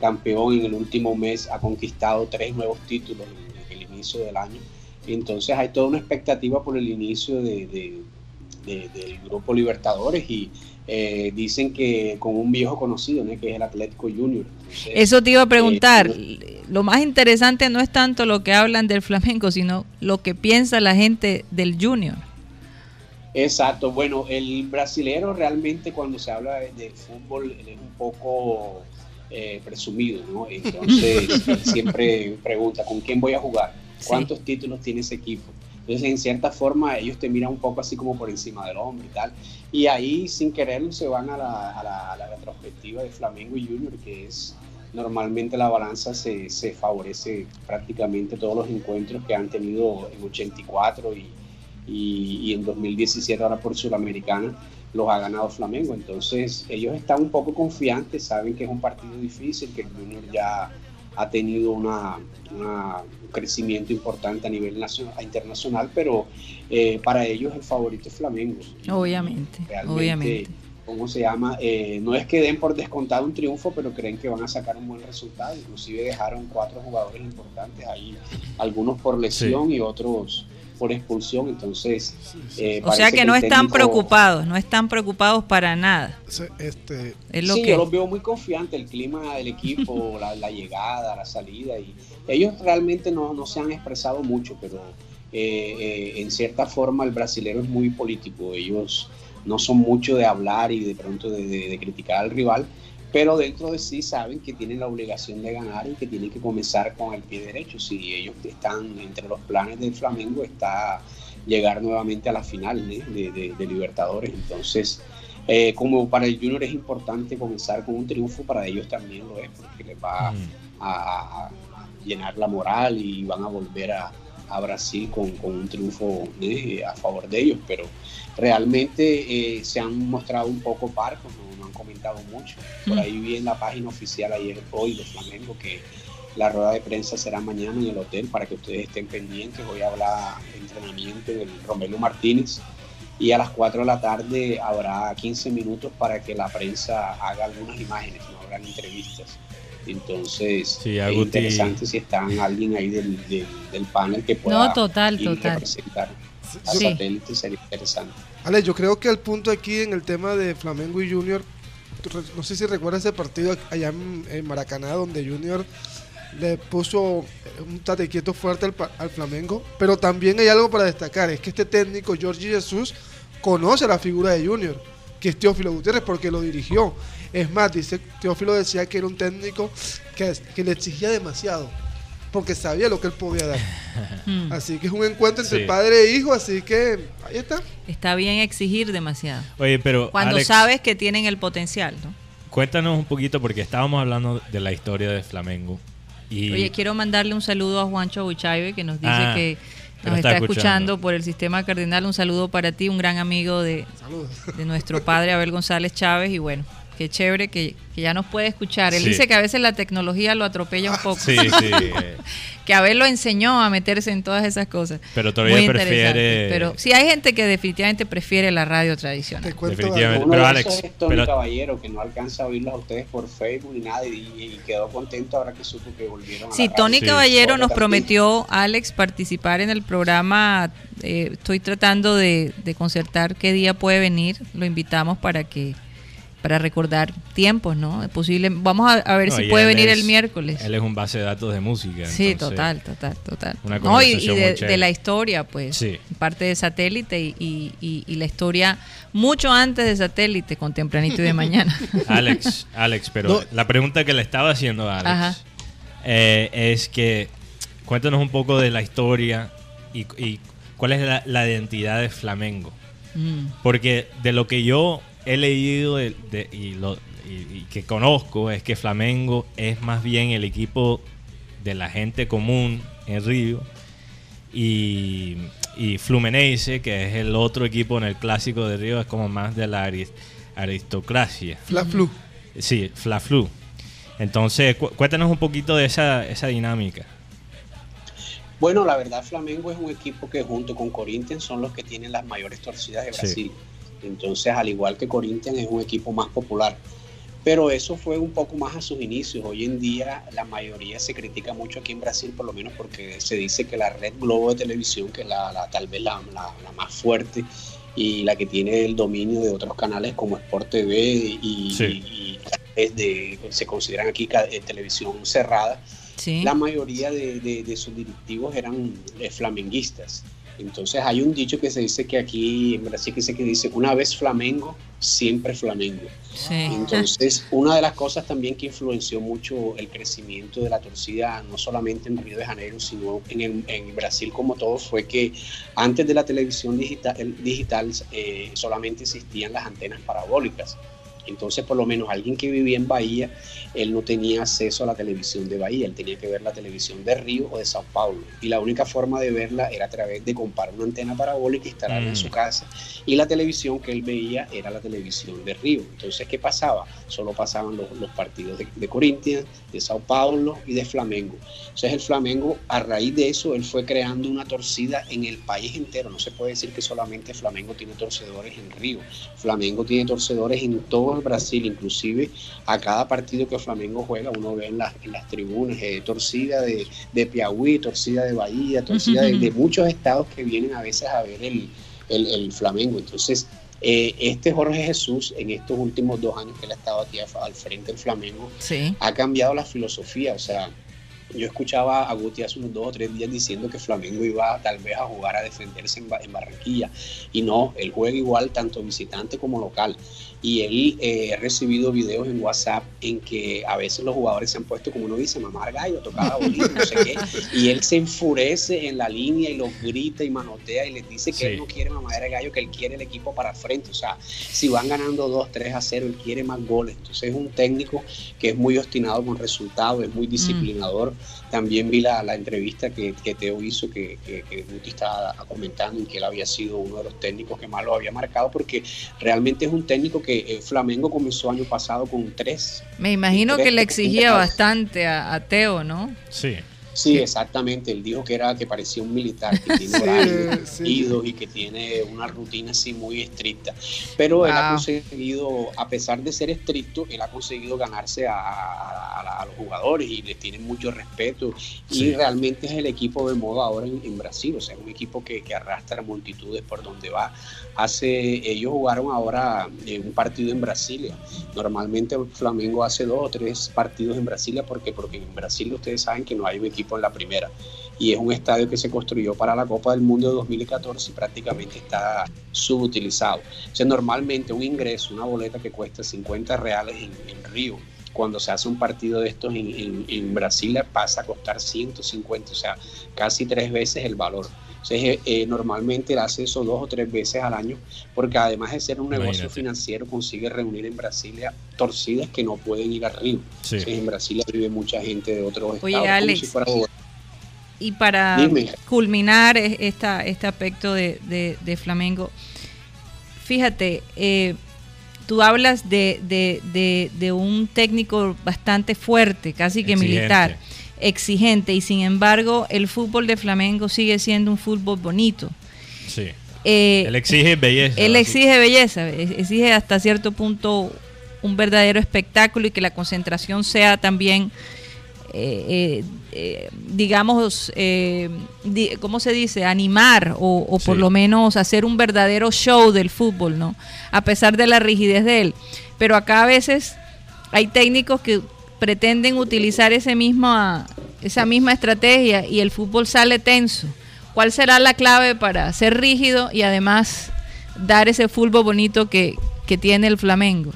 campeón en el último mes, ha conquistado tres nuevos títulos en el inicio del año. Entonces hay toda una expectativa por el inicio de- de- de- del grupo Libertadores y eh, dicen que con un viejo conocido, ¿no? que es el Atlético Junior. Entonces, Eso te iba a preguntar. eh, Lo más interesante no es tanto lo que hablan del flamenco, sino lo que piensa la gente del Junior. Exacto, bueno, el brasilero realmente cuando se habla de, de fútbol él es un poco eh, presumido, ¿no? Entonces siempre pregunta, ¿con quién voy a jugar? Sí. ¿Cuántos títulos tiene ese equipo? Entonces, en cierta forma, ellos te miran un poco así como por encima del hombro y tal. Y ahí, sin quererlo, se van a la, a la- a la retrospectiva de Flamengo y Junior, que es normalmente la balanza se, se favorece prácticamente todos los encuentros que han tenido en 84 y, y, y en 2017 ahora por Sudamericana los ha ganado Flamengo. Entonces ellos están un poco confiantes, saben que es un partido difícil, que el Junior ya ha tenido una, una- un crecimiento importante a nivel nacional, internacional, pero eh, para ellos el favorito es Flamengo. Obviamente, realmente, obviamente. ¿Cómo se llama? Eh, no es que den por descontado un triunfo, pero creen que van a sacar un buen resultado. Inclusive dejaron cuatro jugadores importantes ahí, algunos por lesión y otros por expulsión. Entonces, eh, O sea que no están técnico- preocupados, no están preocupados para nada. Este, Es lo sí, que yo los veo muy confiantes, el clima del equipo, la, la llegada, la salida. y Ellos realmente no, no se han expresado mucho, pero eh, eh, en cierta forma el brasilero es muy político. Ellos no son mucho de hablar y de pronto de, de- de criticar al rival, pero dentro de sí saben que tienen la obligación de ganar y que tienen que comenzar con el pie derecho. Si ellos están entre los planes del Flamengo, está llegar nuevamente a la final ¿eh? de, de- de Libertadores. Entonces, eh, como para el Junior es importante comenzar con un triunfo, para ellos también lo es, porque les va Mm. a, llenar la moral y van a volver a, a Brasil con, con un triunfo ¿eh? a favor de ellos. Pero realmente eh, se han mostrado un poco parcos, no, mucho. Por ahí vi en la página oficial ayer, hoy, de Flamengo, que la rueda de prensa será mañana en el hotel para que ustedes estén pendientes. Voy a hablar de entrenamiento del Romelu Martínez y a las 4 de la tarde habrá 15 minutos para que la prensa haga algunas imágenes, no habrán entrevistas. Entonces, Sí, es interesante si está alguien ahí del, del, del panel que pueda No, total, ir total. representar a Sí. satélite, sería interesante. Ale, yo creo que el punto aquí en el tema de Flamengo y Junior, no sé si recuerdas ese partido allá en, Maracaná donde Junior le puso un tate quieto fuerte al Flamengo, pero también hay algo para destacar, es que este técnico, Jorge Jesús, conoce la figura de Junior, que es Teófilo Gutiérrez, porque lo dirigió. Es más, dice, Teófilo decía que era un técnico que, que le exigía demasiado, porque sabía lo que él podía dar. Mm. Así que es un encuentro entre Sí. padre e hijo, así que ahí está. Está bien exigir demasiado. Oye, pero Cuando Alex, sabes que tienen el potencial, ¿no? cuéntanos un poquito porque estábamos hablando de la historia de Flamengo. Y Oye, quiero mandarle un saludo a Juancho Buchaibe que nos dice Ah, que nos nos está, está escuchando. escuchando por el sistema cardenal. Un saludo para ti, un gran amigo de, Saludos. de nuestro padre Abel González Chávez. Y bueno, qué chévere que, que ya nos puede escuchar. Él Sí. dice que a veces la tecnología lo atropella un poco. Sí, sí. que a ver lo enseñó a meterse en todas esas cosas. Pero todavía Muy prefiere-. Pero sí hay gente que definitivamente prefiere la radio tradicional. Te cuento Definitivamente. Uno Pero de Alex, esos es Tony pero- Caballero, que no alcanza a oírlos a ustedes por Facebook ni nada, y, y quedó contento ahora que supo que volvieron a Sí, la Tony radio. Caballero nos prometió, Alex, participar en el programa. Eh, estoy tratando de, de concertar qué día puede venir. Lo invitamos para que para recordar tiempos, ¿no? Es posible. Vamos a, a ver no, si puede él el es- miércoles. Él es un base de datos de música. Sí, entonces- total, total, total. una No, y, y de, la historia, pues, Sí. parte de satélite y, y- y- y la historia mucho antes de satélite, con tempranito y de mañana. Alex, Alex, pero No. la pregunta que le estaba haciendo a Alex Ajá. eh, es que cuéntanos un poco de la historia y, y cuál es la, la identidad de Flamengo. Mm, Porque de lo que yo he leído de- de- y, lo, y- y que conozco es que Flamengo es más bien el equipo de la gente común en Río y, y Fluminense, que es el otro equipo en el clásico de Río, es como más de la aris- aristocracia. Fla Flu. Sí, Fla Flu. Entonces, cu- cuéntanos un poquito de esa, esa dinámica. Bueno, la verdad, Flamengo es un equipo que junto con Corinthians son los que tienen las mayores torcidas de Sí. Entonces, al igual que Corinthians, es un equipo más popular. Pero eso fue un poco más a sus inicios. Hoy en día la mayoría se critica mucho aquí en Brasil, por lo menos porque se dice que la red Globo de televisión, que es la, la- tal vez la, la- la más fuerte y la que tiene el dominio de otros canales como Sport TV y, Sí. y- y es de- se consideran aquí eh, televisión cerrada, sí. la mayoría de, de- de sus directivos eran eh, flamenguistas. Entonces hay un dicho que se dice que aquí en Brasil que dice que dice una vez Flamengo, siempre Flamengo. sí. Entonces, una de las cosas también que influenció mucho el crecimiento de la torcida, no solamente en Río de Janeiro, sino en, el- en Brasil como todo, fue que antes de la televisión digital, digital eh, solamente existían las antenas parabólicas. Entonces, por lo menos alguien que vivía en Bahía, él no tenía acceso a la televisión de Bahía, él tenía que ver la televisión de Río o de Sao Paulo. Y la única forma de verla era a través de comprar una antena parabólica, instalarla Mm. en su casa. Y la televisión que él veía era la televisión de Río. Entonces, ¿qué pasaba? Solo pasaban los, los partidos de, de Corinthians, de Sao Paulo y de Flamengo. Entonces, el Flamengo, a raíz de eso, él fue creando una torcida en el país entero. No se puede decir que solamente Flamengo tiene torcedores en Río. Flamengo tiene torcedores en todo Brasil, inclusive a cada partido que Flamengo juega, uno ve en las, en las tribunas eh, torcida de, de Piauí, torcida de Bahía, torcida de, de muchos estados que vienen a veces a ver el, el- el Flamengo. Entonces, eh, este Jorge Jesús, en estos últimos dos años que él ha estado aquí al frente del Flamengo, sí. ha cambiado la filosofía. O sea, yo escuchaba a Guti hace unos dos o tres días diciendo que Flamengo iba tal vez a jugar a defenderse en, Ba- en Barranquilla. Y no, él juega igual tanto visitante como local. Y él eh, ha recibido videos en WhatsApp en que a veces los jugadores se han puesto, como uno dice, mamar gallo, tocar a bolillo, no sé qué. Y él se enfurece en la línea y los grita y manotea y les dice que Sí. él no quiere mamar el gallo, que él quiere el equipo para frente. O sea, si van ganando 2, 3 a 0, él quiere más goles. Entonces es un técnico que es muy obstinado con resultados, es muy disciplinador. También vi la, la entrevista que, que Teo hizo, que, que, que Guti estaba comentando, y que él había sido uno de los técnicos que más lo había marcado, porque realmente es un técnico que eh, Flamengo comenzó año pasado con tres. Me imagino Tres que le exigía bastante a, a Teo, ¿no? Sí. Sí, exactamente. Él dijo que era que parecía un militar, que tiene horarios sí. y que tiene una rutina así muy estricta. Pero él ha Wow. conseguido, a pesar de ser estricto, él ha conseguido ganarse a, a- a- los jugadores y le tienen mucho respeto. Sí. Y realmente es el equipo de moda ahora en, en Brasil. O sea, es un equipo que, que arrastra multitudes por donde va. Hace, ellos jugaron ahora eh, un partido en Brasilia. Normalmente Flamengo hace dos o tres partidos en Brasilia porque, porque en Brasil ustedes saben que no hay un equipo en la primera. Y es un estadio que se construyó para la Copa del Mundo de 2014 y prácticamente está subutilizado. O sea, normalmente un ingreso, una boleta que cuesta 50 reales en, Río, cuando se hace un partido de estos en, en, en Brasilia pasa a costar 150, o sea, casi tres veces el valor. Entonces, eh, eh, normalmente él hace eso dos o tres veces al año, porque además de ser un negocio Imagínate. financiero, consigue reunir en Brasilia torcidas que no pueden ir a Río. Sí. Entonces, en Brasilia vive mucha gente de otros Oye, estados. como Alex, si fuera. Y para Dime. culminar es- esta, este aspecto de, de- de Flamengo, fíjate, eh, tú hablas de, de, de, de un técnico bastante fuerte, casi que Exigente. militar, exigente, y sin embargo el fútbol de Flamengo sigue siendo un fútbol bonito. Sí. Eh, Él exige belleza. él así. exige belleza, exige hasta cierto punto un verdadero espectáculo y que la concentración sea también, eh, eh, eh, digamos, di- ¿cómo se dice? Animar o, o por Sí. lo menos hacer un verdadero show del fútbol, ¿no? A pesar de la rigidez de él. Pero acá a veces hay técnicos que pretenden utilizar ese misma, esa misma estrategia y el fútbol sale tenso. ¿Cuál será la clave para ser rígido y además dar ese fútbol bonito que, que tiene el Flamengo?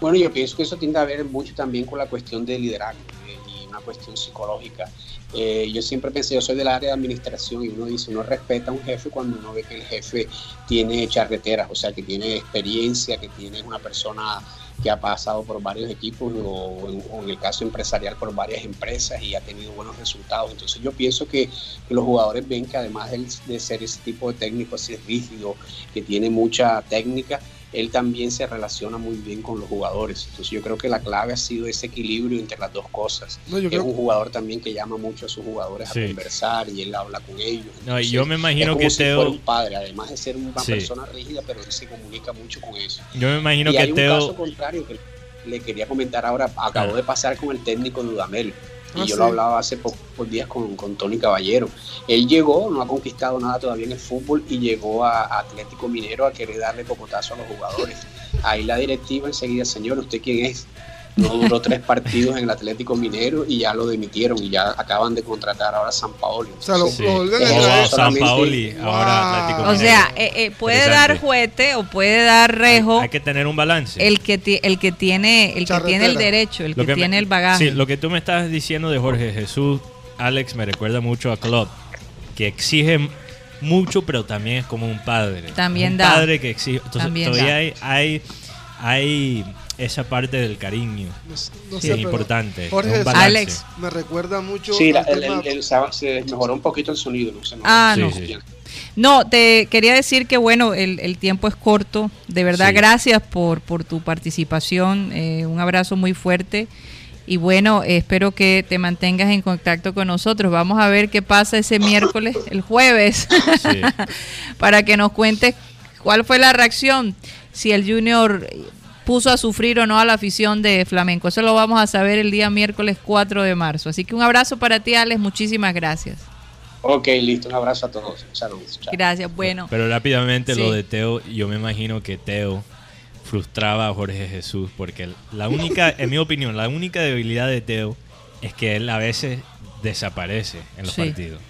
Bueno, yo pienso que eso tiene que ver mucho también con la cuestión de liderazgo eh, y una cuestión psicológica. Eh, yo siempre pensé, yo soy del área de administración y uno dice, uno respeta a un jefe cuando uno ve que el jefe tiene charreteras, o sea, que tiene experiencia, que tiene una persona que ha pasado por varios equipos o en, el caso empresarial por varias empresas y ha tenido buenos resultados. Entonces yo pienso que, que los jugadores ven que además de, de ser ese tipo de técnico así rígido, que tiene mucha técnica, él también se relaciona muy bien con los jugadores. Entonces yo creo que la clave ha sido ese equilibrio entre las dos cosas. No, yo es creo- un jugador también que llama mucho a sus jugadores Sí. a conversar y él habla con ellos. No, Entonces, yo me imagino es como que si Teo- fuera un padre, además de ser una Sí. persona rígida, pero él se comunica mucho con eso. Yo me imagino y que hay un caso contrario que le quería comentar ahora, acabó de pasar con el técnico de Dudamel. Y Ah, yo sí. lo hablaba hace pocos días con, con Tony Caballero. Él llegó, no ha conquistado nada todavía en el fútbol y llegó a, a Atlético Minero a querer darle cocotazo a los jugadores. Ahí la directiva enseguida, señor, ¿usted quién es? No duró tres partidos en el Atlético Minero y ya lo demitieron y ya acaban de contratar ahora a San Paolo. O sea, lo, Sí. lo vuelven a Oh, traer. wow, San Paoli, Wow. ahora Atlético O Minero. sea, eh, eh, puede dar juguete o puede dar rejo Hay que tener un balance. el que ti- el que tiene el que Charretera. tiene el derecho, el que, me- tiene el bagaje. Sí, lo que tú me estás diciendo de Jorge Jesús, Alex, me recuerda mucho a Klopp, que exige mucho, pero también es como un padre. También un da. padre que exige. Entonces, También todavía da. hay, hay, hay esa parte del cariño No, s- no que sé, es importante. Jorge es. Alex. me recuerda mucho Sí, la- el, tema- el- el- se- se mejoró un poquito el sonido. No sé, no- Ah, Sí, no. sí. No, te quería decir que bueno, el, el tiempo es corto. De verdad, Sí. gracias por, por tu participación. eh, un abrazo muy fuerte. Y bueno, espero que te mantengas en contacto con nosotros. Vamos a ver qué pasa ese miércoles, el jueves, Sí. para que nos cuentes cuál fue la reacción, si el Junior puso a sufrir o no a la afición de Flamenco. Eso lo vamos a saber el día miércoles 4 de marzo. Así que un abrazo para ti, Alex. Muchísimas gracias. Ok, listo. Un abrazo a todos. Saludos. Chao. Gracias. Bueno. Pero rápidamente Sí. lo de Teo, yo me imagino que Teo frustraba a Jorge Jesús porque la única, en mi opinión, la única debilidad de Teo es que él a veces desaparece en los Sí. partidos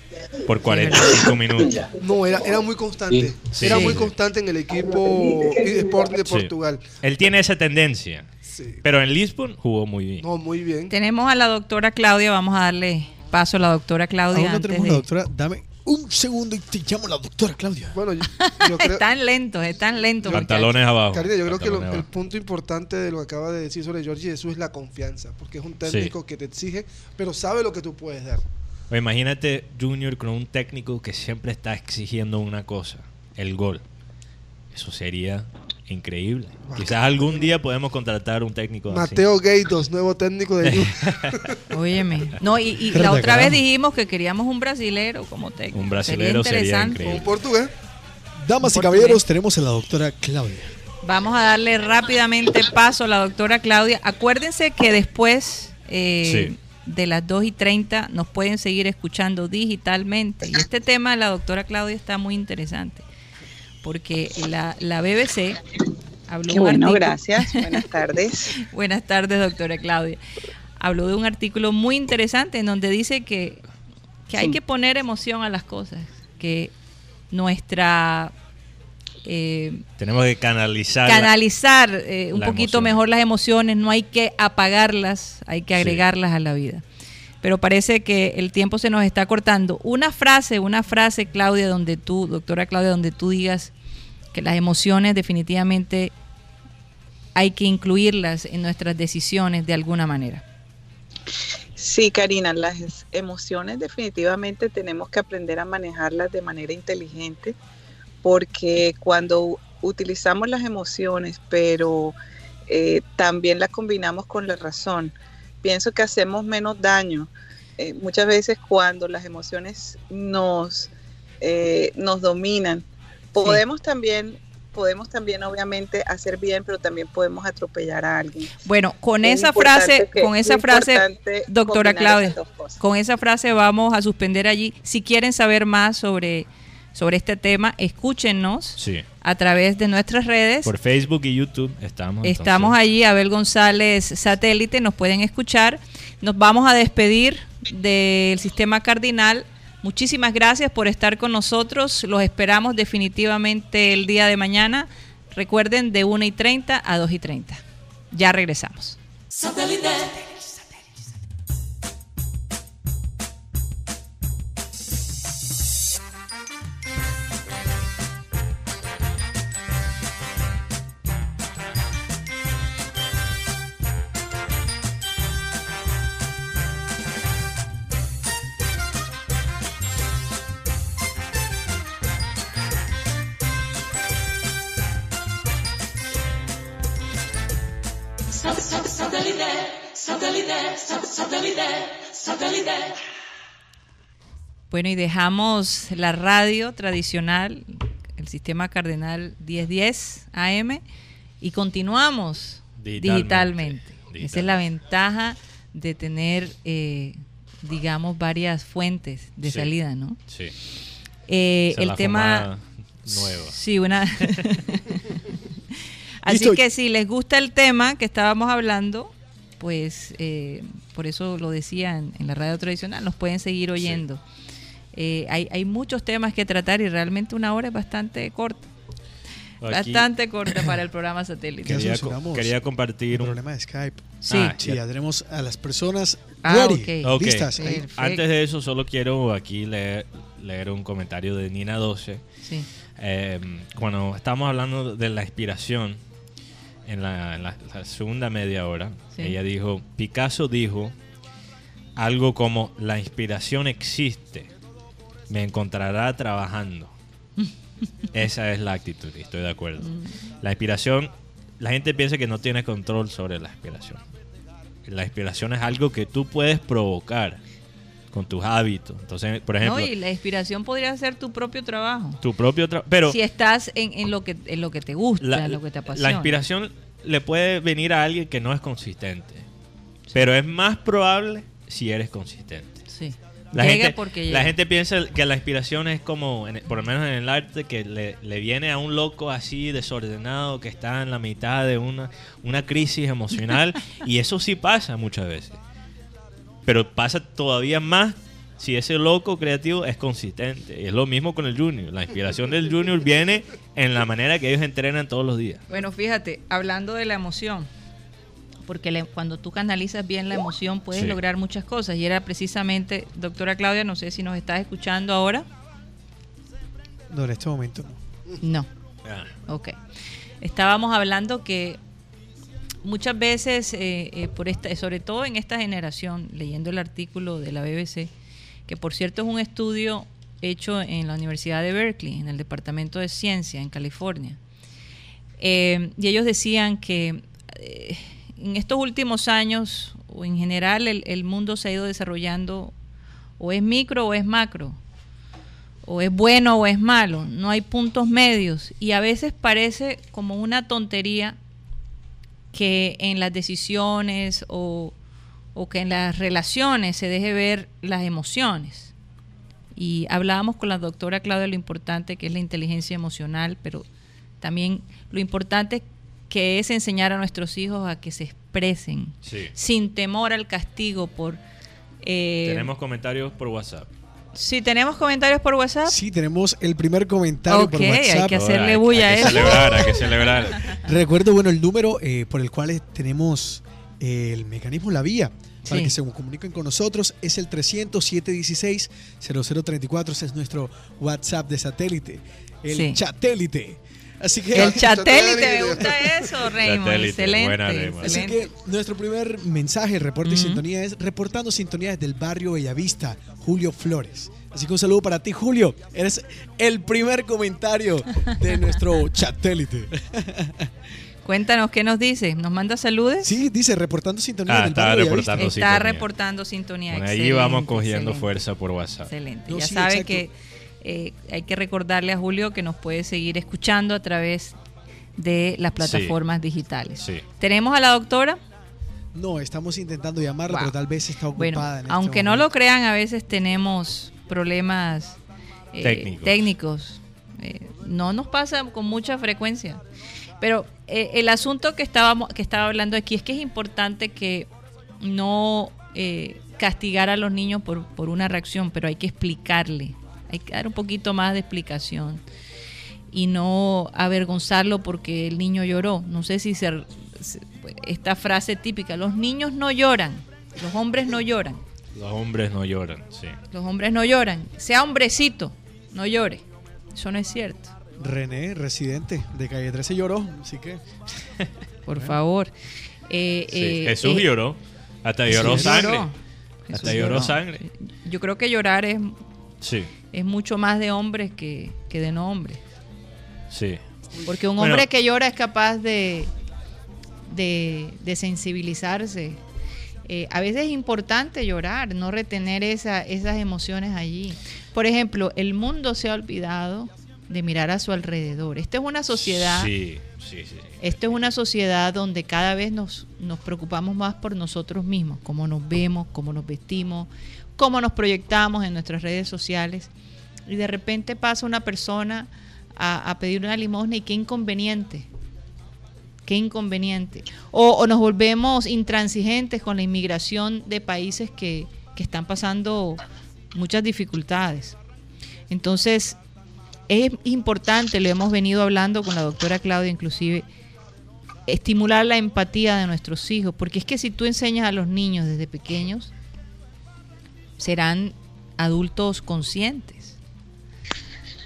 por 45 minutos. No, era, era muy constante. Sí. Era Sí. muy constante en el equipo Sporting de Sí. Portugal. Él tiene esa tendencia, Sí. pero en Lisbon jugó muy bien. No, muy bien. Tenemos a la doctora Claudia, vamos a darle paso a la doctora Claudia. Aún no antes tenemos de- la doctora. Dame un segundo y te llamo la doctora Claudia. Bueno, yo, yo creo, Están lentos, están lentos. Pantalones abajo. Karina, yo creo que lo- el punto importante de lo que acaba de decir sobre Jorge Jesús es la confianza, porque es un técnico que te exige, pero sabe lo que tú puedes dar. O imagínate Junior con un técnico que siempre está exigiendo una cosa, el gol. Eso sería increíble. Quizás algún día podemos contratar un técnico así. Mateo Gaitos, nuevo técnico de Junior. Óyeme. No, y, la otra vez dijimos que queríamos un brasilero como técnico. Un brasilero sería interesante. increíble. un portugués. Damas y caballeros, tenemos a la doctora Claudia. Vamos a darle rápidamente paso a la doctora Claudia. Acuérdense que después eh, Sí. De las 2 y 30 nos pueden seguir escuchando digitalmente. Y este tema de la doctora Claudia está muy interesante, porque la, la BBC habló Qué bueno, gracias. Buenas tardes. Buenas tardes, doctora Claudia. Habló de un artículo muy interesante en donde dice que, que hay que poner emoción a las cosas, que nuestra eh, Tenemos que canalizar. canalizar eh, un poquito emoción. mejor las emociones, no hay que apagarlas, hay que Sí. agregarlas a la vida. Pero parece que el tiempo se nos está cortando. Una frase, una frase, Claudia, donde tú, doctora Claudia, donde tú digas que las emociones definitivamente hay que incluirlas en nuestras decisiones de alguna manera. Sí, Karina, las emociones definitivamente tenemos que aprender a manejarlas de manera inteligente porque cuando utilizamos las emociones, pero eh, también las combinamos con la razón. Pienso que hacemos menos daño. Eh, muchas veces cuando las emociones nos, eh, nos dominan, podemos también podemos también obviamente hacer bien, pero también podemos atropellar a alguien. Bueno, con Es esa frase, que- con esa es frase, doctora Claudia, con esa frase vamos a suspender allí. Si quieren saber más sobre, sobre este tema, escúchenos Sí. a través de nuestras redes. Por Facebook y YouTube estamos. Estamos entonces. allí, Abel González Satélite, nos pueden escuchar. Nos vamos a despedir del sistema cardinal. Muchísimas gracias por estar con nosotros. Los esperamos definitivamente el día de mañana. Recuerden de 1 y 30 a 2 y 30. Ya regresamos. Satellite. Bueno, y dejamos la radio tradicional, el sistema cardenal 1010 AM, y continuamos Digitalmente. digitalmente. Esa es la ventaja de tener, eh, digamos, varias fuentes de Sí. salida, ¿no? Sí. Eh, el la tema... nueva. Sí, una... Así Listo. que si les gusta el tema que estábamos hablando, pues eh, por eso lo decía en, en la radio tradicional, nos pueden seguir oyendo. Eh, hay, hay muchos temas que tratar y realmente una hora es bastante corta. Aquí Bastante corta para el programa satélite. Quería, co- quería compartir un, problema de Skype. Sí. Ah, Sí, ya tenemos a las personas Ah, ready, ok. Ok. listas. Antes de eso, solo quiero aquí leer, leer un comentario de Nina 12. Sí. Eh, cuando estamos hablando de la inspiración, en la, en la- la segunda media hora, Sí. ella dijo, Picasso dijo algo como, la inspiración existe, me encontrará trabajando. Esa es la actitud, y estoy de acuerdo. Mm. La inspiración, la gente piensa que no tiene control sobre la inspiración. La inspiración es algo que tú puedes provocar con tus hábitos. Entonces, por ejemplo, No, y la inspiración podría ser tu propio trabajo. tu propio trabajo. Pero si estás en, en lo que en lo que te gusta, la, en lo que te apasiona. la inspiración le puede venir a alguien que no es consistente. Pero es más probable si eres consistente. Sí. La Llega gente, porque la llega. gente piensa que la inspiración es como, en- por lo menos en el arte, que le, le viene a un loco así desordenado que está en la mitad de una, una crisis emocional. y eso sí pasa muchas veces. Pero pasa todavía más si ese loco creativo es consistente. Y es lo mismo con el junior. La inspiración del junior viene en la manera que ellos entrenan todos los días. Bueno, fíjate, hablando de la emoción, porque le- cuando tú canalizas bien la emoción puedes Sí. lograr muchas cosas. Y era precisamente, doctora Claudia, no sé si nos estás escuchando ahora. No, en este momento no. No. Ok. Estábamos hablando que muchas veces, eh, eh, por esta, sobre todo en esta generación, leyendo el artículo de la BBC, que por cierto es un estudio hecho en la Universidad de Berkeley, en el Departamento de Ciencia, en California. Eh, y ellos decían que eh, en estos últimos años, o en general, el, el mundo se ha ido desarrollando o es micro o es macro o es bueno o es malo, no hay puntos medios y a veces parece como una tontería que en las decisiones o, o que en las relaciones se deje ver las emociones. Y hablábamos con la doctora Claudia de lo importante que es la inteligencia emocional, pero también lo importante que es enseñar a nuestros hijos a que se expresen Sí. sin temor al castigo por... eh, Tenemos comentarios por WhatsApp. Si tenemos comentarios por WhatsApp. Sí, tenemos el primer comentario por Ok, hay WhatsApp. que hacerle bulla hay a que eso. celebrar, hay que celebrar. Recuerdo, bueno, el número eh, por el cual tenemos eh, el mecanismo, la vía, para Sí. que se comuniquen con nosotros, es el 300-716-0034. Ese es nuestro WhatsApp de satélite. El Sí. satélite. Así que, El chatélite, me gusta eso, Raymond. Excelente. buena, Raymond. así que nuestro primer mensaje, reporte y sintonía es reportando sintonía desde el barrio Bellavista, Julio Flores. Así que un saludo para ti, Julio. Eres el primer comentario de nuestro chatélite. Cuéntanos qué nos dice. ¿Nos manda saludes? Sí, dice reportando sintonía Ah, del barrio reportando. Bellavista. Está sintonía. reportando sintonía. Bueno, ahí vamos cogiendo excelente. fuerza por WhatsApp. Excelente. No, ya sí, sabe exacto. que eh, hay que recordarle a Julio que nos puede seguir escuchando a través de las plataformas digitales. Sí. Tenemos a la doctora. No, estamos intentando llamarla, Wow. pero tal vez está ocupada. Bueno, en este aunque no lo crean, a veces tenemos problemas eh, Técnicos. técnicos. Eh, no nos pasa con mucha frecuencia. Pero eh, el asunto que estábamos que estaba hablando aquí es que es importante que no eh, castigar a los niños por, por una reacción, pero hay que explicarle, hay que dar un poquito más de explicación y no avergonzarlo porque el niño lloró. No sé si se, se- esta frase típica, los niños no lloran, los hombres no lloran, Los hombres no lloran, sí. los hombres no lloran, sea hombrecito, no llore. Eso no es cierto. René, residente de calle 13, lloró, así que. Por favor. Eh, Sí, eh, Jesús eh, lloró. Hasta Jesús lloró lloró. sangre. Hasta lloró sangre. Yo creo que llorar es, Sí, es mucho más de hombres que, que de no hombres. sí. Porque un Bueno. hombre que llora es capaz de, de, de sensibilizarse. Eh, a veces es importante llorar, no retener esa- esas emociones allí. Por ejemplo, el mundo se ha olvidado de mirar a su alrededor. Esta es una sociedad, Sí, sí, sí. es una sociedad donde cada vez nos, nos preocupamos más por nosotros mismos, cómo nos vemos, cómo nos vestimos, cómo nos proyectamos en nuestras redes sociales. Y de repente pasa una persona a, pedir una limosna y qué inconveniente. Qué inconveniente. O, o nos volvemos intransigentes con la inmigración de países que, que están pasando muchas dificultades. Entonces, es importante, lo hemos venido hablando con la doctora Claudia inclusive, estimular la empatía de nuestros hijos, porque es que si tú enseñas a los niños desde pequeños, serán adultos conscientes,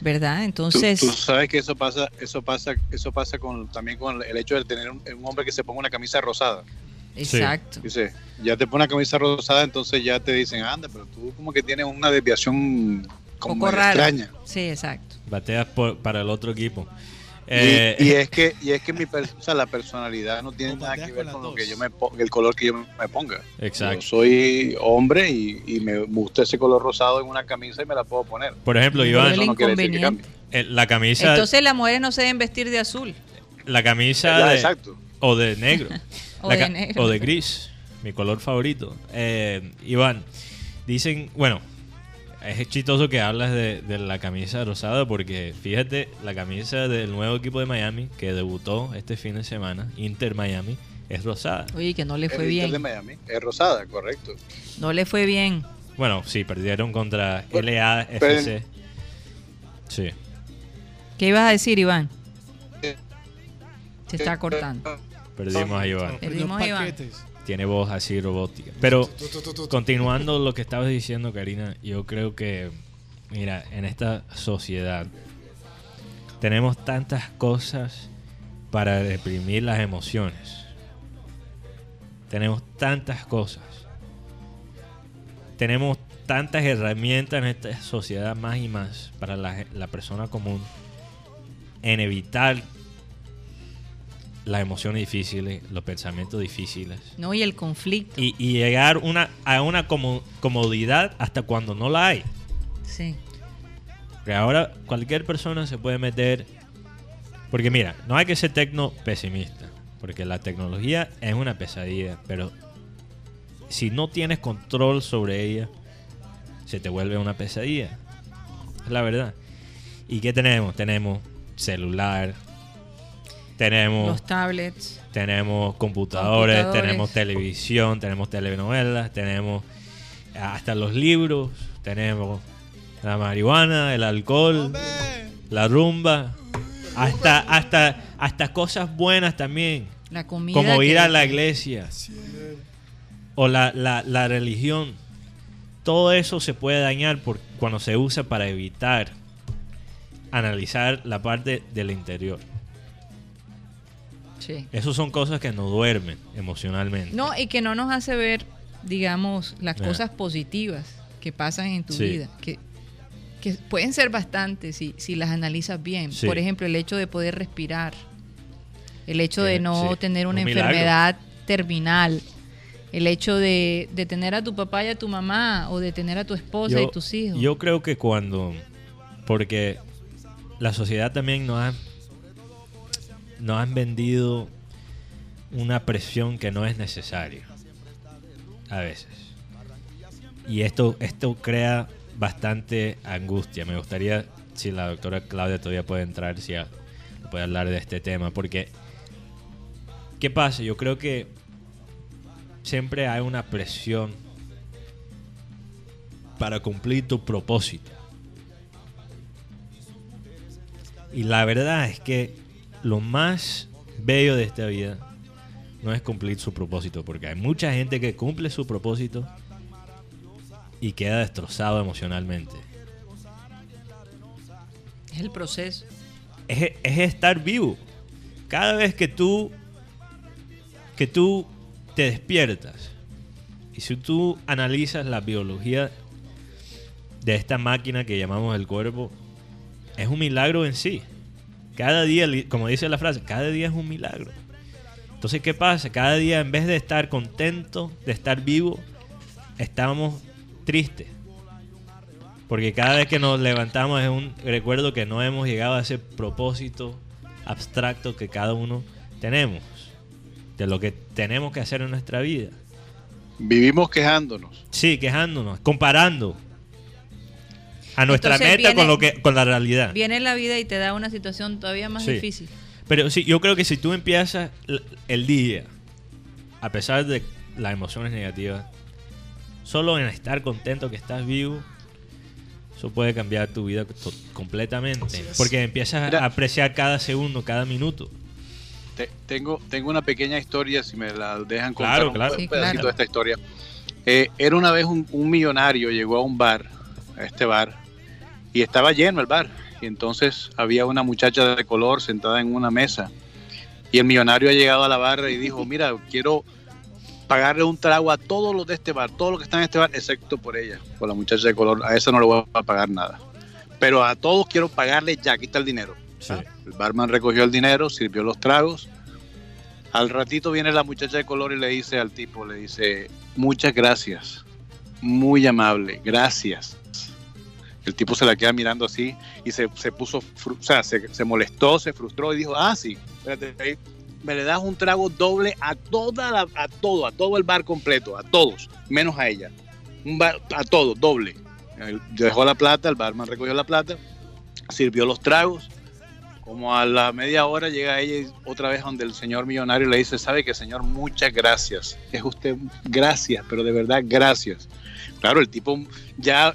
¿verdad? Entonces, tú sabes que eso pasa, eso pasa, eso pasa con también con el hecho de tener un, un hombre que se ponga una camisa rosada. exacto. Dice, ya te pone una camisa rosada, entonces ya te dicen, anda, pero tú como que tienes una desviación como poco extraña. Sí, exacto. Bateas por- para el otro equipo. Y- Eh, y, es que y es que mi per- o sea, la personalidad no tiene nada que ver con lo que yo me el color que yo me ponga. Exacto. Yo soy hombre y, y me gusta ese color rosado en una camisa y me la puedo poner. por ejemplo, Iván, no quiere decir que inconveniente. eh, la camisa, Entonces las mujeres no se deben vestir de azul. la camisa Ya, de- exacto. o de negro, O de negro. o de gris, mi color favorito. Eh, Iván, dicen, bueno, es chistoso que hablas de, de la camisa rosada porque fíjate, la camisa del nuevo equipo de Miami que debutó este fin de semana, Inter Miami, es rosada. Oye, que no le fue El Inter de bien. Miami es rosada, correcto. No le fue bien. Bueno, sí, perdieron contra Pero- LAFC. Sí. ¿Qué ibas a decir, Iván? Eh, Se está cortando. Perdimos a Iván. Perdimos a Iván. Tiene voz así robótica. Pero continuando lo que estabas diciendo, Karina, yo creo que, mira, en esta sociedad tenemos tantas cosas para reprimir las emociones. Tenemos tantas cosas. Tenemos tantas herramientas en esta sociedad más y más para la, la persona común en evitar las emociones difíciles, los pensamientos difíciles No, y el conflicto. y, y llegar una, a una como- comodidad hasta cuando no la hay. Sí. Porque ahora cualquier persona se puede meter. Porque mira, no hay que ser tecno pesimista. Porque la tecnología es una pesadilla. Pero si no tienes control sobre ella, se te vuelve una pesadilla. Es la verdad. ¿Y qué tenemos? Tenemos celular. Tenemos Los tablets. tenemos computadores, Computadores. tenemos televisión, tenemos telenovelas, tenemos hasta los libros, tenemos la marihuana, el alcohol, la rumba, hasta hasta hasta cosas buenas también, La comida. como ir a la iglesia o la, la, la religión. Todo eso se puede dañar por cuando se usa para evitar analizar la parte del interior. Sí. Esas son cosas que nos duermen emocionalmente. No, y que no nos hace ver, digamos, las Ah. cosas positivas que pasan en tu Sí. vida, que, que pueden ser bastantes si, si las analizas bien. Sí. Por ejemplo, el hecho de poder respirar, el hecho de no sí, tener una un enfermedad terminal, el hecho de, de tener a tu papá y a tu mamá, o de tener a tu esposa y tus hijos. Yo creo que cuando. Porque la sociedad también nos ha. Nos han vendido una presión que no es necesaria. A veces. Y esto, esto crea bastante angustia. Me gustaría si la doctora Claudia todavía puede entrar, si puede hablar de este tema. Porque, ¿qué pasa? Yo creo que siempre hay una presión para cumplir tu propósito. Y la verdad es que lo más bello de esta vida no es cumplir su propósito, porque hay mucha gente que cumple su propósito y queda destrozado emocionalmente. Es el proceso. Es, es estar vivo. Cada vez que tú que tú te despiertas y si tú analizas la biología de esta máquina que llamamos el cuerpo, es un milagro en sí. Cada día, como dice la frase, cada día es un milagro. Entonces, ¿qué pasa? Cada día, en vez de estar contento, de estar vivo, estamos tristes. Porque cada vez que nos levantamos es un recuerdo que no hemos llegado a ese propósito abstracto que cada uno tenemos. De lo que tenemos que hacer en nuestra vida. Vivimos quejándonos. Sí, quejándonos, comparando a nuestra Entonces meta viene- con lo que con la realidad. Viene la vida y te da una situación todavía más Sí. difícil. Pero sí, yo creo que si tú empiezas el día, a pesar de las emociones negativas, solo en estar contento que estás vivo, eso puede cambiar tu vida completamente. Porque empiezas Mira. a apreciar cada segundo, cada minuto. Te- tengo, tengo una pequeña historia, si me la dejan contar Claro, un, claro. un Sí, pedacito claro. de esta historia. Eh, era una vez un, un millonario, llegó a un bar, a este bar, y estaba lleno el bar. Y entonces había una muchacha de color sentada en una mesa. Y el millonario ha llegado a la barra y dijo, mira, quiero pagarle un trago a todos los de este bar, todos los que están en este bar, excepto por ella, por la muchacha de color. A esa no le voy a pagar nada. Pero a todos quiero pagarle ya, aquí está el dinero. Sí. El barman recogió el dinero, sirvió los tragos. Al ratito viene la muchacha de color y le dice al tipo, le dice, muchas gracias, muy amable, gracias. El tipo se la queda mirando así y se, se puso, o sea, se, molestó, se frustró y dijo, ah, sí, espérate, ahí, me le das un trago doble a toda a todo, a todo el bar completo, a todos, menos a ella. Un bar, a todos, doble. Dejó la plata, el barman recogió la plata, sirvió los tragos. Como a la media hora llega ella otra vez donde el señor millonario le dice, sabe que señor, muchas gracias. Es usted, gracias, pero de verdad, gracias. Claro, el tipo ya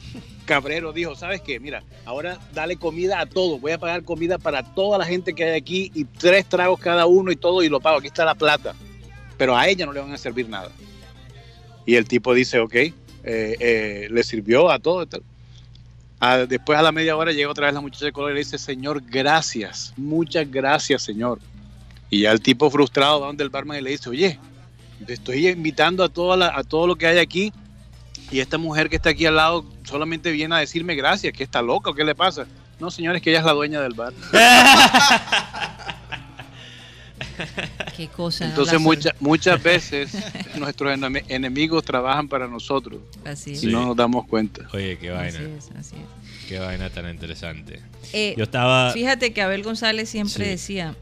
cabrero dijo, ¿sabes qué? Mira, ahora dale comida a todos. Voy a pagar comida para toda la gente que hay aquí y tres tragos cada uno y todo y lo pago. Aquí está la plata. Pero a ella no le van a servir nada. Y el tipo dice, ok, eh, eh, le sirvió a todo. tal. Ah, después a la media hora llega otra vez la muchacha de color y le dice, Señor, gracias, muchas gracias, Señor. Y ya el tipo frustrado va donde el barman y le dice, oye, te estoy invitando a, toda la- a todo lo que hay aquí y esta mujer que está aquí al lado solamente viene a decirme gracias, que está loca o qué le pasa. No, señores, que ella es la dueña del bar. Qué cosa. Entonces muchas muchas veces nuestros enemi- enemigos trabajan para nosotros Así es. y no nos damos cuenta. Oye, qué Así vaina. es, así es. Qué vaina tan interesante. Eh, Yo estaba. Fíjate que Abel González siempre Sí. decía,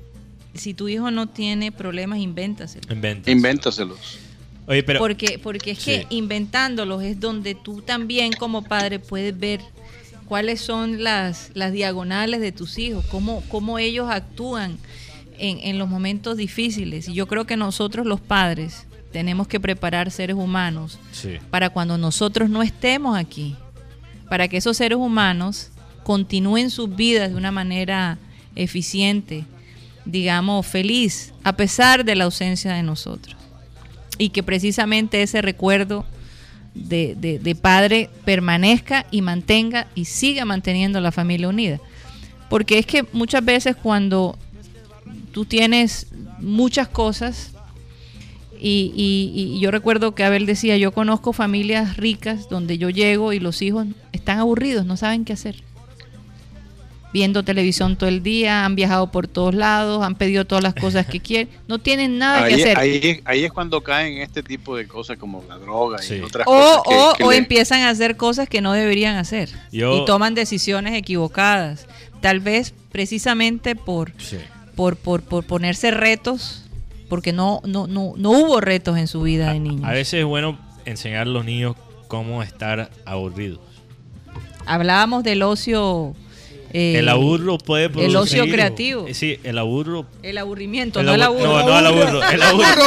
si tu hijo no tiene problemas, invéntaselo. Inventas. Invéntaselos. Oye, pero. porque, porque es que Sí. inventándolos es donde tú también como padre puedes ver cuáles son las, las diagonales de tus hijos, cómo, cómo ellos actúan en, en los momentos difíciles. Y yo creo que nosotros los padres tenemos que preparar seres humanos Sí. para cuando nosotros no estemos aquí, para que esos seres humanos continúen sus vidas de una manera eficiente, digamos, feliz, a pesar de la ausencia de nosotros. Y que precisamente ese recuerdo de, de- padre permanezca y mantenga y siga manteniendo la familia unida. Porque es que muchas veces cuando tú tienes muchas cosas. Y, y- y yo recuerdo que Abel decía, yo conozco familias ricas donde yo llego y los hijos están aburridos, no saben qué hacer. Viendo televisión todo el día, han viajado por todos lados, han pedido todas las cosas que quieren, no tienen nada Ahí, que hacer. ahí, ahí es cuando caen en este tipo de cosas como la droga y otras o cosas que- o- que o le- empiezan a hacer cosas que no deberían hacer Yo- y toman decisiones equivocadas. Tal vez precisamente por, Sí. por, por, por ponerse retos, porque no, no, no, no hubo retos en su vida de niños. A veces es bueno enseñar a los niños cómo estar aburridos. Hablábamos del ocio. Eh, el aburro puede el producir. ocio creativo. Eh, Sí, el aburro. El aburrimiento, el no el abu- aburro. No, no el aburro. El aburro.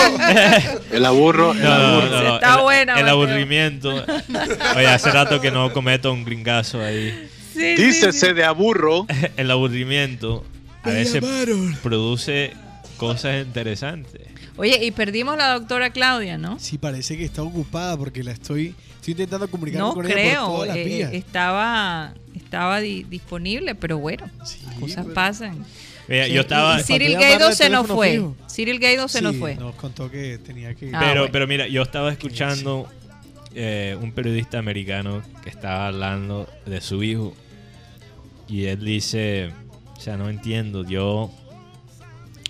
El aburro, el No, no, aburro. no, no, Está el, buena, el aburrimiento. Oye, hace rato que no cometo un gringazo ahí. Sí, Dícese sí. de aburro. El aburrimiento a veces produce cosas interesantes. Oye, y perdimos la doctora Claudia, ¿no? Sí, parece que está ocupada porque la estoy, estoy intentando comunicarme No con ella creo, por todas las eh, vías. estaba, estaba di- disponible, pero bueno, Sí, cosas pero- pasan. Mira, Sí, yo estaba. Cyril Gaido se nos fue. fijo. Cyril Gaido se nos Sí, fue. Nos contó que tenía que. Ah, pero, bueno. pero mira, yo estaba escuchando eh, un periodista americano que estaba hablando de su hijo y él dice, o sea, no entiendo, yo,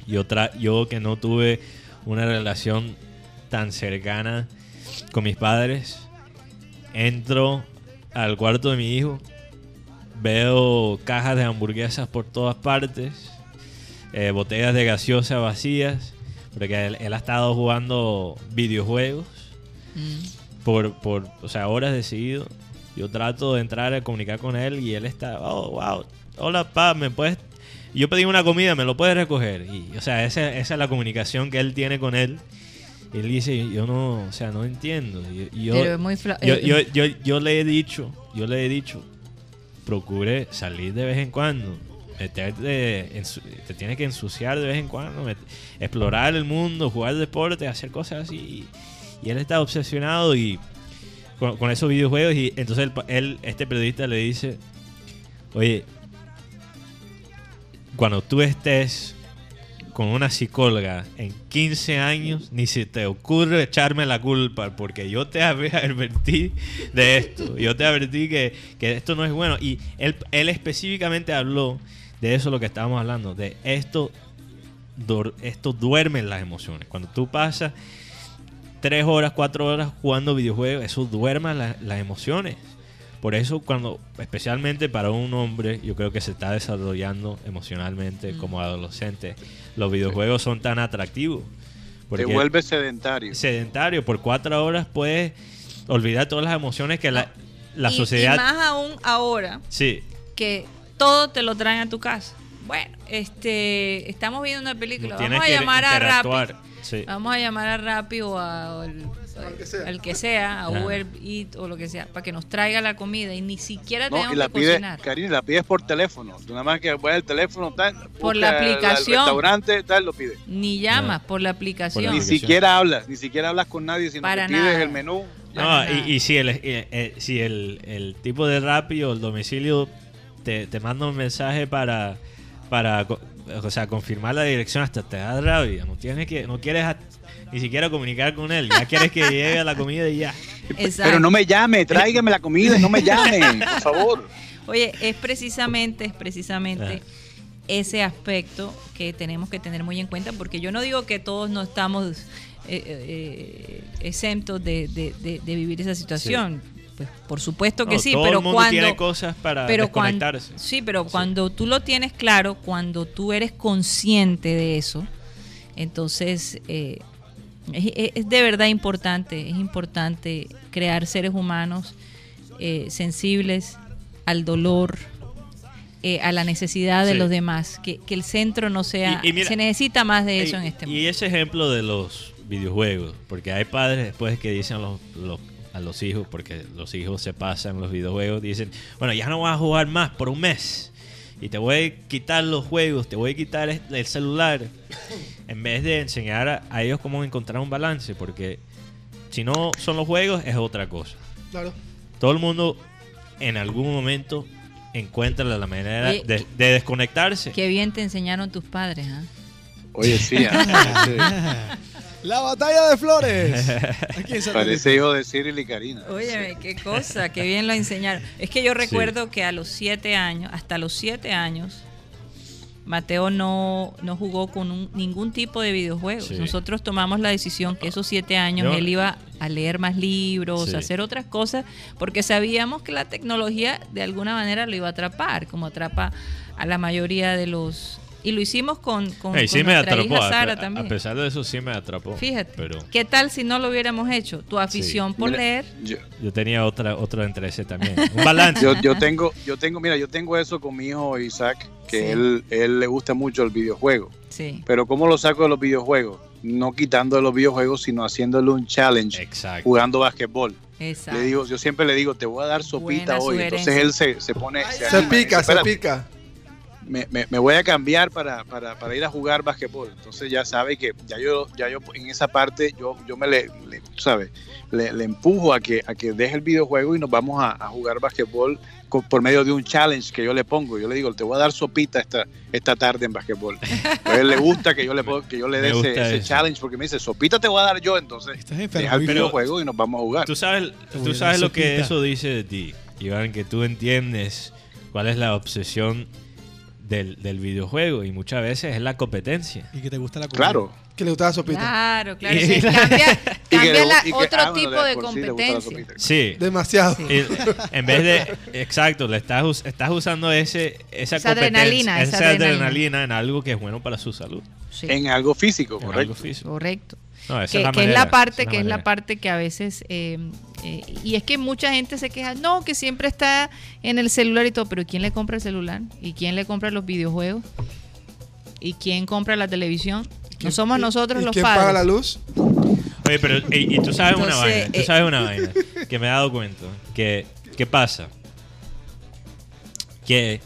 yo, tra yo que no tuve una relación tan cercana con mis padres, entro al cuarto de mi hijo, veo cajas de hamburguesas por todas partes, eh, botellas de gaseosa vacías, porque él, él ha estado jugando videojuegos Mm. por, por o sea, horas de seguido. Yo trato de entrar a comunicar con él y él está, oh, wow, hola, pa, ¿me puedes...? Yo pedí una comida, ¿me lo puedes recoger? Y, o sea, esa, esa es la comunicación que él tiene con él. Y él dice, yo no, o sea, no entiendo. Y- y yo, Pero es muy yo, eh, yo, yo, yo le he dicho, yo le he dicho, procure salir de vez en cuando. Meterte, su- te tienes que ensuciar de vez en cuando, explorar el mundo, jugar deporte, hacer cosas así. Y, él está obsesionado y con, con esos videojuegos. Y entonces él, él- este periodista le dice, oye, cuando tú estés con una psicóloga en 15 años, ni se te ocurre echarme la culpa, porque yo te advertí de esto. Yo te advertí que, que esto no es bueno. Y él, él específicamente habló de eso lo que estábamos hablando, de esto, esto duerme las emociones. Cuando tú pasas tres horas, cuatro horas jugando videojuegos, eso duerme la- las emociones. Por eso cuando, especialmente para un hombre, yo creo que se está desarrollando emocionalmente como adolescente, los videojuegos son tan atractivos. Te vuelve sedentario. sedentario, por cuatro horas puedes olvidar todas las emociones que la, la y- sociedad... Y más aún ahora Sí, que todo te lo traen a tu casa. Bueno, este, estamos viendo una película. Vamos a que llamar a Rappi. Vamos a llamar a Rappi o a- al, Al que sea. al que sea, a Ajá. Uber Eats o lo que sea, para que nos traiga la comida y ni siquiera No, tenemos y la que pides, cocinar. Karina, la pides por teléfono. Tú nada más que voy al teléfono, tal, Por la al- al aplicación. restaurante, tal, lo pides. Ni llamas por la aplicación. Por Ni la siquiera hablas, ni siquiera hablas con nadie, sino Para que pides nada. el menú. No, y, y si, el, eh, eh, si el, el tipo de Rappi o el domicilio te, te manda un mensaje para, para o sea, confirmar la dirección, hasta te da rabia. No, tienes que, no quieres ni siquiera comunicar con él. Ya quieres que llegue la comida y ya. Exacto. Pero no me llame, tráigame la comida y no me llame, por favor. Oye, es precisamente, es precisamente Ah. ese aspecto que tenemos que tener muy en cuenta, porque yo no digo que todos no estamos eh, eh, exentos de, de- de- de vivir esa situación. Pues, por supuesto que No, sí, todo pero el mundo cuando tiene cosas para pero sí, pero cuando tú lo tienes claro, cuando tú eres consciente de eso, entonces eh, es, de verdad importante, es importante crear seres humanos eh, sensibles al dolor, eh, a la necesidad de Sí. los demás, que, que el centro no sea, Y- y mira, se necesita más de eso y, en este y mundo. ese ejemplo de los videojuegos, porque hay padres después que dicen a los, los- a los hijos, porque los hijos se pasan los videojuegos, dicen, bueno, ya no vas a jugar más por un mes. Y te voy a quitar los juegos, te voy a quitar el el celular. En vez de enseñar a, a ellos cómo encontrar un balance, porque si no son los juegos, es otra cosa. Claro. Todo el mundo en algún momento encuentra la manera Oye, de, de desconectarse. Qué bien te enseñaron tus padres, ¿ah? Oye, sí, parece, La batalla de Flores. Aquí parece hijo de Cyril y Karina. Óyeme, qué cosa, qué bien lo enseñaron. Es que yo recuerdo que a los siete años, hasta los siete años, Mateo no, no jugó con un- ningún tipo de videojuegos. Sí. Nosotros tomamos la decisión que esos siete años Yo- él iba a leer más libros, Sí. a hacer otras cosas, porque sabíamos que la tecnología de alguna manera lo iba a atrapar, como atrapa a la mayoría de los... Y lo hicimos con, con, con sí me nuestra atrapó. hija a- Sara a, también. pesar de eso, sí me atrapó. Fíjate, Pero ¿qué tal si no lo hubiéramos hecho? Tu afición por Mira, leer... Yo, yo tenía otra, otro interés también. Un balance. yo, yo tengo, yo tengo, mira, yo tengo eso con mi hijo Isaac, que Sí. él, él le gusta mucho el videojuego. Sí. Pero ¿cómo lo saco de los videojuegos? No quitando de los videojuegos, sino haciéndole un challenge Exacto. jugando basquetbol. Exacto. Le digo, yo siempre le digo, te voy a dar sopita Buena hoy. Entonces él se, se pone, se, Se anima, pica, se "Espérate, pica. Me, me- me voy a cambiar para, para, para ir a jugar basquetbol. Entonces ya sabe que ya yo, ya yo en esa parte yo, yo me le, sabes, le, le empujo a que, a que deje el videojuego y nos vamos a, a jugar basquetbol por medio de un challenge que yo le pongo. Yo le digo, te voy a dar sopita esta, esta tarde en basquetbol. A él le gusta que yo le, que yo le dé ese, challenge porque me dice, sopita te voy a dar yo. Entonces Estás deja el Pero- videojuego y nos vamos a jugar. Tú sabes, tú sabes lo que eso dice de ti, Iván, que tú entiendes cuál es la obsesión del, del videojuego y muchas veces es la competencia. Y que te gusta la comida. Claro. Que le gustaba sopita. Claro, claro. Y- sí, cambia la- y que- otro ah, bueno, tipo de sí gusta la competencia. Sí. Demasiado. Sí. Y en vez de, exacto, le estás, us- estás usando ese, esa, Esa competencia, adrenalina, esa esa adrenalina. adrenalina en algo que es bueno para su salud. Sí, En algo físico, en algo correcto. físico. correcto. No, Que, es la que es manera, la parte, que es la parte que a veces eh, eh, y es que mucha gente se queja, no, que siempre está en el celular y todo, pero ¿quién le compra el celular? ¿Y quién le compra los videojuegos? ¿Y quién compra la televisión? No somos ¿Y- nosotros y los quién padres. paga la luz? Oye, pero y, y tú sabes una vaina, tú eh, sabes una vaina que me he dado cuenta que qué pasa que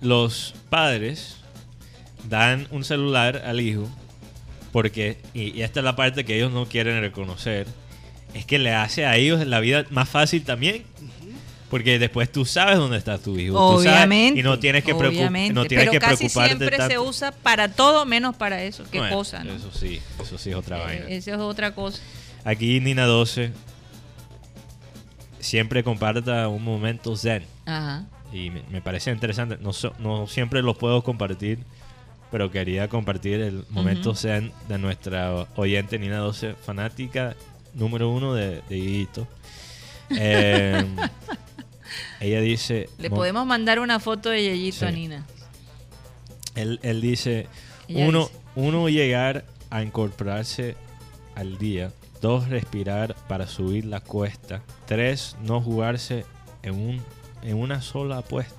los padres dan un celular al hijo porque y, y esta es la parte que ellos no quieren reconocer es que le hace a ellos la vida más fácil también porque después tú sabes dónde está tu hijo tú sabes, Obviamente. y no tienes que preocup- obviamente, no tienes pero que casi preocuparte siempre se usa para todo menos para eso. Qué Bueno, cosa, ¿no? eso sí eso sí es otra vaina Eh, Esa es otra cosa. Aquí Nina 12 siempre comparta un momento zen Ajá. y me, me parece interesante. No, so- no siempre los puedo compartir, pero quería compartir el momento Ujú. zen de nuestra oyente Nina 12, fanática número uno de, de. Eh, ella dice... Le mo- podemos mandar una foto de Yeyito Sí. a Nina. Él, él dice, Ella uno, dice. uno llegar a incorporarse al día, dos respirar para subir la cuesta, tres no jugarse en, un, en una sola apuesta.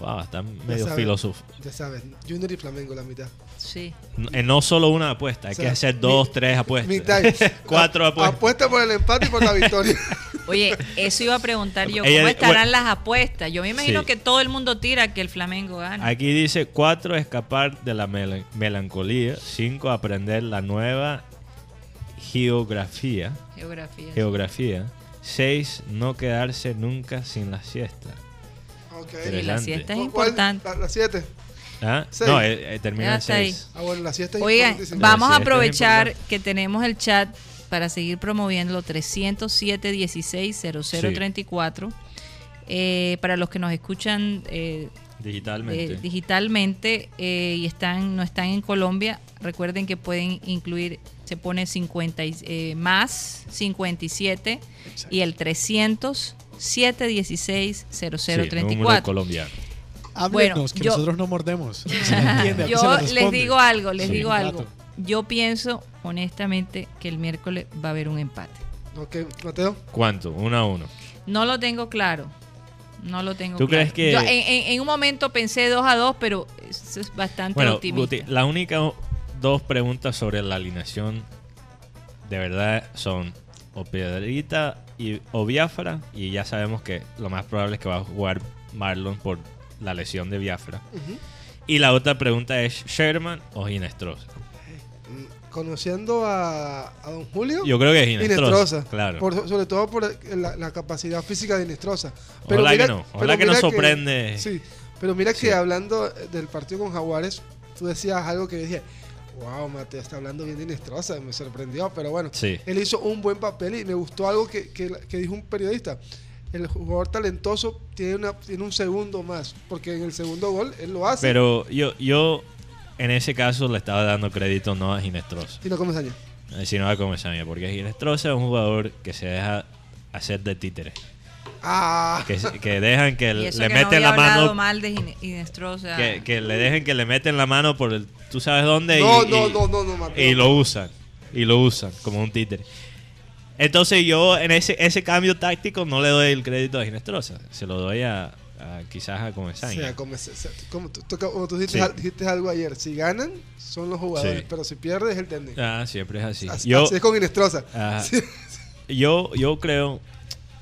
Wow, está ya medio sabes, filósofo. Ya sabes, Junior y Flamengo la mitad. Sí. No, no solo una apuesta, hay O sea, que hacer mi- dos, tres apuestas. Mitad. Cuatro A- apuestas. Apuesta por el empate y por la victoria. Oye, eso iba a preguntar yo. ¿Cómo estarán bueno. las apuestas? Yo me imagino Sí. que todo el mundo tira que el Flamengo gana. Aquí dice cuatro, escapar de la mel- melancolía. Cinco, aprender la nueva geografía. Geografía. Geografía. Seis, no quedarse nunca sin la siesta. Ok. Y la siesta es importante. La, la siete. ¿Ah? No, eh, eh, termina en está ahí. seis. Ah, bueno, la siesta es Oigan, vamos Sí, a aprovechar que tenemos el chat para seguir promoviendo 307 16 0034. Eh, para los que nos escuchan eh, Digitalmente. eh, digitalmente eh, y están no están en Colombia, recuerden que pueden incluir, se pone 50 y- eh, más 57 y el 300 716 Sí, número 0034. colombiano. Háblenos, Bueno, que yo- nosotros no mordemos. Entiende, Yo le les digo algo, les Sí. digo algo. Yo pienso honestamente que el miércoles va a haber un empate. Ok, Mateo. ¿Cuánto? Uno a uno. No lo tengo claro. No lo tengo ¿Tú claro. crees que- Yo en, en- en un momento pensé 2 a 2, pero eso es bastante Bueno, optimista. Guti, la única dos preguntas sobre la alineación de verdad son o Piedrita y, o Biafra. Y ya sabemos que lo más probable es que va a jugar Marlon por la lesión de Biafra. Y la otra pregunta es Sherman o Ginestrosa. Mm, Conociendo a, a don Julio. Yo creo que es Ginestrosa. Inestrosa. Claro. Por- sobre todo por la, la capacidad física de Inestrosa. Ojalá que no, ojalá pero que no mira sorprende. sí, pero mira Sí. que hablando del partido con Jaguares, tú decías algo que yo dije, Wow, Mateo está hablando bien de Inestrosa, me sorprendió, pero bueno, Sí. él hizo un buen papel y me gustó algo que, que- que dijo un periodista. El jugador talentoso tiene, una, tiene un segundo más, porque en el segundo gol él lo hace Pero yo, yo en ese caso le estaba dando crédito no a Ginestrosa, y no come años. eh, sino a Comesaña, porque Ginestrosa es un jugador que se deja hacer de títere. Ah, Que, que dejan que Y le que meten no había la mano. mal de. Que, que le dejen que le meten la mano por el. Tú sabes dónde. y- no, y, no, no, no, no, Mateo. y lo usan. Y lo usan como un títere. Entonces yo en ese, ese cambio táctico no le doy el crédito a Ginestrosa. Se lo doy a, a- quizás a O Comesaña. sea, como, como tú, tú- como tú dijiste, Sí. al- dijiste algo ayer, si ganan son los jugadores, Sí. pero si pierdes es el técnico. Ah, siempre es así. Así, yo, así es con Inestrosa. Ajá. Sí. yo, yo creo.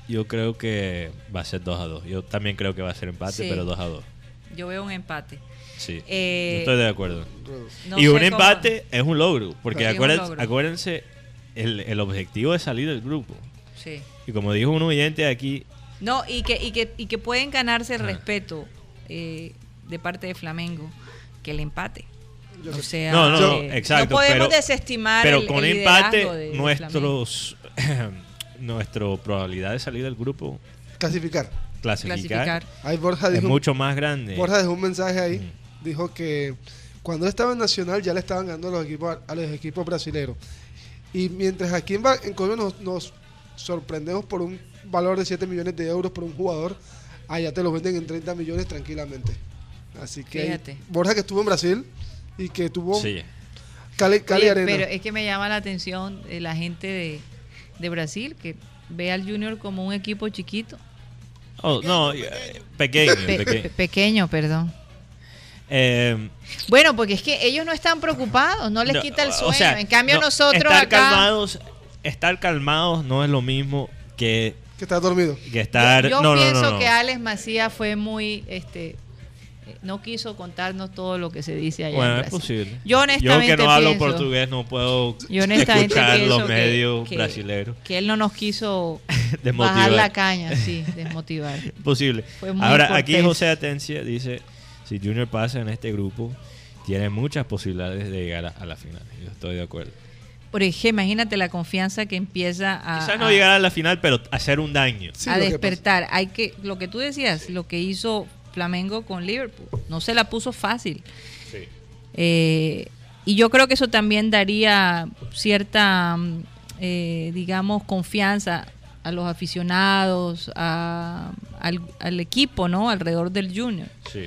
Yo creo que va a ser 2 a 2. Yo también creo que va a ser empate, Sí. pero 2 a 2. Yo veo un empate. Sí. Eh, estoy de acuerdo. No y un cómo- empate es un logro. Porque Sí, acuérdense, logro. acuérdense el, el objetivo es salir del grupo. Sí. Y como dijo un oyente aquí, No, y que, y que, y que pueden ganarse el Ah. respeto eh, de parte de Flamengo que el empate. Yo O sea, No, no, eh, no, exacto, no podemos pero- desestimar pero el, con el empate, de- nuestros nuestra probabilidad de salir del grupo, Clasificar. clasificar. Ahí Borja es dijo, mucho más grande. Borja dejó un mensaje ahí, Mm. dijo que cuando él estaba en Nacional ya le estaban ganando a los equipos, a los equipos brasileños. Y mientras aquí en, Colombia nos, nos sorprendemos por un valor de 7 millones de euros por un jugador, allá te lo venden en 30 millones tranquilamente. Así que Fíjate. Borja que estuvo en Brasil y que tuvo Sí. Cali, Cali Oye, Arena. pero es que me llama la atención eh, la gente de, de Brasil que ve al Junior como un equipo chiquito. Oh, no, eh, pequeño, Pe- pequeño. pe- pequeño, perdón. Eh, Bueno, porque es que ellos no están preocupados, no les no, quita el o sueño. sea, en cambio no, nosotros estar acá calmados, estar calmados no es lo mismo que, que está dormido. que estar. yo, yo no, pienso no, no. que Alex Macías fue muy este eh, no quiso contarnos todo lo que se dice allá Bueno, en es posible. Yo honestamente que no hablo portugués no puedo Yo honestamente escuchar los medios que- brasileños. que él no nos quiso bajar la caña, sí, desmotivar. Posible. Ahora, aquí. José Atencia dice, si Junior pasa en este grupo, tiene muchas posibilidades de llegar a, a la final. Yo estoy de acuerdo. Por ejemplo, imagínate la confianza que empieza a, Quizás no a- llegar a la final, pero hacer un daño. Sí, a que despertar. Hay que, lo que tú decías, lo que hizo Flamengo con Liverpool, no se la puso fácil. Eh, y yo creo que eso también daría cierta, mm, eh, digamos, confianza a los aficionados, a- al, al equipo, ¿no? Alrededor del Junior. Sí.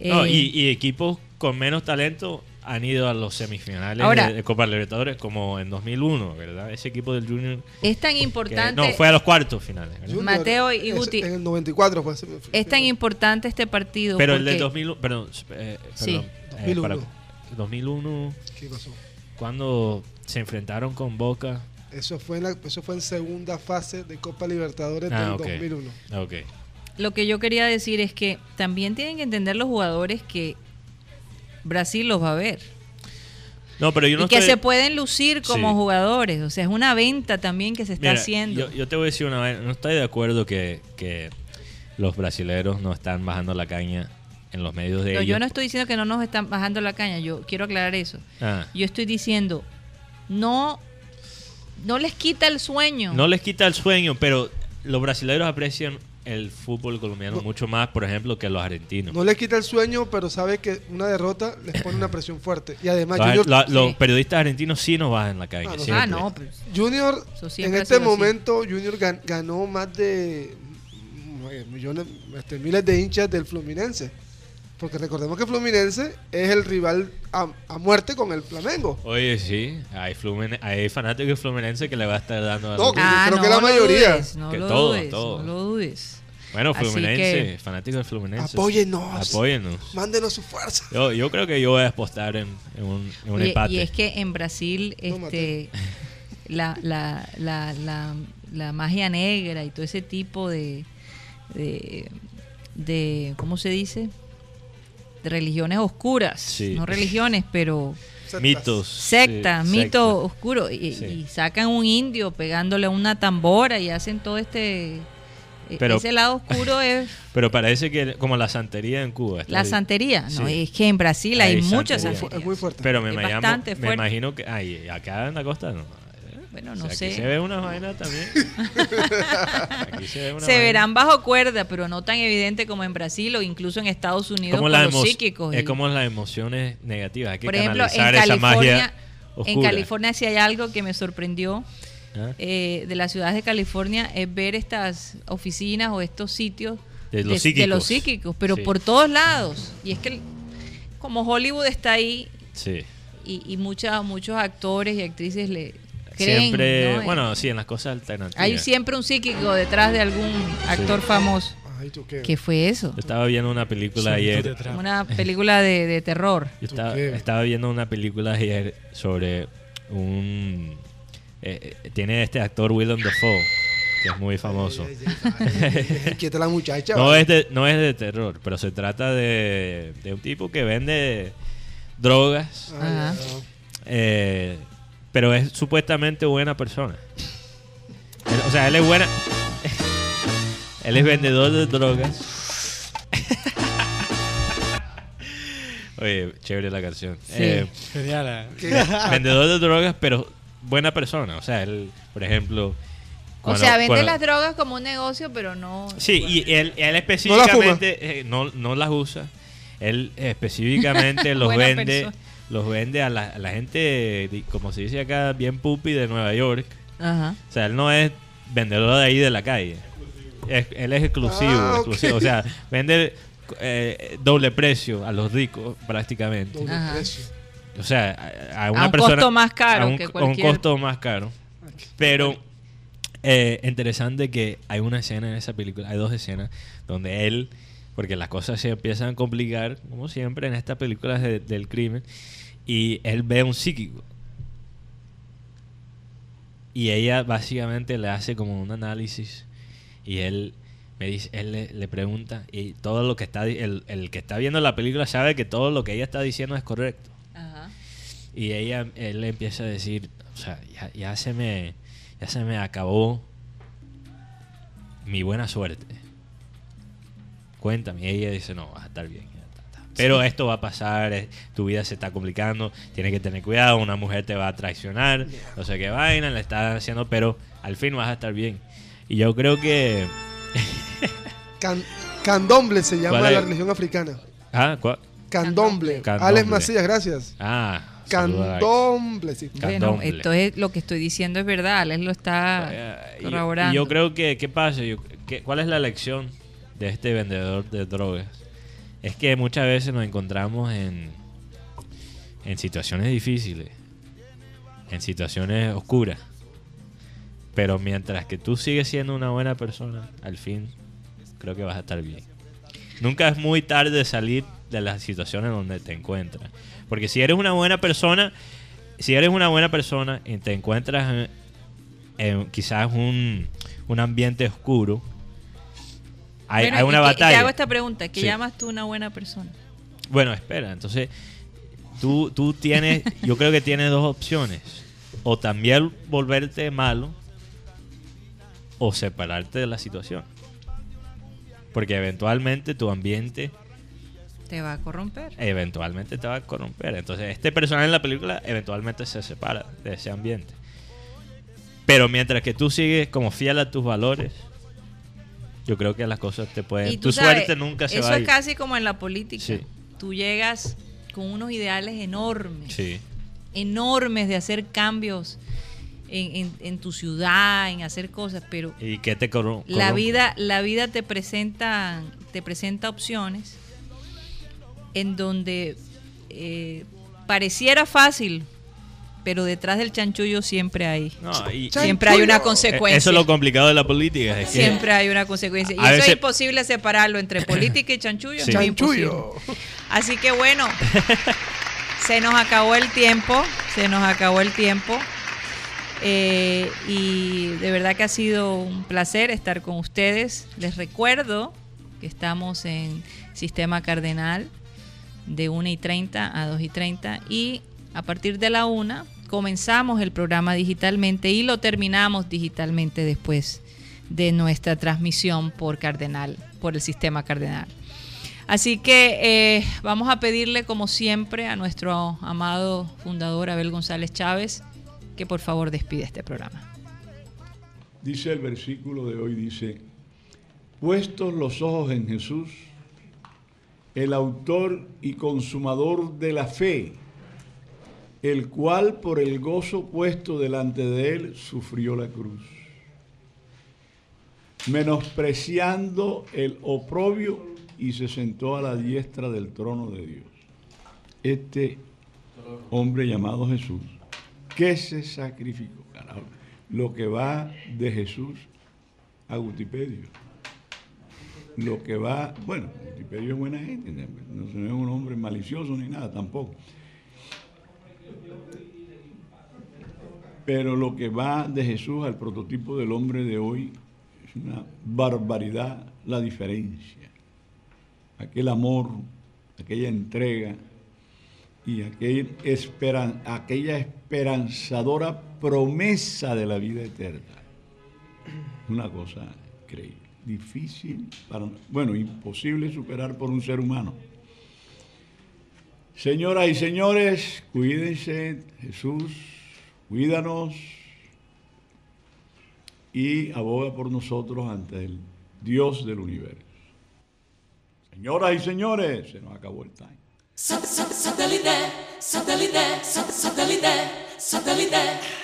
No, Eh, y, y equipos con menos talento han ido a los semifinales Ahora- de, de Copa Libertadores como en 2001, ¿verdad? Ese equipo del Junior... es tan que- importante. no, fue a los cuartos finales. Mateo y Guti. En el 94 fue ese- es tan importante este partido. Pero el del porque- 2001... Perdón, eh, Sí. perdón, eh, 2001. para- 2001, ¿Qué pasó? cuando se enfrentaron con Boca... Eso fue, en la, eso fue en segunda fase de Copa Libertadores Ah, del ok. 2001. Ok. Lo que yo quería decir es que también tienen que entender los jugadores que Brasil los va a ver. No, pero yo no y que estoy- se pueden lucir como Sí. jugadores. O sea, es una venta también que se está Mira, haciendo. Yo, yo te voy a decir una vez, no estoy de acuerdo que, que los brasileros no están bajando la caña en los medios de No, ellos. yo no estoy diciendo que no nos están bajando la caña. Yo quiero aclarar eso. Ah, Yo estoy diciendo, no, no les quita el sueño. no les quita el sueño, pero los brasileros aprecian el fútbol colombiano No. mucho más, por ejemplo, que los argentinos. No le quita el sueño, pero sabe que una derrota les pone una presión fuerte. Y además, los, Junior, la- los sí. periodistas argentinos sí nos bajan la caña. Ah, no. ah, no, pues, Junior en este así. momento, Junior gan- ganó más de eh, millones, este, miles de hinchas del Fluminense. Porque recordemos que Fluminense es el rival a, a muerte con el Flamengo. Oye, sí, hay, Flumin- hay fanáticos de Fluminense que le va a estar dando a No, los- Ah, creo no que la mayoría. dudes, no Que lo todo, Bueno, Fluminense, que- fanáticos del Fluminense. Apóyennos. Apóyennos. Mándenos su fuerza. Yo, yo creo que yo voy a apostar en, en un, en un Oye, empate. y es que en Brasil No, este la, la, la, la, la magia negra y todo ese tipo de, de, de ¿cómo se dice? De religiones oscuras. Sí. No religiones, pero Mitos. sectas, sí, mitos sectas. oscuros. Y, Sí. y sacan un indio pegándole una tambora y hacen todo este Pero- Ese lado oscuro es Pero parece que como la santería en Cuba. está la ahí. santería. No, Sí. es que en Brasil hay, Hay muchas santería. santerías. Es muy fuerte. Pero me, Es llamo- me imagino que... Ay, acá en la costa no. Bueno, O no sea, sé. Aquí se ve una vaina también. Aquí se ve una se vaina. verán bajo cuerda, pero no tan evidente como en Brasil o incluso en Estados Unidos Como con los psíquicos. Es y- como las emociones negativas. Hay que por ejemplo, en canalizar esa California, magia en. California sí hay algo que me sorprendió. Eh, de las ciudades de California es ver estas oficinas o estos sitios De los psíquicos. psíquicos, pero Sí. por todos lados. Y es que como Hollywood está ahí Sí. y, y mucha- muchos actores y actrices le creen. Siempre, ¿no? Eh, bueno, sí, en las cosas alternativas. Hay siempre un psíquico detrás de algún actor famoso. Ay, ¿tú qué? ¿Qué fue eso? Yo estaba viendo una película ayer. Una película de, de terror. Yo ¿Tú estaba, estaba viendo una película ayer sobre un... eh, tiene este actor Willem Dafoe, que es muy famoso. Quieta la muchacha. No es, de, no es de terror, pero se trata de, de un tipo que vende drogas, Ajá. ay, eh, pero es supuestamente buena persona. Él- o sea, él es buena... él es vendedor de drogas. Oye, chévere la canción. Sí. Eh, Genial. ¿eh? ¿Qué? vendedor de drogas, pero buena persona. O sea, él, por ejemplo... O sea, vende cuando- las drogas como un negocio, pero no. Sí, y él, él No específicamente eh, no, no las usa. Él específicamente los vende persona. los vende a la, a la gente, como se dice acá, bien pupi de Nueva York. Ajá. O sea, él no es vendedor de ahí de la calle. Es- él es exclusivo, Ah, exclusivo. O sea, vende eh, doble precio a los ricos prácticamente. Doble Ajá. precio. O sea, a, a una un persona costo más caro a un, que a un costo más caro. Pero eh, interesante que hay una escena en esa película, hay dos escenas donde él, porque las cosas se empiezan a complicar, como siempre en estas películas de- del crimen, y él ve a un psíquico. Y ella básicamente le hace como un análisis y él me dice, él le, le pregunta y todo lo que está, el, el que está viendo la película sabe que todo lo que ella está diciendo es correcto. Y ella, él le empieza a decir, o sea, ya, ya se me, ya se me acabó mi buena suerte. Cuéntame. Y ella dice, no, vas a estar bien. Pero esto va a pasar, tu vida se está complicando, tienes que tener cuidado, una mujer te va a traicionar, no sé qué vaina, le está haciendo, pero al fin vas a estar bien. Y yo creo que... Can- candomble se llama ¿Cuál la religión africana. Ah, ¿cuál? Candomble. Candomble. Alex Macías, gracias. Ah. Candomble, sí. Bueno, esto es lo que estoy diciendo es verdad. Alex lo está Eh, y- corroborando. Y yo creo que, ¿qué pasa? Yo- ¿qué- ¿Cuál es la lección de este vendedor de drogas? Es que muchas veces nos encontramos en, en situaciones difíciles, en situaciones oscuras. Pero mientras que tú sigues siendo una buena persona, al fin creo que vas a estar bien. Nunca es muy tarde salir de las situaciones donde te encuentras. Porque si eres una buena persona, si eres una buena persona y te encuentras en, en quizás un, un ambiente oscuro, hay, Bueno, hay y una batalla. Te hago esta pregunta. ¿Qué Sí. llamas tú una buena persona? Bueno, espera, entonces tú, tú tienes, yo creo que tienes dos opciones. O también volverte malo o separarte de la situación. Porque eventualmente tu ambiente Te va a corromper. eventualmente te va a corromper. Entonces este personaje en la película eventualmente se separa de ese ambiente. Pero mientras que tú sigues como fiel a tus valores, yo creo que las cosas te pueden... Y Tu sabes, suerte nunca se Eso va a es casi como en la política. Sí. Tú llegas con unos ideales enormes. Sí. enormes de hacer cambios en, en- en tu ciudad, en hacer cosas, pero ¿Y qué te corrom- la corrompe? vida, la vida te presenta, te presenta opciones en donde eh, pareciera fácil, pero detrás del chanchullo siempre hay. No, y- siempre hay una consecuencia. Eso es lo complicado de la política. Es que Siempre hay una consecuencia. Y A eso veces- es imposible separarlo entre política y chanchullo. es Sí. Chanchullo. Así que bueno, se nos acabó el tiempo, se nos acabó el tiempo. Eh, y de verdad que ha sido un placer estar con ustedes. Les recuerdo que estamos en Sistema Cardenal de 1 y 30 a 2 y 30 y a partir de la 1 comenzamos el programa digitalmente y lo terminamos digitalmente después de nuestra transmisión por Cardenal, por el sistema Cardenal. Así que eh, vamos a pedirle, como siempre, a nuestro amado fundador Abel González Chávez que por favor despide este programa. Dice el versículo de hoy, dice, puestos los ojos en Jesús, el autor y consumador de la fe, el cual por el gozo puesto delante de él sufrió la cruz, menospreciando el oprobio y se sentó a la diestra del trono de Dios. Este hombre llamado Jesús, ¿qué se sacrificó? Lo que va de Jesús a Gutipedio. Lo que va, bueno, Gutipedio es buena gente, no es un hombre malicioso ni nada tampoco. Pero lo que va de Jesús al prototipo del hombre de hoy es una barbaridad la diferencia. Aquel amor, aquella entrega y aquella esperanzadora promesa de la vida eterna. Una cosa increíble, difícil, para, bueno, imposible superar por un ser humano. Señoras y señores, cuídense, Jesús, cuídanos y aboga por nosotros ante el Dios del universo. Señoras y señores, se nos acabó el time. Satellite, satellite, satellite, satellite.